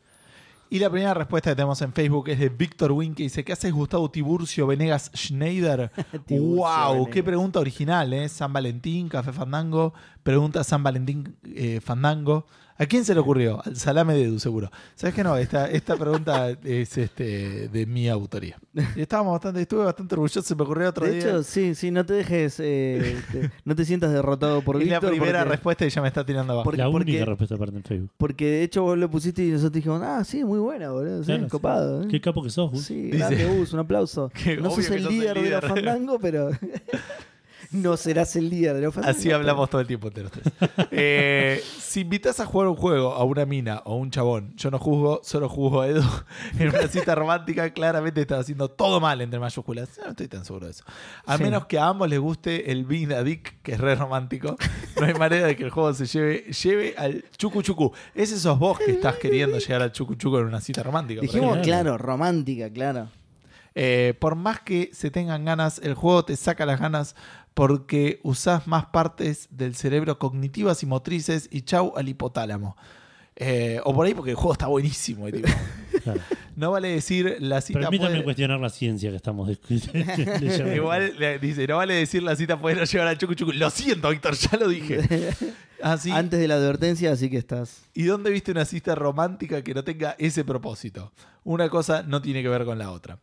Y la primera respuesta que tenemos en Facebook es de Víctor Wink, que dice: ¿Qué haces, Gustavo Tiburcio Venegas Schneider? ¡Wow! Venegas. ¡Qué pregunta original, eh! San Valentín, Café Fandango. Pregunta San Valentín eh, Fandango. ¿A quién se le ocurrió? Al salame de Edu, seguro. ¿Sabes qué no? Esta, esta pregunta es este, de mi autoría. Y estábamos bastante, estuve bastante orgulloso, se me ocurrió otro De día. hecho, sí, sí, no te dejes, eh, te- no te sientas derrotado por es la primera porque, respuesta y ya me está tirando abajo. Porque- la porque- única respuesta aparte en Facebook. porque de hecho vos lo pusiste y nosotros dijimos, ah, sí, muy buena, boludo. Sí, Claro, sí. copado. ¿eh? Qué capo que sos, Gus. Sí, Dice- grande, Gus, un aplauso. Que no sos que el sos el líder de la. Fandango, pero no serás el líder de la Fandango. Así hablamos todo el tiempo entre los tres. Eh, si invitas a jugar un juego a una mina o un chabón, yo no juzgo, solo juzgo a Edu en una cita romántica, claramente estás haciendo todo mal entre mayúsculas. Yo no estoy tan seguro de eso. A Sí. menos que a ambos les guste el a Dick, que es re romántico, no hay manera de que el juego se lleve, lleve al chucu chucu. Ese sos vos que estás queriendo llegar al chucu chucu en una cita romántica. Dijimos, Claro. claro, romántica, claro. eh, por más que se tengan ganas, el juego te saca las ganas porque usás más partes del cerebro cognitivas y motrices y chau al hipotálamo. Eh, o por ahí porque el juego está buenísimo. y tipo, Claro. no vale decir la cita Permítanme puede... cuestionar la ciencia que estamos discutiendo. Igual le- dice, no vale decir la cita puede no llevar al chucu chucu. Lo siento, Víctor, ya lo dije. Así, Antes de la advertencia, así que estás. ¿Y dónde viste una cita romántica que no tenga ese propósito? Una cosa no tiene que ver con la otra.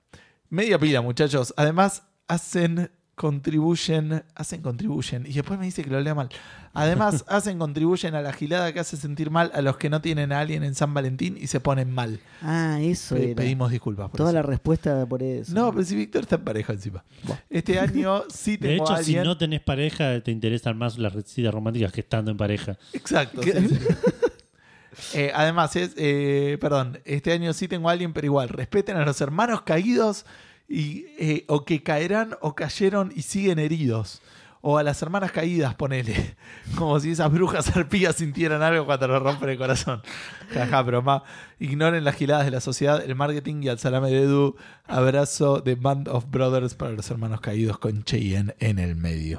Media pila, muchachos. Además, hacen contribuyen, hacen contribuyen, y después me dice que lo lea mal. Además, hacen contribuyen a la gilada que hace sentir mal a los que no tienen a alguien en San Valentín y se ponen mal. Ah, eso Pe- era. pedimos disculpas por Toda eso. la respuesta por eso. No, pero si Víctor está en pareja encima. Este año sí De tengo hecho, a si alguien. no tenés pareja, te interesan más las citas románticas que estando en pareja. Exacto. sí, sí. Eh, además, es, eh, perdón, este año sí tengo a alguien, pero igual, respeten a los hermanos caídos y, eh, o que caerán o cayeron y siguen heridos. O a las hermanas caídas, ponele. Como si esas brujas arpías sintieran algo cuando nos rompen el corazón. Jaja, pero más. Ignoren las giladas de la sociedad, el marketing y al salame de Edu. Abrazo de Band of Brothers para los hermanos caídos con Cheyenne en el medio.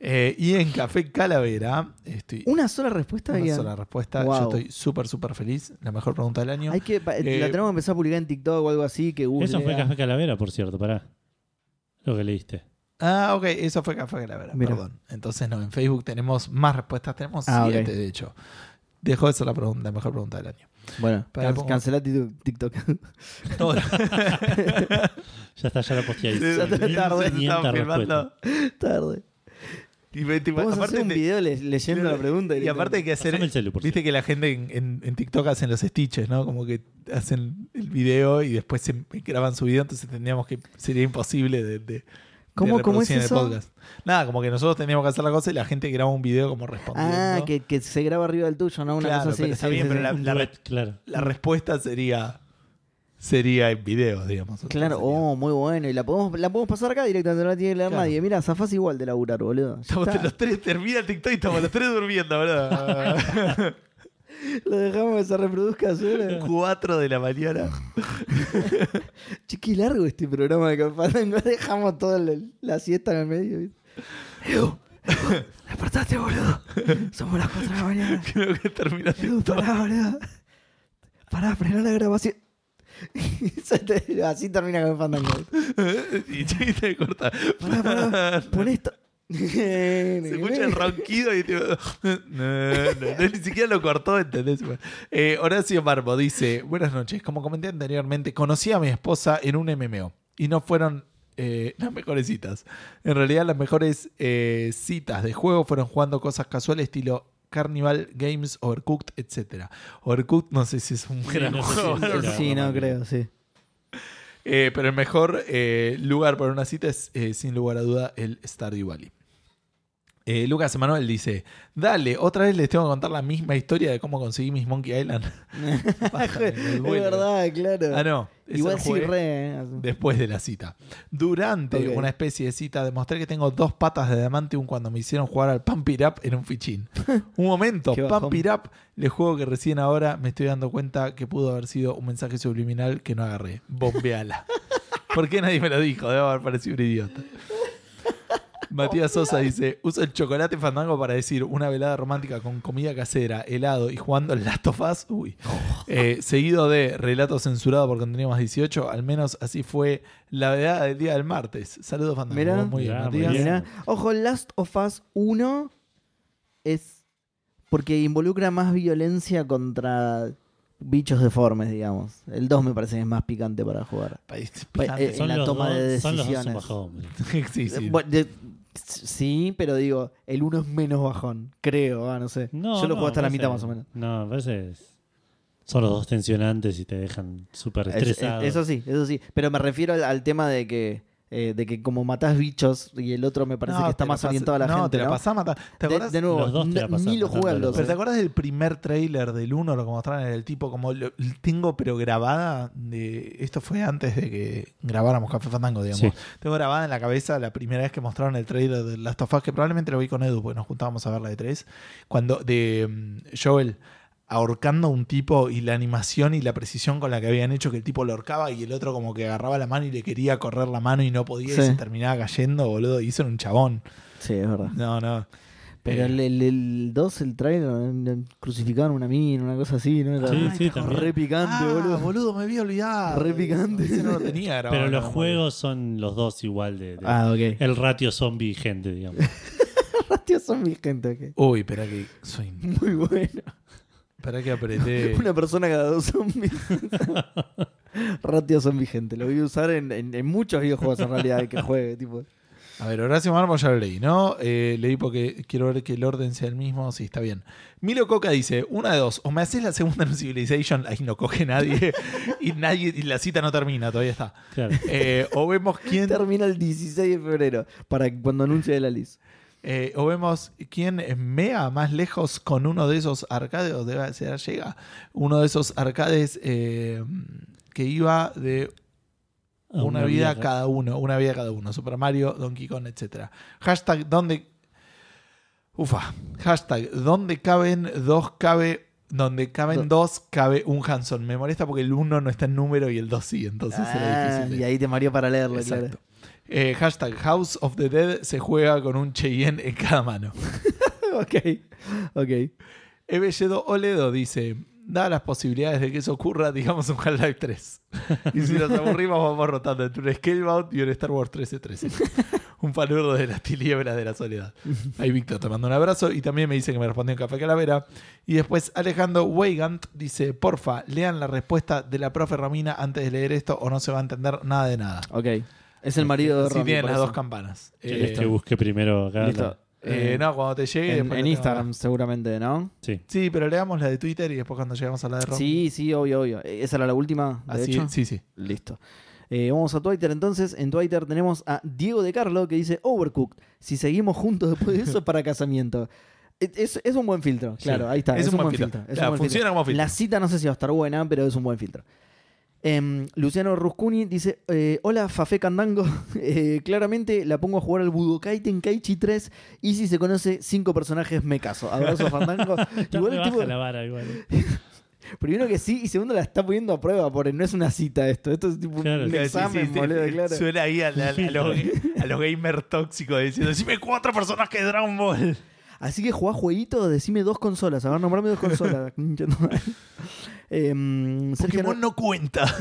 Eh, y en Café Calavera, estoy Una sola respuesta. una sola respuesta. Wow. Yo estoy súper, súper feliz. La mejor pregunta del año. Hay que, pa- Eh, la tenemos que empezar a publicar en TikTok o algo así. Que Eso fue. Café Calavera, por cierto, pará. Lo que leíste. Ah, ok. Eso fue Café Calavera. Mira. Perdón. Entonces, no. En Facebook tenemos más respuestas. Tenemos Ah, ok. siete, de hecho. Dejo eso la, pregunta, la mejor pregunta del año. Bueno, Para, can- pongo- cancelá TikTok. TikTok. Ya está, ya la posteé ahí. Sí, ya está tarde. 500 Estaban filmando. Tarde. Y, me- tipo, Vamos a aparte hacer un de- video le- leyendo la pregunta. Y aparte hay que hacer. Pasame el celu, por Viste que la gente en, en- en TikTok hacen los stitches, ¿no? Como que hacen el video y después se graban su video, entonces tendríamos que. Sería imposible de, de ¿Cómo, ¿Cómo es eso? podcast. Nada, como que nosotros teníamos que hacer la cosa y la gente graba un video como respondiendo. Ah, que, que se graba arriba del tuyo, ¿no? Una Claro, cosa así. pero está sí, bien, sí, pero sí. la- Un la- duet, claro. La respuesta sería sería en video, digamos. Claro, oh, muy bueno. Y la podemos, la podemos pasar acá directamente, no la tiene que leer Claro. nadie. Mira, zafás igual de laburar, boludo. Estamos los tres, termina el TikTok y estamos los tres durmiendo, boludo. Lo dejamos que se reproduzca solo. 4 de la mañana. Che, qué largo este programa de Campatango. Dejamos toda la, la siesta en el medio. ¿viste? Edu, Edu, despertate, boludo. Somos las 4 de la mañana. Creo que termina Edu, pará, boludo. Pará, frená la grabación. Te- Así termina con Fandango. y chiste corta. Pará, pará. Pon esto. Se escucha el ronquido y tipo, no, no, no, ni siquiera lo cortó, ¿entendés? Eh, Horacio Marmo dice, buenas noches, como comenté anteriormente, conocí a mi esposa en un MMO y no fueron eh, las mejores citas. En realidad las mejores eh, citas de juego fueron jugando cosas casuales estilo Carnival Games, Overcooked, etc. Overcooked no sé si es un Sí, gran juego. Sí, no no, creo, sí. Eh, pero el mejor eh, lugar para una cita es, eh, sin lugar a duda, el Stardew Valley. Eh, Lucas Emanuel dice: Dale, otra vez les tengo que contar la misma historia de cómo conseguí mis Monkey Island. Bájame, es verdad, claro. Ah, no. Igual sí, re. eh. Después de la cita. Durante una especie de cita, demostré que tengo dos patas de Diamantium cuando me hicieron jugar al Pump It Up en un fichín. un momento. Pump It Up, el juego que recién ahora me estoy dando cuenta que pudo haber sido un mensaje subliminal que no agarré. Bombeala. ¿Por qué nadie me lo dijo? Debo haber parecido un idiota. Matías Sosa dice: Uso el chocolate fandango para decir una velada romántica con comida casera, helado y jugando el Last of Us. Uy. Eh, seguido de relato censurado por contenido más 18. Al menos así fue la velada del día del martes. Saludos, fandango. Mirá. Muy bien, Mirá, Matías. Ojo, Last of Us 1 es porque involucra más violencia contra bichos deformes, digamos. El 2 me parece que es más picante para jugar. Pa- picante. eh, Son la los toma dos- de Son los dos decisiones. sí, sí. Bueno, de- sí, pero digo, el 1 es menos bajón, creo, ah, no sé. No, Yo lo no, juego hasta la mitad más o menos. No, me parece. es- Son los dos tensionantes y te dejan súper Es- estresado. es- eso sí, eso sí. Pero me refiero al, al tema de que, eh, de que como matás bichos y el otro me parece No, que está más orientado a la no, gente. te la ¿no? pasás. ¿Te De, acordás? de nuevo, Los dos te la n- pasás ni lo jugué al matando, 2. Pero ¿te acuerdas del primer trailer del 1? Lo que mostraron en el tipo, como lo, tengo pero grabada, de esto fue antes de que grabáramos Café Fandango, digamos. Sí. Tengo grabada en la cabeza la primera vez que mostraron el trailer de Last of Us, que probablemente lo vi con Edu, porque nos juntábamos a ver la de 3, cuando de mm, Joel ahorcando a un tipo y la animación y la precisión con la que habían hecho que el tipo lo ahorcaba y el otro como que agarraba la mano y le quería correr la mano y no podía Sí. y se terminaba cayendo, boludo, y hizo un chabón. Sí, es verdad. No, no. Pero Eh, el, el, el 2, el trailer, eh, crucificaron una mina, una cosa así, ¿no? Era Sí, sí, re picante, Ah, boludo. boludo, me había olvidado. Re picante. Ese no lo tenía grabado Pero los juegos son los dos igual de. de- Ah, ok. El ratio zombie gente, digamos. Ratios son mi gente, ok. Uy, espera que soy. Muy bueno. Espera que apreté. Una persona cada dos zombies. Ratios son mi gente. Lo voy a usar en, en- en muchos videojuegos en realidad que juegue. Tipo. A ver, Horacio Marmo ya lo leí, ¿no? Eh, leí porque quiero ver que el orden sea el mismo. Sí, está bien. Milo Coca dice: una de dos. O me haces la segunda en Civilization, ahí no coge nadie. y nadie y la cita no termina, todavía está. Claro. Eh, o vemos quién. Termina el 16 de febrero. Para cuando anuncie la lista. Eh, o vemos quién mea más lejos con uno de esos arcades, o debe ser llega, uno de esos arcades eh, que iba de una, vida, cada uno, una vida cada uno, Super Mario, Donkey Kong, etc. Hashtag donde... Ufa, hashtag donde caben dos cabe... Donde caben dos, cabe un Hanson. Me molesta porque el uno no está en número y el dos sí, entonces era Ah, difícil. de- y ahí te mareó para leerlo, Exacto. claro. Eh, hashtag House of the Dead se juega con un Cheyenne en cada mano. ok. Ok. Ebelledo Oledo dice: Dadas las posibilidades de que eso ocurra, digamos un Half-Life 3. y si nos aburrimos, vamos rotando entre un Scalebound y un Star Wars 1313. un palurdo de las tiliebras de la soledad. Ahí Víctor te manda un abrazo y también me dice que me respondió en Café Calavera. Y después Alejandro Weigand dice: Porfa, lean la respuesta de la profe Romina antes de leer esto o no se va a entender nada de nada. Ok. Es el marido de Si Romy. tienen por las eso. dos campanas. ¿Querés Eh, que busque primero acá? Listo. la- eh, no, cuando te llegue. En, después en la tengo Instagram seguramente, ¿no? Sí. Sí, pero leamos la de Twitter y después cuando llegamos a la de Rom. Sí, sí, obvio, obvio. ¿Esa era la última? De Así, hecho? sí, sí. Listo. Eh, vamos a Twitter entonces. En Twitter tenemos a Diego de Carlo que dice Overcooked. Si seguimos juntos después de eso para casamiento. Es, es- es un buen filtro, claro, ahí está. Es Es, un buen buen filtro. filtro. es Claro, un buen funciona como filtro. La cita no sé si va a estar buena, pero es un buen filtro. Em, Luciano Ruscuni dice: eh, Hola, Fafé Candango. Eh, claramente la pongo a jugar al Budokai Tenkaichi 3 y si se conoce cinco personajes me caso. Abrazo, Fandango. Igual re el tipo- baja la vara igual. Primero que sí, y segundo la está poniendo a prueba, porque no es una cita esto. Esto es tipo Claro. un Sí, sí, examen, sí, sí. boludo, claro. Suena ahí a, la- a los, a los gamers tóxicos diciendo: Decime cuatro personajes de Dragon Ball. Así que jugá jueguito, decime dos consolas. A ver, nombrame dos consolas. Em, Sergio, Pokémon no- no cuenta.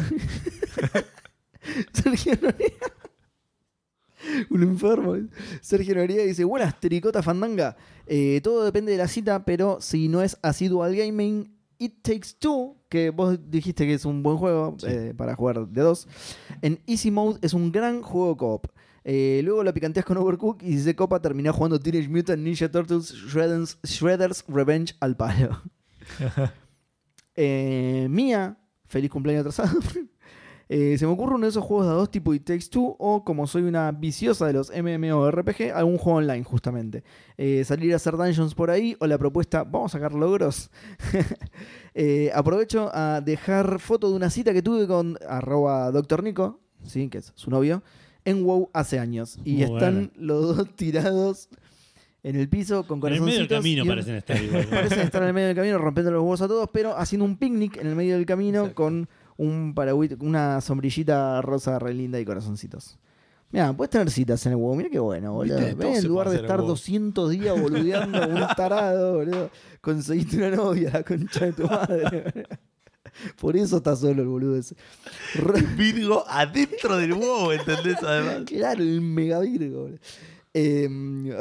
Sergio Noriega. Un enfermo. Sergio Noriega dice: Buenas, tricota fandanga. Eh, todo depende de la cita, pero si no es asiduo al gaming, It Takes Two, que vos dijiste que es un buen juego Sí. eh, para jugar de dos, en Easy Mode es un gran juego coop. Eh, luego lo picanteas con Overcook y si se copa terminás jugando Teenage Mutant Ninja Turtles Shredder's, Shredder's Revenge al palo. Eh, Mía, feliz cumpleaños atrasado. Eh, se me ocurre uno de esos juegos de a dos tipo It Takes Two o como soy una viciosa de los MMORPG, algún juego online justamente. Eh, salir a hacer dungeons por ahí o la propuesta, vamos a sacar logros. Aprovecho a dejar foto de una cita que tuve con arroba Dr. Nico, ¿sí? que es su novio, en WoW hace años. Y Muy están bueno. los dos tirados en el piso con En el medio del corazoncitos. camino un- parecen estar igual. Parecen estar en el medio del camino rompiendo los huevos a todos, pero haciendo un picnic en el medio del camino Exacto. con un paragüita, una sombrillita rosa re linda y corazoncitos. Mira, puedes tener citas en el huevo, mira qué bueno, boludo. En lugar de estar el huevo. 200 días boludeando un tarado, boludo, conseguiste una novia, la concha de tu madre. Por eso está solo el boludo ese. Virgo adentro del huevo, ¿entendés? Además. Claro, el mega virgo. boludo. Eh,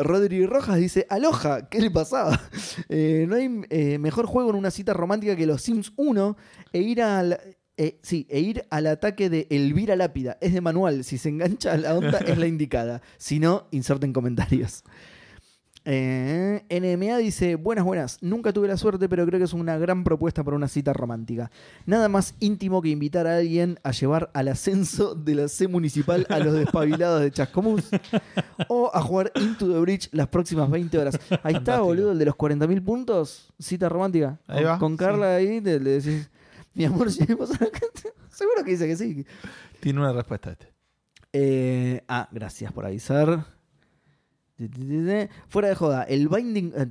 Rodri Rojas dice, aloja, ¿qué le pasaba? Eh, no hay eh, mejor juego en una cita romántica que los Sims 1 e ir al... eh, sí, e ir al ataque de Elvira Lápida. Es de manual. Si se engancha a la onda, es la indicada. Si no, inserten comentarios. Eh, NMA dice, buenas, buenas. Nunca tuve la suerte, pero creo que es una gran propuesta para una cita romántica. Nada más íntimo que invitar a alguien a llevar al ascenso de la C municipal a los despabilados de Chascomús o a jugar Into the Bridge las próximas 20 horas. Ahí está, boludo, el de los 40.000 puntos. Cita romántica. Ahí con, va, con Carla ahí le decís, mi amor, llevemos a la casa". Seguro que dice que sí. Tiene una respuesta este. Eh, ah, gracias por avisar. Fuera de joda, el Binding. eh,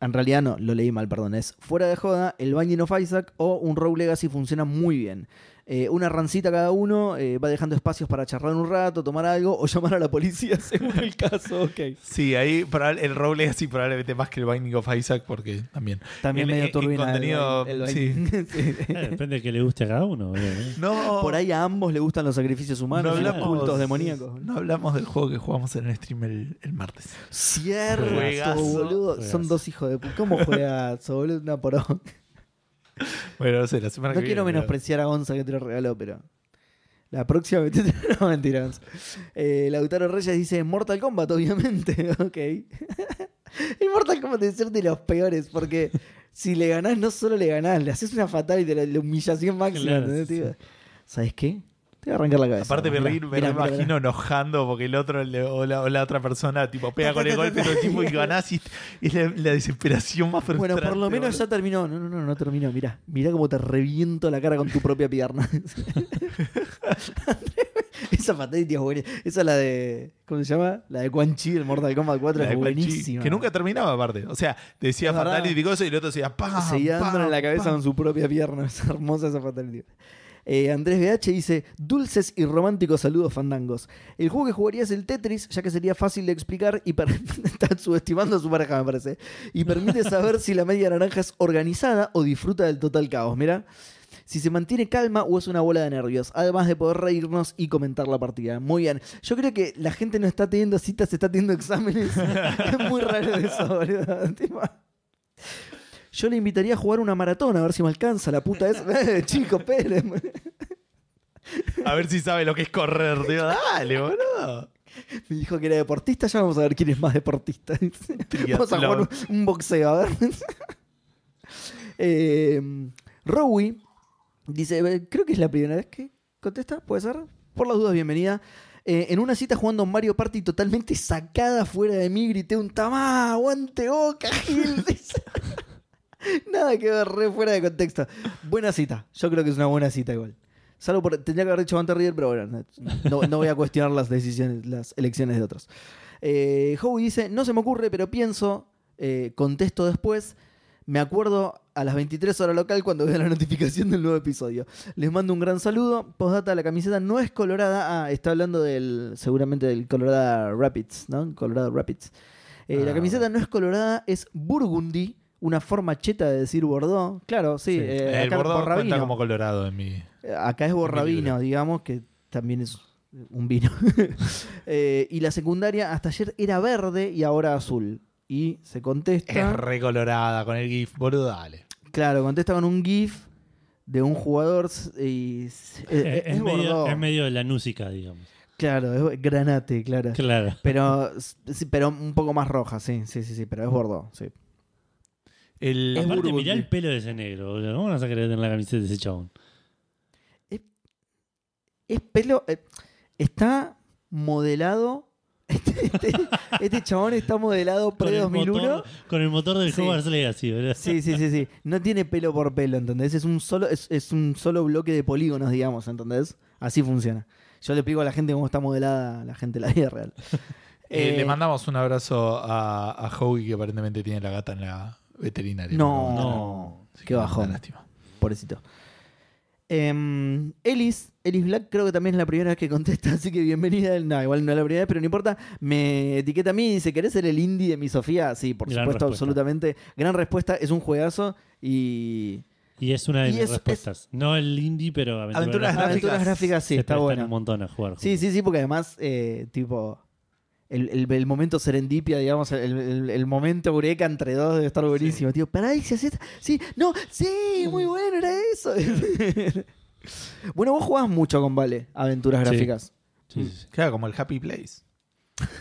en realidad no, lo leí mal, perdón. Es fuera de joda, el Binding of Isaac o un Rogue Legacy funciona muy bien. Eh, una rancita cada uno, eh, va dejando espacios para charlar un rato, tomar algo o llamar a la policía según el caso. Ok. Sí, ahí probable- el Roble así probablemente más que el Binding of Isaac, porque también. También El- medio el turbina. contenido, el sí. Binding. Sí. Eh, depende de que le guste a cada uno. ¿eh? No, Por ahí a ambos le gustan los sacrificios humanos no y los hablamos, cultos demoníacos. no hablamos del juego que jugamos en el stream el, el martes. Cierto, boludo. Juegazo. Son dos hijos de puta. ¿Cómo juegas, boludo? Una poronga. Bueno, no sé, la semana No que quiero viene, menospreciar a Gonza que te lo regaló, pero. La próxima te- No, mentira, Gonza. Eh, Lautaro Reyes dice Mortal Kombat, obviamente. ok. El Mortal Kombat debe ser de los peores, porque si le ganás, no solo le ganás, le haces una fatal y te la, la humillación máxima. Claro, digo, ¿Sabes qué? Te voy a arrancar la cabeza. Aparte me, Mirá, rí- me mirá, mirá, imagino enojando porque el otro le- o, la, o la otra persona tipo pega con el golpe todo el tiempo y ganás y y es la, la desesperación más frustrante. Bueno, por lo menos ya terminó. No, no, no, no terminó. Mirá, mirá cómo te reviento la cara con tu propia pierna. Esa fatality es buena. Esa es la de. ¿Cómo se llama? La de Quan Chi, el Mortal Kombat 4. La de es buenísima. Que nunca terminaba aparte. O sea, decía fatality y cosas y el otro decía ¡pam! Seguía dándole en la cabeza pam, con su propia pierna. Es hermosa esa fatality. Eh, Andrés BH dice: Dulces y románticos saludos fandangos. El juego que jugaría es el Tetris, ya que sería fácil de explicar y está subestimando a su pareja, me parece. Y permite saber si la media naranja es organizada o disfruta del total caos. Mira. Si se mantiene calma o es una bola de nervios, además de poder reírnos y comentar la partida. Muy bien. Yo creo que la gente no está teniendo citas, está teniendo exámenes. es muy raro eso, boludo. Yo le invitaría a jugar una maratón a ver si me alcanza la puta esa. Eh, chico, Pérez. A ver si sabe lo que es correr, tío. Dale, boludo. Me dijo que era deportista, ya vamos a ver quién es más deportista. vamos a jugar un, un boxeo, a ver. eh, Rowie dice, creo que es la primera vez que contesta, ¿puede ser? Por las dudas, bienvenida. Eh, en una cita jugando Mario Party totalmente sacada fuera de mí, grité un tamá, aguante boca, Gil. Nada que ver, re fuera de contexto. Buena cita. Yo creo que es una buena cita igual. Salvo por. Tendría que haber dicho Aguante River, pero bueno, no, no voy a cuestionar las decisiones, las elecciones de otros. Eh, Howie dice: No se me ocurre, pero pienso. eh, contesto después. Me acuerdo a las 23 horas local cuando veo la notificación del nuevo episodio. Les mando un gran saludo. Postdata, la camiseta no es colorada. Ah, está hablando del. seguramente del Colorado Rapids, ¿no? Colorado Rapids. Eh, La Ah. camiseta no es colorada, es burgundy. Una forma cheta de decir Bordeaux. Claro, sí. Sí. eh, el acá Bordeaux cuenta como colorado en mi. Eh, Acá es borrabino, digamos, que también es un vino. Eh, y la secundaria hasta ayer era verde y ahora azul. Y se contesta. Es recolorada con el GIF, boludo, dale. Claro, contesta con un GIF de un jugador y Es, es, medio, es medio de la música, digamos. Claro, es granate, claro. Claro. Pero, pero un poco más roja, sí, sí, sí, sí, pero es Bordeaux, sí. El, Es Aparte, burgundy. mirá el pelo de ese negro. boludo. ¿Cómo vas a querer tener la camiseta de ese chabón? Es pelo. eh, está modelado. Este, este- este chabón está modelado Con el, pre-2001. motor, con el motor del Sí. Hogwarts Legacy, boludo. Sí, sí, sí, sí. No tiene pelo por pelo, ¿entendés? Es un solo, es, es un solo bloque de polígonos, digamos, ¿entendés? Así funciona. Yo le explico a la gente cómo está modelada la gente en la vida real. Eh, Eh, le mandamos un abrazo a, a Howie que aparentemente tiene la gata en la veterinaria. No, No. Así qué bajón. lástima. Pobrecito. Em, Ellis, Ellis Black creo que también es la primera vez que contesta, así que bienvenida. No, igual no es la primera vez, pero no importa. Me etiqueta a mí y dice, ¿querés ser el indie de mi Sofía? Sí, por Gran supuesto, respuesta. absolutamente. Gran respuesta, es un juegazo y... Y es una de Y mis es- respuestas. No el indie, pero aventuras, Aventuras gráficas. Aventuras gráficas, sí, se está bueno. un montón a jugar. Sí, sí, sí, porque además, eh, tipo, el, el- el momento serendipia, digamos, el, el- momento eureka entre dos debe estar buenísimo. Tío, pará, y se hace Sí, no, sí, muy bueno, era eso. bueno, vos jugás mucho con Vale, aventuras gráficas. Sí, sí, sí. Claro, como el Happy Place.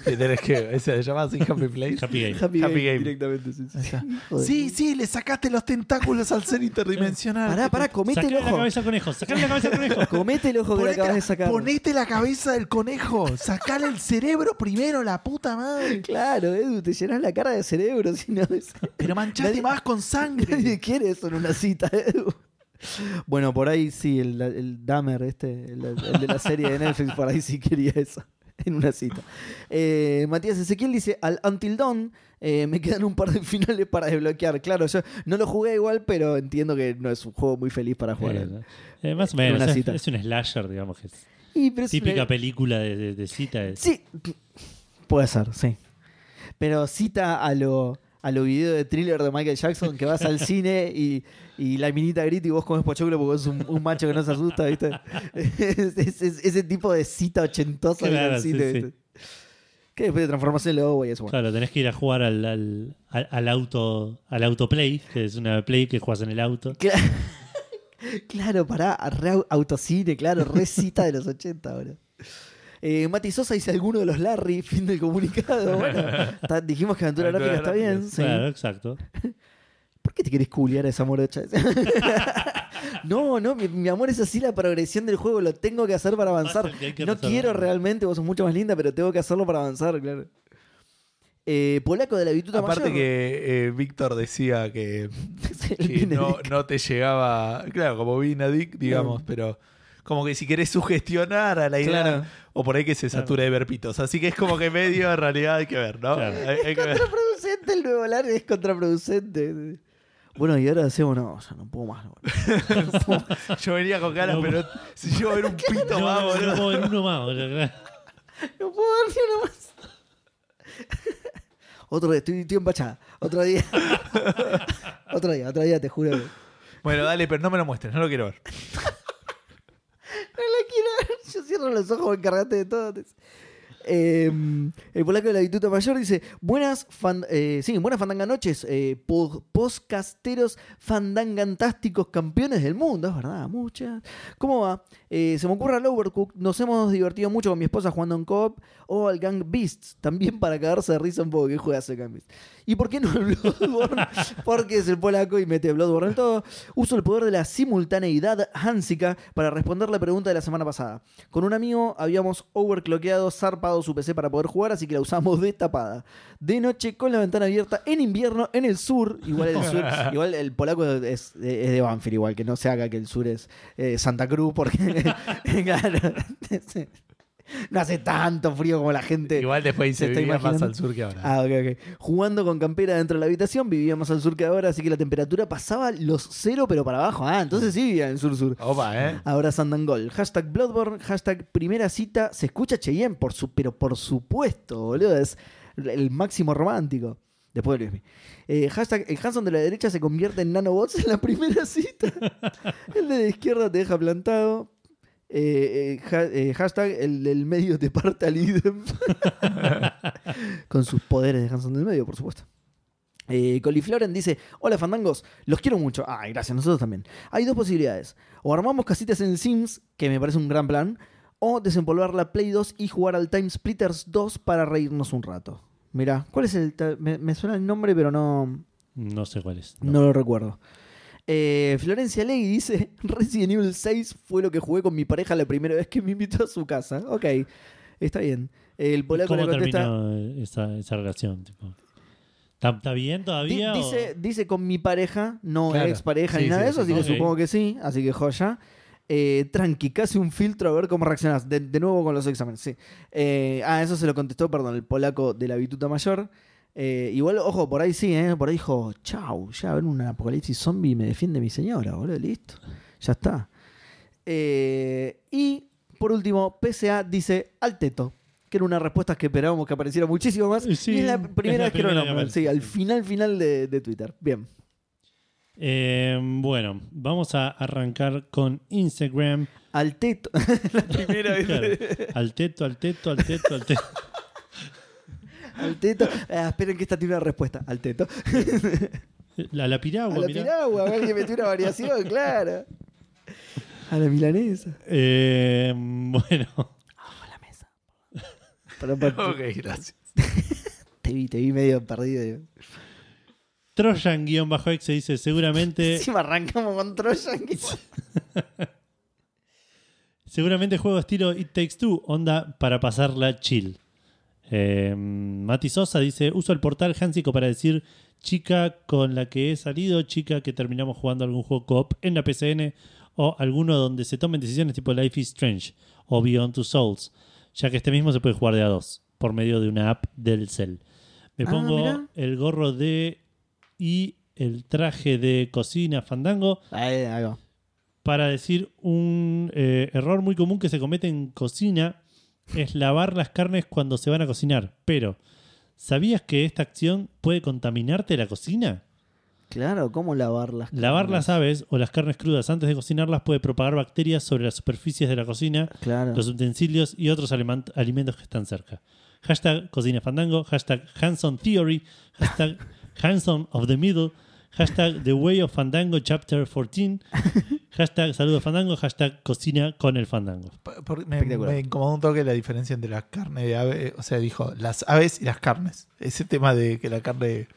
Que tenés que, ese se llama así Happy Place. Happy Game. Happy, Happy Game, Game. directamente, sí, sí. Sí, sí, le sacaste los tentáculos al ser interdimensional. Pará, pará, comete el Sacale la ojo. cabeza al conejo. Sacale la cabeza al conejo. Comete el ojo que le Ponete, acabas de la, sacar. ponete la cabeza del conejo. Sacale el cerebro primero, la puta madre. Claro, Edu, te llenas la cara de cerebro, si no es... Pero manchaste Nadie- más con Nadie sangre. quiere eso en una cita, Edu. Bueno, por ahí sí, el, el Dahmer, este, el, el de la serie de Netflix, por ahí sí quería eso. En una cita. Eh, Matías Ezequiel dice: Al Until Dawn eh, me quedan un par de finales para desbloquear. Claro, yo no lo jugué igual, pero entiendo que no es un juego muy feliz para jugar. Eh, más o En menos. una Es, cita. es un slasher, digamos. Que es Y, pero es típica una- película de, de- de cita. es- Sí, puede ser, sí. Pero cita a lo, a lo video de thriller de Michael Jackson que vas al cine y, y la minita grita y vos comes pochoclo porque sos un, un macho que no se asusta, ¿viste? Es- es- es- ese tipo de cita ochentosa Claro, sí, cine, sí. ¿viste? Que después de transformarse en lobo y eso. bueno. Claro, tenés que ir a jugar al, al, al- al auto al autoplay, que es una play que juegas en el auto. Cla- Claro, pará, re au- autocine, claro, re cita de los 80 ahora. Eh, Mati Sosa dice alguno de los Larry, fin del comunicado. Bueno, está- dijimos que aventura gráfica está bien. sí. Claro, exacto. ¿Por qué te querés culiar a esa morocha? no, no, mi, mi amor es así la progresión del juego, lo tengo que hacer para avanzar. Que que No resolver. quiero realmente, vos sos mucho más linda, pero tengo que hacerlo para avanzar, claro. Eh, Polaco de la Vituta Aparte Mayor. que eh, Víctor decía que, no, te llegaba, claro, como Vina Dick, digamos, pero como que si querés sugestionar a la idea, Claro. o por ahí que se satura de ver pitos. Así que es como que medio en realidad hay que ver, ¿no? Claro. Hay- hay que ver. Contraproducente el nuevo largo, es contraproducente. Bueno, y ahora decimos, no, ya no puedo más. no. Yo venía con ganas, No. pero si llego a ver un pito No, más, no, boludo. no puedo ver uno más, boludo, claro. No puedo ver ni uno más. Otro día, estoy, estoy empachada. Otro día. otro día, otro día, te juro. que- No Bueno, dale, pero no me lo muestres, no lo quiero ver. la quiero ver. Yo cierro los ojos, encargate de todo. Eh, el polaco de la Bituta Mayor dice: Buenas, fan- eh, sí, buenas fandanga noches, eh, po- fandangantásticos campeones del mundo. Es verdad, muchas. ¿Cómo va? Eh, se me ocurre al Overcook. Nos hemos divertido mucho con mi esposa jugando en co-op o al Gang Beasts. También para cagarse de risa un poco que juega ese Gang Beasts. ¿Y por qué no el Bloodborne? Porque es el polaco y mete Bloodborne en todo. Uso el poder de la simultaneidad hansica para responder la pregunta de la semana pasada. Con un amigo habíamos overclockeado, su PC para poder jugar, así que la usamos destapada. De noche con la ventana abierta, en invierno, en el sur. Igual el sur, igual el polaco es, es de Banfield, igual que no se haga que el sur es eh, Santa Cruz, porque claro, no hace tanto frío como la gente. Igual después se se vivía más al sur que ahora. Ah, ok, ok. Jugando con campera dentro de la habitación, vivíamos al sur que ahora, así que la temperatura pasaba los cero, pero para abajo. Ah, entonces sí vivía en el sur-sur. Opa, ¿eh? Ahora Sandangol. Hashtag Bloodborne, hashtag primera cita. Se escucha Cheyenne, por su, pero por supuesto, boludo. Es el máximo romántico. Después de Luismi. Eh, hashtag el Hanson de la derecha se convierte en nanobots en la primera cita. el de la izquierda te deja plantado. Eh, eh, ha- eh, hashtag el del medio te parte al idem. Con sus poderes de Hanson del medio, por supuesto. Eh, Colifloren dice: Hola fandangos, los quiero mucho. Ay, gracias, nosotros también. Hay dos posibilidades. O armamos casitas en Sims, que me parece un gran plan, o desempolvar la Play 2 y jugar al Time Splitters 2 para reírnos un rato. Mira, ¿cuál es el...? me suena el nombre, pero no, No sé cuál es. no lo recuerdo. Eh, Florencia Ley dice: Resident Evil 6 fue lo que jugué con mi pareja la primera vez que me invitó a su casa. Ok, está bien. El ¿Y polaco le ¿Cómo contesta: terminó esa, esa relación? Tipo, ¿Está, bien todavía? dice, o- dice con mi pareja, no Claro. ex pareja Sí, ni nada sí, de eso, sí, así que supongo que sí, así que joya. Eh, tranqui, casi un filtro a ver cómo reaccionás. De, de nuevo con los exámenes, sí. Eh, ah, eso se lo contestó, perdón, el polaco de la bituta mayor. Eh, igual, ojo, por ahí sí, ¿eh? Por ahí dijo, chau, ya ven un apocalipsis zombie y me defiende mi señora, boludo, listo. Ya está. Eh, y por último, PSA dice al teto. Que era una respuesta que esperábamos que apareciera muchísimo más. Sí, y es la es primera la vez que lo nombran. Sí, al final, final de, de Twitter. Bien. Eh, bueno, vamos a arrancar con Instagram. Al teto. la primera vez. Claro. Al teto, al teto, al teto, al teto. Al teto. Ah, esperen que esta tiene una respuesta. Al teto. A la piragua, a la mirá. piragua. A ver que metió una variación, claro. A la milanesa. Eh, bueno, A la mesa. Pero, Ok, gracias. te vi, te vi medio perdido. digo. Trojan-exe dice, seguramente, Encima arrancamos con Trojan. seguramente juego estilo It Takes Two, onda para pasarla chill. Eh, Mati Sosa dice, uso el portal Hansico para decir chica con la que he salido, chica que terminamos jugando algún juego coop en la PCN o alguno donde se tomen decisiones tipo Life is Strange o Beyond Two Souls, ya que este mismo se puede jugar de a dos por medio de una app del cel. Me Ah, pongo mirá. el gorro de y el traje de cocina fandango Ahí, ahí va. para decir un eh, error muy común que se comete en cocina es lavar las carnes cuando se van a cocinar. Pero, ¿sabías que esta acción puede contaminarte la cocina? Claro, ¿cómo lavar las Lavar las aves o las carnes crudas antes de cocinarlas puede propagar bacterias sobre las superficies de la cocina, Claro. los utensilios y otros alimentos que están cerca. Hashtag cocina fandango, hashtag Hanson Theory, hashtag Hanson of the Middle, hashtag The Way of Fandango Chapter 14, hashtag saludos fandango, hashtag cocina con el fandango. Por- por- me, Espectacular. me incomodó un toque la diferencia entre la carne de ave, o sea, dijo las aves y las carnes. Ese tema de que la carne.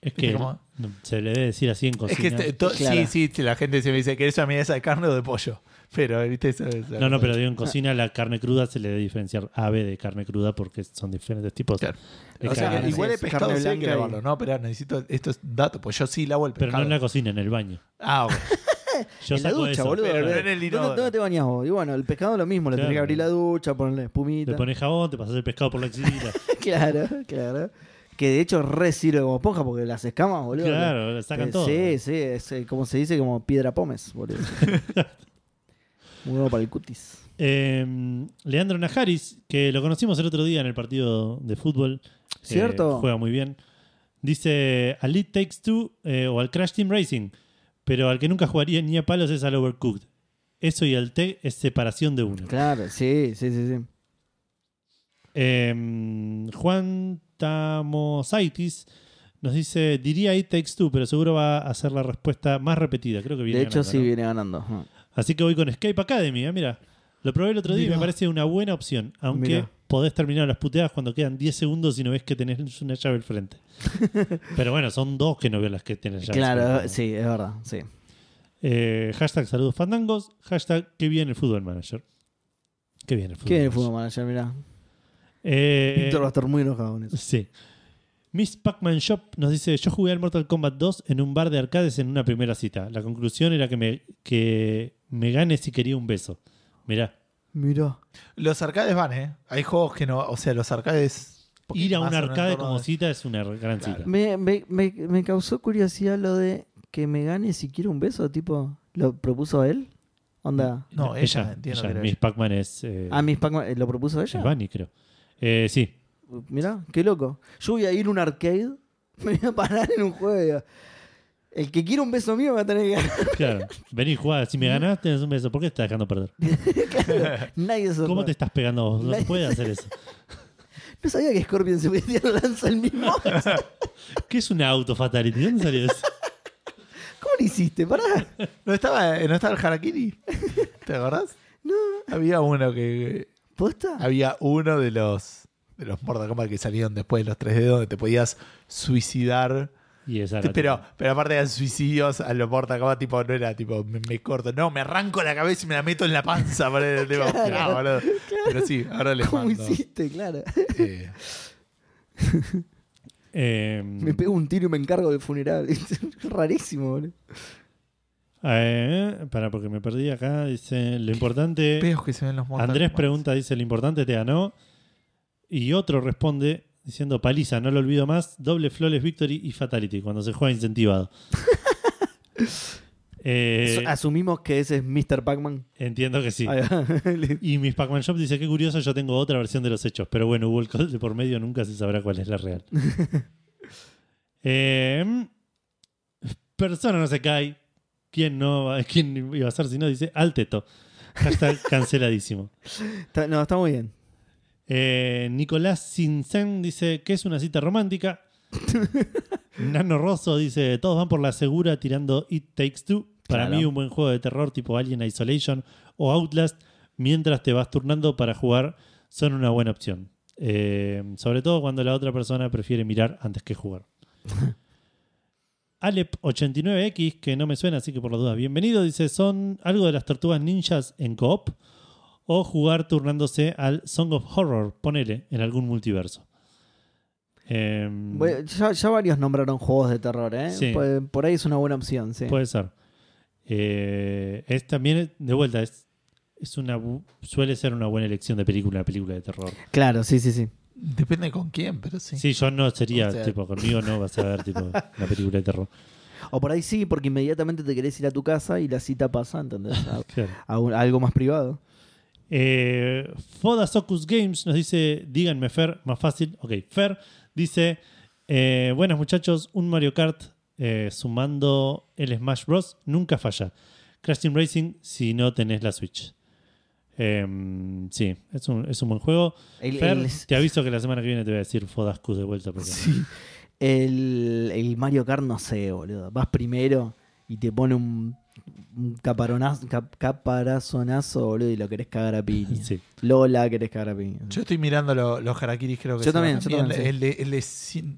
Es que ¿Viste cómo? no, se le debe decir así en Es cocina. que este- to- Claro. sí, sí, sí, la gente se me dice que es una milanesa de carne o de pollo. Pero, ¿viste? Eso es- no, no, pero digo en cocina la carne cruda se le debe diferenciar ave de carne cruda porque son diferentes tipos Claro. de O sea, carne. igual el es pescado carne sí hay que blanca y- lavarlo, ¿no? Pero necesito, esto es dato, pues yo sí lavo el Pero pescado. no en la cocina, en el baño. Ah, ok. Yo en la saco ducha, eso. boludo. pero ¿Dónde- en el ¿Dónde, inodoro. dónde te bañas vos? Y bueno, el pescado lo mismo, le tenés que abrir la ducha, ponerle espumita. Le pones jabón, te pasas el pescado por la axila. Claro, claro. Que de hecho re sirve como esponja porque las escamas, boludo. claro, le sacan Eh, todo. Sí, sí, es eh, como se dice, como piedra pómez, boludo. Muy bueno para el cutis. Eh, Leandro Najaris, que lo conocimos el otro día en el partido de fútbol. ¿Cierto? Eh, juega muy bien. Dice al Lead Takes Two eh, o al Crash Team Racing. Pero al que nunca jugaría ni a palos es al Overcooked. Eso y al T es separación de uno. Claro, sí, sí, sí, sí. Eh, Juan Tamosaitis nos dice, diría It Takes Two, pero seguro va a ser la respuesta más repetida. Creo que viene De hecho, ganando, sí ¿no? viene ganando. Así que voy con Escape Academy, ¿eh? mira. Lo probé el otro día y Mirá. me parece una buena opción, aunque Mirá. Podés terminar las puteadas cuando quedan 10 segundos y no ves que tenés una llave al frente. Pero bueno, son dos que no veo las que tienen llaves. Claro, sí, es verdad. Sí. Eh, hashtag saludos fandangos, hashtag que bien el fútbol manager. Qué bien el fútbol ¿Qué viene el fútbol manager? Mirá. Eh, Víctor va a estar muy enojado con eso. Sí. Miss Pac-Man Shop nos dice: Yo jugué al Mortal Kombat 2 en un bar de arcades en una primera cita. La conclusión era que me, que me gane si quería un beso. Mirá, Mirá. Los arcades van, ¿eh? Hay juegos que no. O sea, los arcades. ir a un arcade como de- cita es una gran Claro. cita. Me, me, me, me causó curiosidad lo de que me gane si quiero un beso. Tipo, ¿lo propuso él? Onda. No, ella, entiendo ella, que era Miss ella. Pac-Man es, eh, Ah, Miss Pac-Man, ¿lo propuso es ella? Bunny, creo. Eh, sí, Mirá, qué loco. Yo voy a ir a un arcade, me voy a parar en un juego. El que quiera un beso mío va a tener que ganar. claro. Vení, jugá. Si me ganás, tenés un beso. ¿Por qué estás dejando perder? Claro, nadie se ¿Cómo te estás pegando vos? No se puede hacer eso. No sabía que Scorpion se tirar lanza el mismo. ¿Qué es una auto fatality? ¿Dónde salió eso? ¿Cómo lo hiciste? Pará. ¿No estaba, ¿No estaba el Harakiri? ¿Te acordás? No. Había uno que. ¿Posta? Había uno de los. De los Mortal Kombat que salieron después de los 3D donde te podías suicidar. Y esa era Pero, pero aparte de suicidios a los Mortal Kombat, tipo, no era tipo, me, me corto. No, me arranco la cabeza y me la meto en la panza. Para, tipo, Claro, "Ah, boludo". Pero sí, ahora les ¿Cómo mando. hiciste? Claro. eh, Eh, Me pego un tiro y me encargo del funeral. Es rarísimo, boludo. Eh, para, porque me perdí acá. Dice: Lo importante. peos que se ven los Andrés pregunta: Dice, lo importante te ganó. Y otro responde diciendo: Paliza, no lo olvido más. Doble flawless victory y fatality cuando se juega incentivado. Eh, Asumimos que ese es Mr. Pac-Man. entiendo que sí. Y Miss Pac-Man Shop dice: Qué curioso, yo tengo otra versión de los hechos. Pero bueno, hubo el call de por medio, nunca se sabrá cuál es la real. Eh, persona no se cae. ¿Quién no ¿Quién iba a ser si no? Dice al teto. Hashtag canceladísimo. No, está muy bien. Eh, Nicolás Sincen dice que es una cita romántica. Nano Rosso dice: Todos van por la segura tirando It Takes Two. Para Claro. mí, un buen juego de terror tipo Alien Isolation o Outlast, mientras te vas turnando para jugar, son una buena opción. Eh, sobre todo cuando la otra persona prefiere mirar antes que jugar. Alep89X, que no me suena, así que por las dudas, bienvenido. Dice: ¿Son algo de las tortugas ninjas en coop? O jugar turnándose al Song of Horror, ponele, en algún multiverso. Em, ya, ya varios nombraron juegos de terror, ¿eh? Sí. Por, por ahí es una buena opción, sí. Puede ser. Eh, es también, de vuelta, es, es una suele ser una buena elección de película, una película de terror. Claro, sí, sí, sí. Depende con quién, pero sí. Sí, yo no sería, O sea- tipo, conmigo no vas a ver, tipo, una película de terror. O por ahí sí, porque inmediatamente te querés ir a tu casa y la cita pasa, ¿entendés? A, Claro. a un- a algo más privado. Eh, Foda Socus Games nos dice, díganme Fer, más fácil. Ok, Fer dice, eh, buenas muchachos, un Mario Kart eh, sumando el Smash Bros. nunca falla. Crash Team Racing si no tenés la Switch. Em, sí, es un, es un buen juego. El, Fer, el- te aviso que la semana que viene te voy a decir Fodascus de vuelta. Porque sí. El- el Mario Kart, no sé, boludo. Vas primero y te pone un, cap- caparazonazo, boludo, y lo querés cagar a piña. Sí. Lola querés cagar a piña. Yo estoy mirando lo- los harakiris, creo que Yo se también, yo también, sí. El el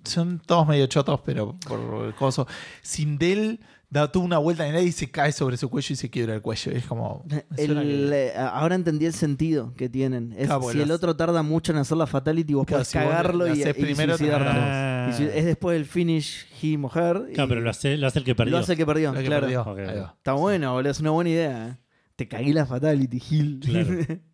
son todos medio chotos, pero por el coso. Sindel da toda una vuelta en el aire y se cae sobre su cuello y se quiebra el cuello. Es como. El- que- eh, ahora entendí el sentido que tienen. Es, Claro, porque si el otro tarda mucho en hacer la fatality, vos Claro, podés si cagarlo y, primero. Ah. Y si- es después el finish her. y Claro, pero lo hace, lo hace el que perdió. lo hace el que perdió, que claro. Está bueno, boludo, es una buena idea. ¿eh? Te cagué la fatality, Gil. Claro.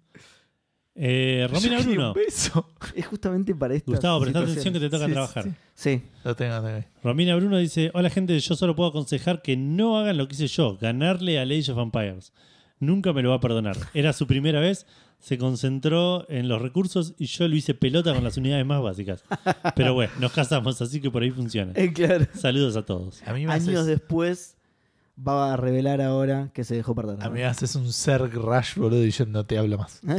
Eh, Romina Yo quería Bruno. un beso. es justamente para esto. Gustavo, presta atención que te toca Sí, trabajar. sí. Sí. Lo tengo, lo tengo. Romina Bruno dice: Hola gente, yo solo puedo aconsejar que no hagan lo que hice yo, ganarle a Age of Empires. Nunca me lo va a perdonar. Era su primera vez, se concentró en los recursos y yo lo hice pelota con las unidades más básicas. Pero bueno, nos casamos, así que por ahí funciona. Eh, claro. Saludos a todos. A mí me Años haces- después va a revelar ahora que se dejó perder. A mí me haces un Zerg Rush, boludo, y yo no te hablo más.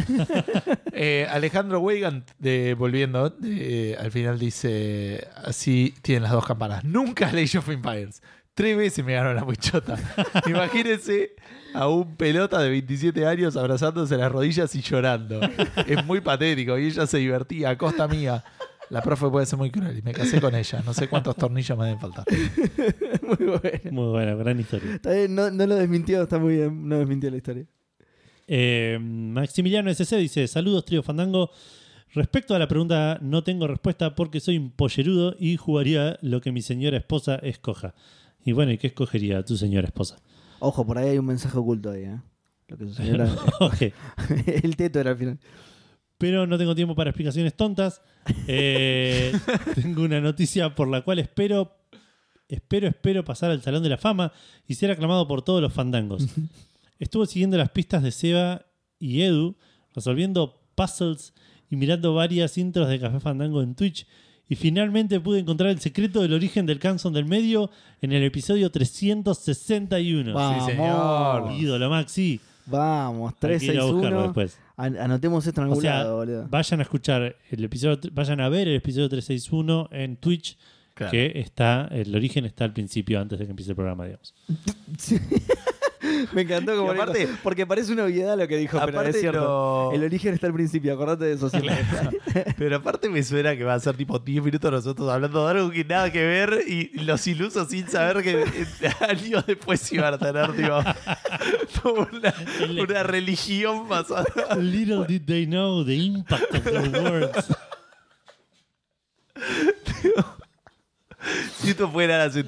Eh, Alejandro Weigand, de, volviendo, de- al final dice: Así tienen las dos campanas. Nunca Age of Empires. Tres veces me ganó la muchota. Imagínense a un pelota de 27 años abrazándose las rodillas y llorando. Es muy patético. Y ella se divertía a costa mía. La profe puede ser muy cruel y me casé con ella. No sé cuántos tornillos me deben faltar. muy bueno. Muy buena, gran historia. Está bien, no, no lo desmintió, está muy bien. No desmintió la historia. Eh, Maximiliano SC dice: Saludos, trío Fandango. Respecto a la pregunta, no tengo respuesta porque soy un pollerudo y jugaría lo que mi señora esposa escoja. Y bueno, ¿y qué escogería tu señora esposa? Ojo, por ahí hay un mensaje oculto ahí, ¿eh? Lo que su señora. El teto era al final. Pero no tengo tiempo para explicaciones tontas. Eh, tengo una noticia por la cual espero, espero, espero pasar al Salón de la Fama y ser aclamado por todos los fandangos. Estuve siguiendo las pistas de Seba y Edu, resolviendo puzzles y mirando varias intros de Café Fandango en Twitch. Y finalmente pude encontrar el secreto del origen del Canson del medio en el episodio 361. Vamos. señor. Ídolo Maxi. Vamos, Hay que ir a buscarlo 361. después. An- anotemos esto en algún O sea, lado, boludo. vayan a escuchar el episodio, vayan a ver el episodio 361 en Twitch, Claro. que está, el origen está al principio, antes de que empiece el programa, digamos. Me encantó como aparte- dijo, porque parece una obviedad lo que dijo, pero Aparte es cierto. lo- El origen está al principio, acordate de eso siempre. Pero aparte me suena que va a ser tipo 10 minutos nosotros hablando de algo que nada que ver y los ilusos sin saber que años después iban a tener tipo, una, una religión basada. Little did they know the impact of their words. Si esto fuera hace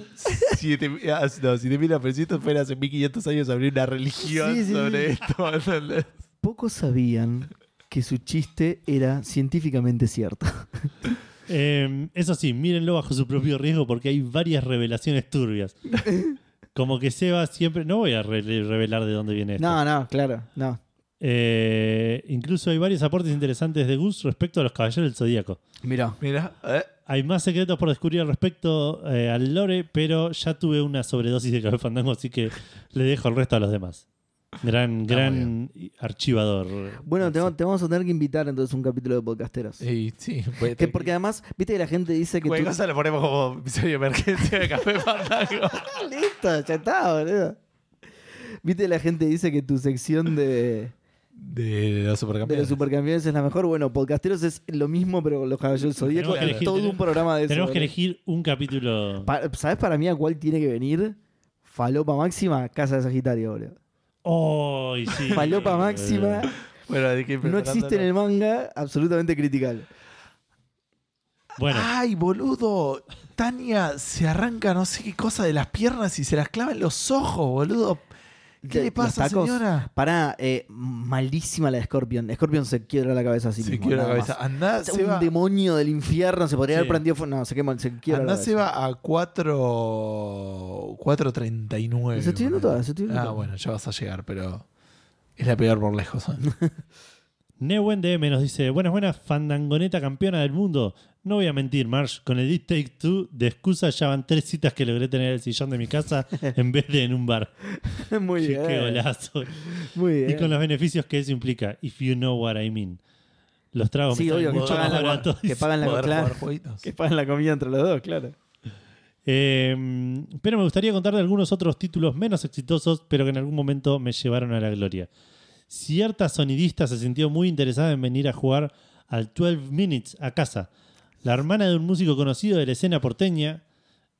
7 no, 7000 pero si esto fuera hace 1500 años abrir una religión Sí, sí, sobre sí. esto. Pocos sabían que su chiste era científicamente cierto. Eh, eso sí, mírenlo bajo su propio riesgo porque hay varias revelaciones turbias. Como que Seba siempre. No voy a re- revelar de dónde viene esto. No, no, claro, no. Eh, incluso hay varios aportes interesantes de Gus respecto a los caballeros del zodíaco. Mira, Mira, ¿eh? Hay más secretos por descubrir al respecto eh, al lore, pero ya tuve una sobredosis de café fandango, así que le dejo el resto a los demás. Gran, Está gran archivador. bueno, te, vamos a tener que invitar entonces a un capítulo de podcasteros. Y sí, puede Que porque además, viste que la gente dice que Cualquier tú... cosa lo ponemos como episodio de emergencia de Café Fandango. Listo, ya está, boludo. Viste la gente dice que tu sección de, De los de supercampeones. los supercampeones es la mejor. Bueno, podcasteros es lo mismo, pero con los caballeros del Zodíaco. Tenemos que Es elegir- todo tenemos- un programa de eso. Tenemos que boludo. elegir un capítulo. Pa- ¿Sabes para mí a cuál tiene que venir? Falopa máxima, Casa de Sagitario, boludo. ¡Oh! sí. Falopa máxima Bueno, hay que ir no existe en el manga, absolutamente critical. Bueno, Ay, boludo. Tania se arranca no sé qué cosa de las piernas y se las clava en los ojos, boludo. ¿Qué le pasa, señora? Pará, eh, malísima la de Scorpion. Scorpion se quiebra la cabeza así se mismo. quiebra la cabeza. más. Andá, se un va, demonio del infierno se podría Sí. haber prendido. No, se quema, se quiebra andá la se va a 4 4.39. Se estoy viendo se estoy viendo Ah, bueno, ya vas a llegar, pero es la peor por lejos. ¿eh? Newen DM nos dice: Buenas, buenas, fandangoneta campeona del mundo. No voy a mentir, Marsh. Con el It Take Two de excusa ya van tres citas que logré tener en el sillón de mi casa en vez de en un bar. Muy Qué, bien. qué golazo. Muy bien. Y con los beneficios que eso implica, if you know what I mean. Los tragos Sí, me obvio, que mucho pagan, más la, baratos. que pagan la claro, que pagan la comida entre los dos, claro. Eh, pero me gustaría contar de algunos otros títulos menos exitosos, pero que en algún momento me llevaron a la gloria. Cierta sonidista se sintió muy interesada en venir a jugar al 12 Minutes a casa. La hermana de un músico conocido de la escena porteña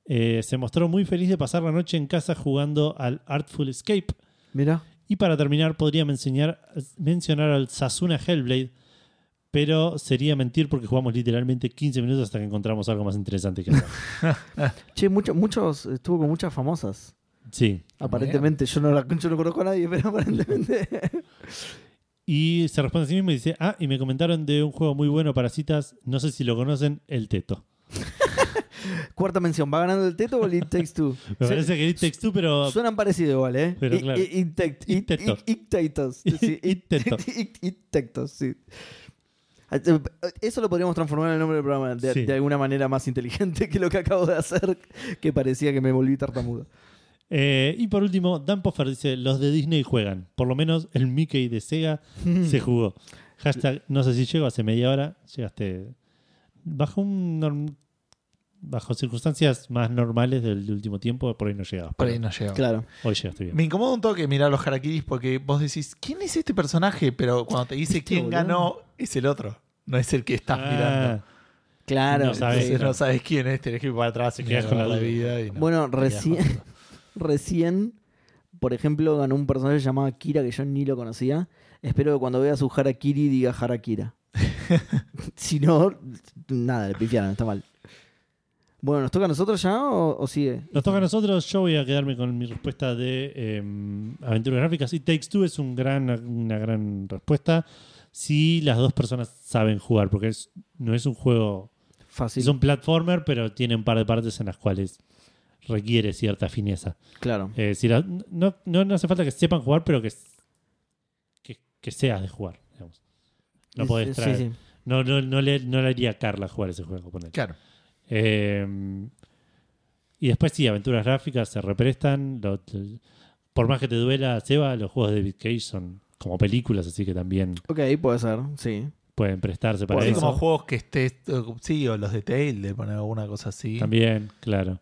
eh, se mostró muy feliz de pasar la noche en casa jugando al Artful Escape. Mira. Y para terminar, podría mencionar, mencionar al Sasuna Hellblade, pero sería mentir porque jugamos literalmente 15 minutos hasta que encontramos algo más interesante que hacer. Che, mucho- muchos, estuvo con muchas famosas. Sí. Aparentemente, yo no, la, yo no conozco a nadie, pero aparentemente. Y se responde a sí mismo y dice, ah, y me comentaron de un juego muy bueno para citas, no sé si lo conocen, El Teto. Cuarta mención, ¿va ganando el teto o el It Takes Two? Me Se- parece que It Takes Two, pero... Suenan parecido igual, ¿eh? Pero claro. It Take- It Teto. It- Tectos, sí. Eso lo podríamos transformar en el nombre del programa de, Sí. de alguna manera más inteligente que lo que acabo de hacer, que parecía que me volví tartamudo. Eh, y por último, Dan Poffer dice: Los de Disney juegan. Por lo menos el Mickey de Sega se jugó. Hashtag, no sé si llego hace media hora. Llegaste bajo un norm- bajo circunstancias más normales del último tiempo, por ahí no llegabas. Por ahí no llega. Claro. Hoy llegaste bien. Me incomoda un toque mirar los harakiris porque vos decís, ¿quién es este personaje? Pero cuando te dice ¿Viste, quién boludo? ganó, es el otro. No es el que estás Ah, mirando. Claro. No sabes. No sabes quién es, tenés que ir para atrás y quedás con la la vida. y no, Bueno, recién. Recién, por ejemplo, ganó un personaje llamado Kira que yo ni lo conocía. Espero que cuando vea su Harakiri diga Harakira. si no, nada, le pifiaron, está mal. Bueno, ¿nos toca a nosotros ya o, o sigue? Nos toca a nosotros. Yo voy a quedarme con mi respuesta de eh, aventuras gráficas. Y Takes Two es un gran, una gran respuesta si las dos personas saben jugar, porque es, no es un juego. Fácil. Es un platformer, pero tiene un par de partes en las cuales requiere cierta fineza. Claro. Eh, si la- no, no, no hace falta que sepan jugar, pero que, que, que seas de jugar. digamos. No podés traer. sí. No, no, no, le, no le haría a Carla jugar ese juego. Claro. Eh, y después sí, aventuras gráficas se represtan. Lo- lo- por más que te duela, Seba, los juegos de David Cage son como películas, así que también Ok, puede ser, sí. pueden prestarse para Así eso. como juegos que estés, eh, sí, o los de Tail, de poner alguna cosa así. También, claro.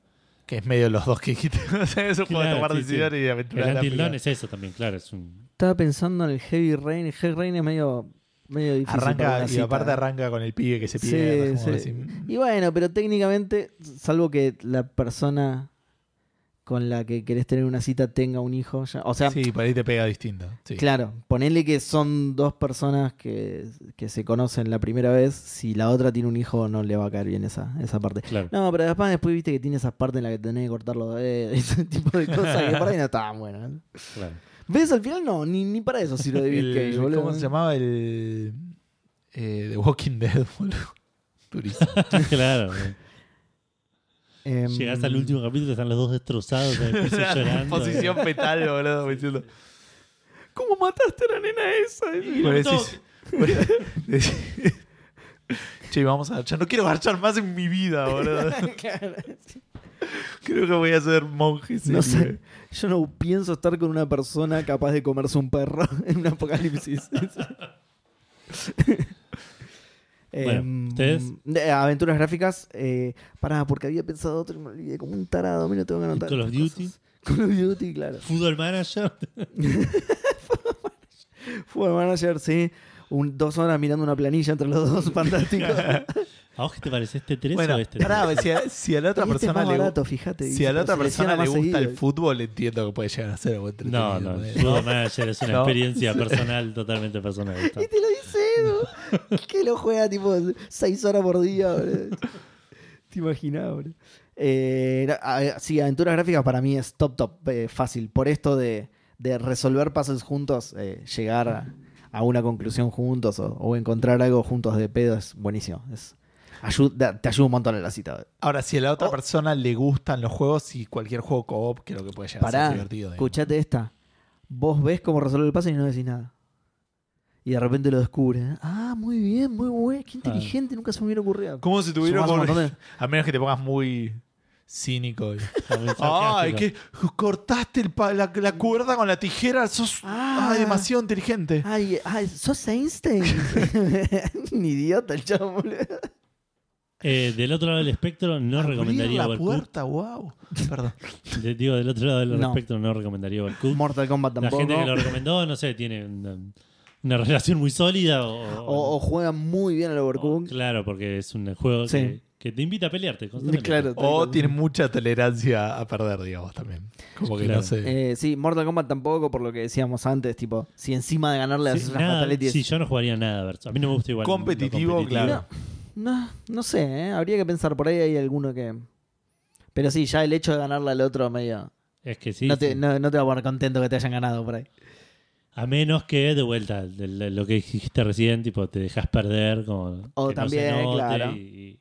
Que es medio los dos que dijiste. O sea, es un juego de Claro, tomar sí, decisiones y de El. Dawn es eso también, claro. Es un, Estaba pensando en el Heavy Rain. El Heavy Rain es medio, medio difícil. para Arranca, una y cita. aparte arranca con el pibe que se Sí, pierde. Y bueno, pero técnicamente, salvo que la persona con la que querés tener una cita tenga un hijo, ya- o sea, sí, por ahí te pega distinto. Sí. claro, ponele que son dos personas que, que se conocen la primera vez, si la otra tiene un hijo no le va a caer bien esa, esa parte. claro. No, pero después, después viste que tiene esas partes en las que tenés que cortar los dedos, ese tipo de cosas que por ahí no estaban buenas. claro. ¿Ves? Al final no, ni, ni para eso sirve David El- Cage, boludo. ¿Cómo se llamaba el. eh, The Walking Dead, boludo? Durísimo. claro. Em, Llegas al último capítulo, están los dos destrozados piso llorando. Posición fetal, boludo, diciendo. ¿Cómo mataste a la nena esa? Y Bueno, lo decís- bueno, decís- Che, vamos a garchar. No quiero garchar más en mi vida, boludo. Claro. Creo que voy a ser monje. No sé. Yo no pienso estar con una persona capaz de comerse un perro en un apocalipsis. Bueno, Em, ¿ustedes? de- aventuras gráficas. Eh, pará, porque había pensado otro y me olvidé como un tarado. Mira, tengo que anotar. Call of Duty? cosas. Call of Duty, claro. Fútbol Manager. Fue manager, sí. Un, dos horas mirando una planilla entre los dos, fantástico. ¿A vos qué te parece este 3 Bueno, o este pará, si a, si a la otra este es persona le barato, gu- fíjate. Si a la otra se lesiona persona le más gusta el fútbol, entiendo que puede llegar a ser algo No, entretenido. no. ¿eh? Fútbol Manager es una No. experiencia personal, totalmente personal. Y te lo dice Edu, que lo juega tipo seis horas por día. Te imaginas, boludo. Eh, no, a- sí, aventuras gráficas para mí es top, top, eh, fácil. Por esto de, de resolver puzzles juntos, eh, llegar a, a una conclusión juntos o, o encontrar algo juntos de pedo es buenísimo. Es, ayuda, te ayuda un montón en la cita. Ahora, si a la otra Oh. persona le gustan los juegos y cualquier juego co-op, creo que puede llegar a Pará, ser divertido. escuchate esta. Vos ves cómo resolver el puzzle y no decís nada. Y de repente lo descubres. ¿eh? Ah, muy bien, muy bueno. Qué inteligente, nunca se me hubiera ocurrido. ¿Cómo se tuvieron montón de- A menos que te pongas muy cínico. y- Ay, que cortaste el pa- la, la cuerda con la tijera. Sos Ah. ay, demasiado inteligente. Ay, ay, sos Einstein. Un idiota el chavo, boludo. Eh, del otro lado del espectro no Abrir recomendaría la Overcooked. puerta, wow. Perdón. De- digo, del otro lado del No. espectro no recomendaría Overcooked. Mortal Kombat La tampoco. gente que lo recomendó, no sé, tiene una, una relación muy sólida o, o, o juega muy bien al o- Overcooked. claro, porque es un juego Sí. que, que te invita a pelearte constantemente. Claro. tal O cual. tiene mucha tolerancia a perder, digamos, también. Como que Claro. no sé. Eh, sí, Mortal Kombat tampoco, por lo que decías antes, tipo, si encima de ganarle Sí, haces una nada- fatality es- sí, yo no jugaría nada versus. A mí no me gusta igual. lo Competitivo, claro. No, no sé, ¿eh? habría que pensar, por ahí hay alguno que... Pero sí, ya el hecho de ganarle al otro medio... Es que sí. no, te, sí. no, no te va a poner contento que te hayan ganado por ahí. A menos que de vuelta, de, lo que dijiste recién, tipo, te dejas perder. Como O que no también, se note claro. y-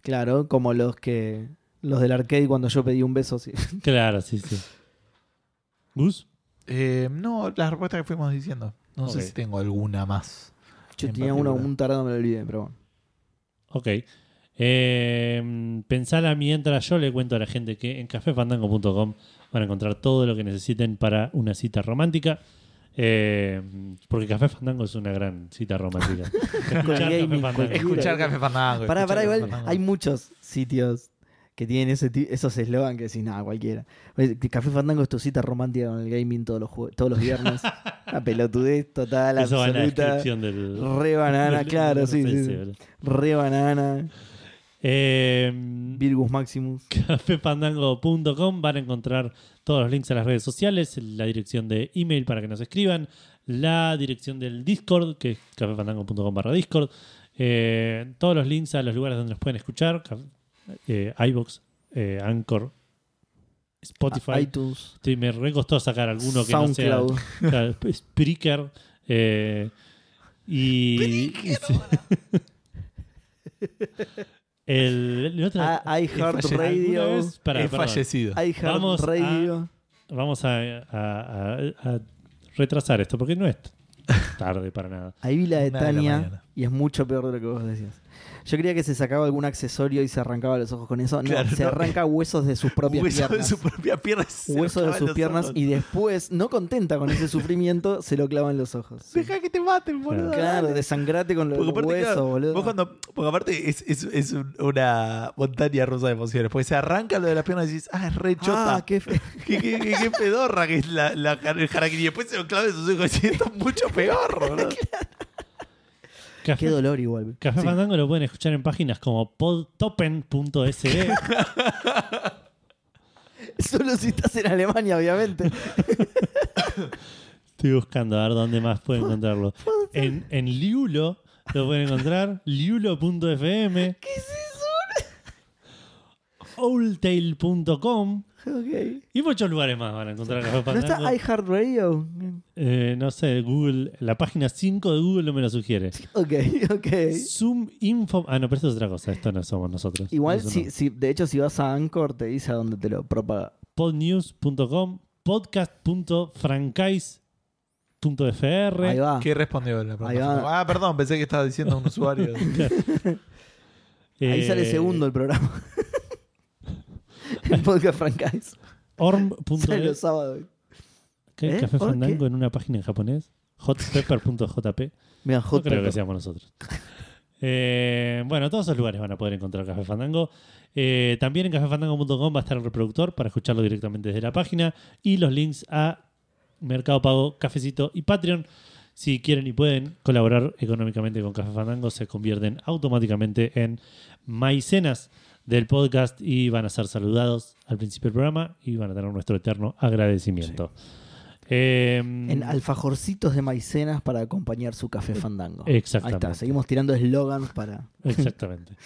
Claro, como los que... Los del arcade cuando yo pedí un beso, sí. claro, sí, sí. ¿Gus? Eh, no, las respuestas que fuimos diciendo. No sé si tengo alguna más. Yo En tenía uno particular. como un tarado, me lo olvidé, pero bueno. Ok. Eh, pensala mientras yo le cuento a la gente que en cafefandango.com van a encontrar todo lo que necesiten para una cita romántica. Eh, porque Café Fandango es una gran cita romántica. Escuchar Café Fandango. Escuchar Café Fandango. Pará, pará, igual Fandango. hay muchos sitios que tienen ese esos eslogan que decís, nada, cualquiera. Café Fandango es tu cita romántica con el gaming todos los, todos los viernes. Una pelotudez total, Eso va en la absoluta. del. Re banana, del- claro, del sí, sí, sí. Re banana. Eh, Virgus Maximus. cafefandango.com van a encontrar todos los links a las redes sociales, la dirección de email para que nos escriban, la dirección del Discord, que es cafefandango.com barra Discord, eh, todos los links a los lugares donde nos pueden escuchar, eh, iVoox, eh, Anchor, Spotify. iTunes. Sí, me recostó sacar alguno que no sea claro, Spreaker. eh, y. el, el otro- Ah, ¿alguna iHeartRadio. He fallecido. Vamos a- iHeartRadio. Vamos a, a- a- a retrasar esto porque no es tarde para nada. Ahí vi la de Una de la Tania y es mucho peor de lo que vos decías. Yo creía que se sacaba algún accesorio y se arrancaba los ojos con eso. No, Claro, se no. arranca huesos de sus propias de piernas. su propia pierna. se Huesos de sus piernas ojos. y después, no contenta con ese sufrimiento, se lo clava en los ojos. Sí. Deja que te maten, boludo. Claro, desangrate con los huesos, claro, boludo. vos cuando, porque aparte es, es, es un- una montaña rusa de emociones. Porque se arranca lo de las piernas y dices, ah, es re chota. Ah, qué fe- qué, qué, qué- qué pedorra que es la, la, el. Y después se lo clava en sus ojos y esto es mucho peor, boludo. Café, dolor igual. Café Sí. Fandango lo pueden escuchar en páginas como podtopen.se. Solo si estás en Alemania, obviamente. Estoy buscando a ver dónde más pueden encontrarlo. En, en Liulo lo pueden encontrar. Liulo.fm. ¿Qué es Oldtail.com. eso? Ok. Y muchos lugares más van a encontrar Café ¿No Fandango. está iHeartRadio? Eh, no sé, Google, la página 5 de Google no me lo sugiere. Ok, ok. Zoom Info. Ah, no, pero esto es otra cosa. Esto no somos nosotros. Igual, si, no. si, de hecho, si vas a Anchor, te dice a dónde te lo propaga. Podnews.com, podcast.francais.fr. Ahí va. ¿Qué respondió la va. Ah, perdón, pensé que estaba diciendo un usuario. Ahí Eh, sale segundo el programa. el podcast Francais. Orm.es. sábados. ¿Qué? ¿Eh? ¿Café ¿Por Fandango qué? en una página en japonés? Hotpepper.jp. Mira, No Hot creo que seamos nosotros. Eh, bueno, todos esos lugares van a poder encontrar Café Fandango. Eh, también en cafefandango.com va a estar el reproductor para escucharlo directamente desde la página y los links a Mercado Pago, Cafecito y Patreon. Si quieren y pueden colaborar económicamente con Café Fandango, se convierten automáticamente en maicenas del podcast y van a ser saludados al principio del programa y van a tener nuestro eterno agradecimiento. Eh, En alfajorcitos de maicenas para acompañar su café fandango. Exactamente. Ahí está, seguimos tirando eslogans para. Exactamente.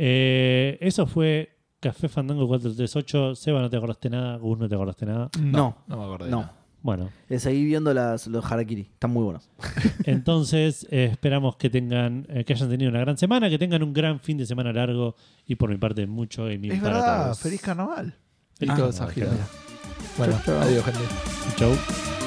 Eh, eso fue Café Fandango 438. Seba, no te acordaste nada. Gus, no te acordaste nada. No, no me acordé. de no. nada. Bueno, Eh, seguí viendo las, los harakiri. Están muy buenos. entonces eh, esperamos que tengan, eh, que hayan tenido una gran semana, que tengan un gran fin de semana largo y por mi parte mucho gaming Es para verdad, todos. feliz carnaval. Feliz Ah, carnaval. Bueno, Chau, chau. adiós, gente. Chau.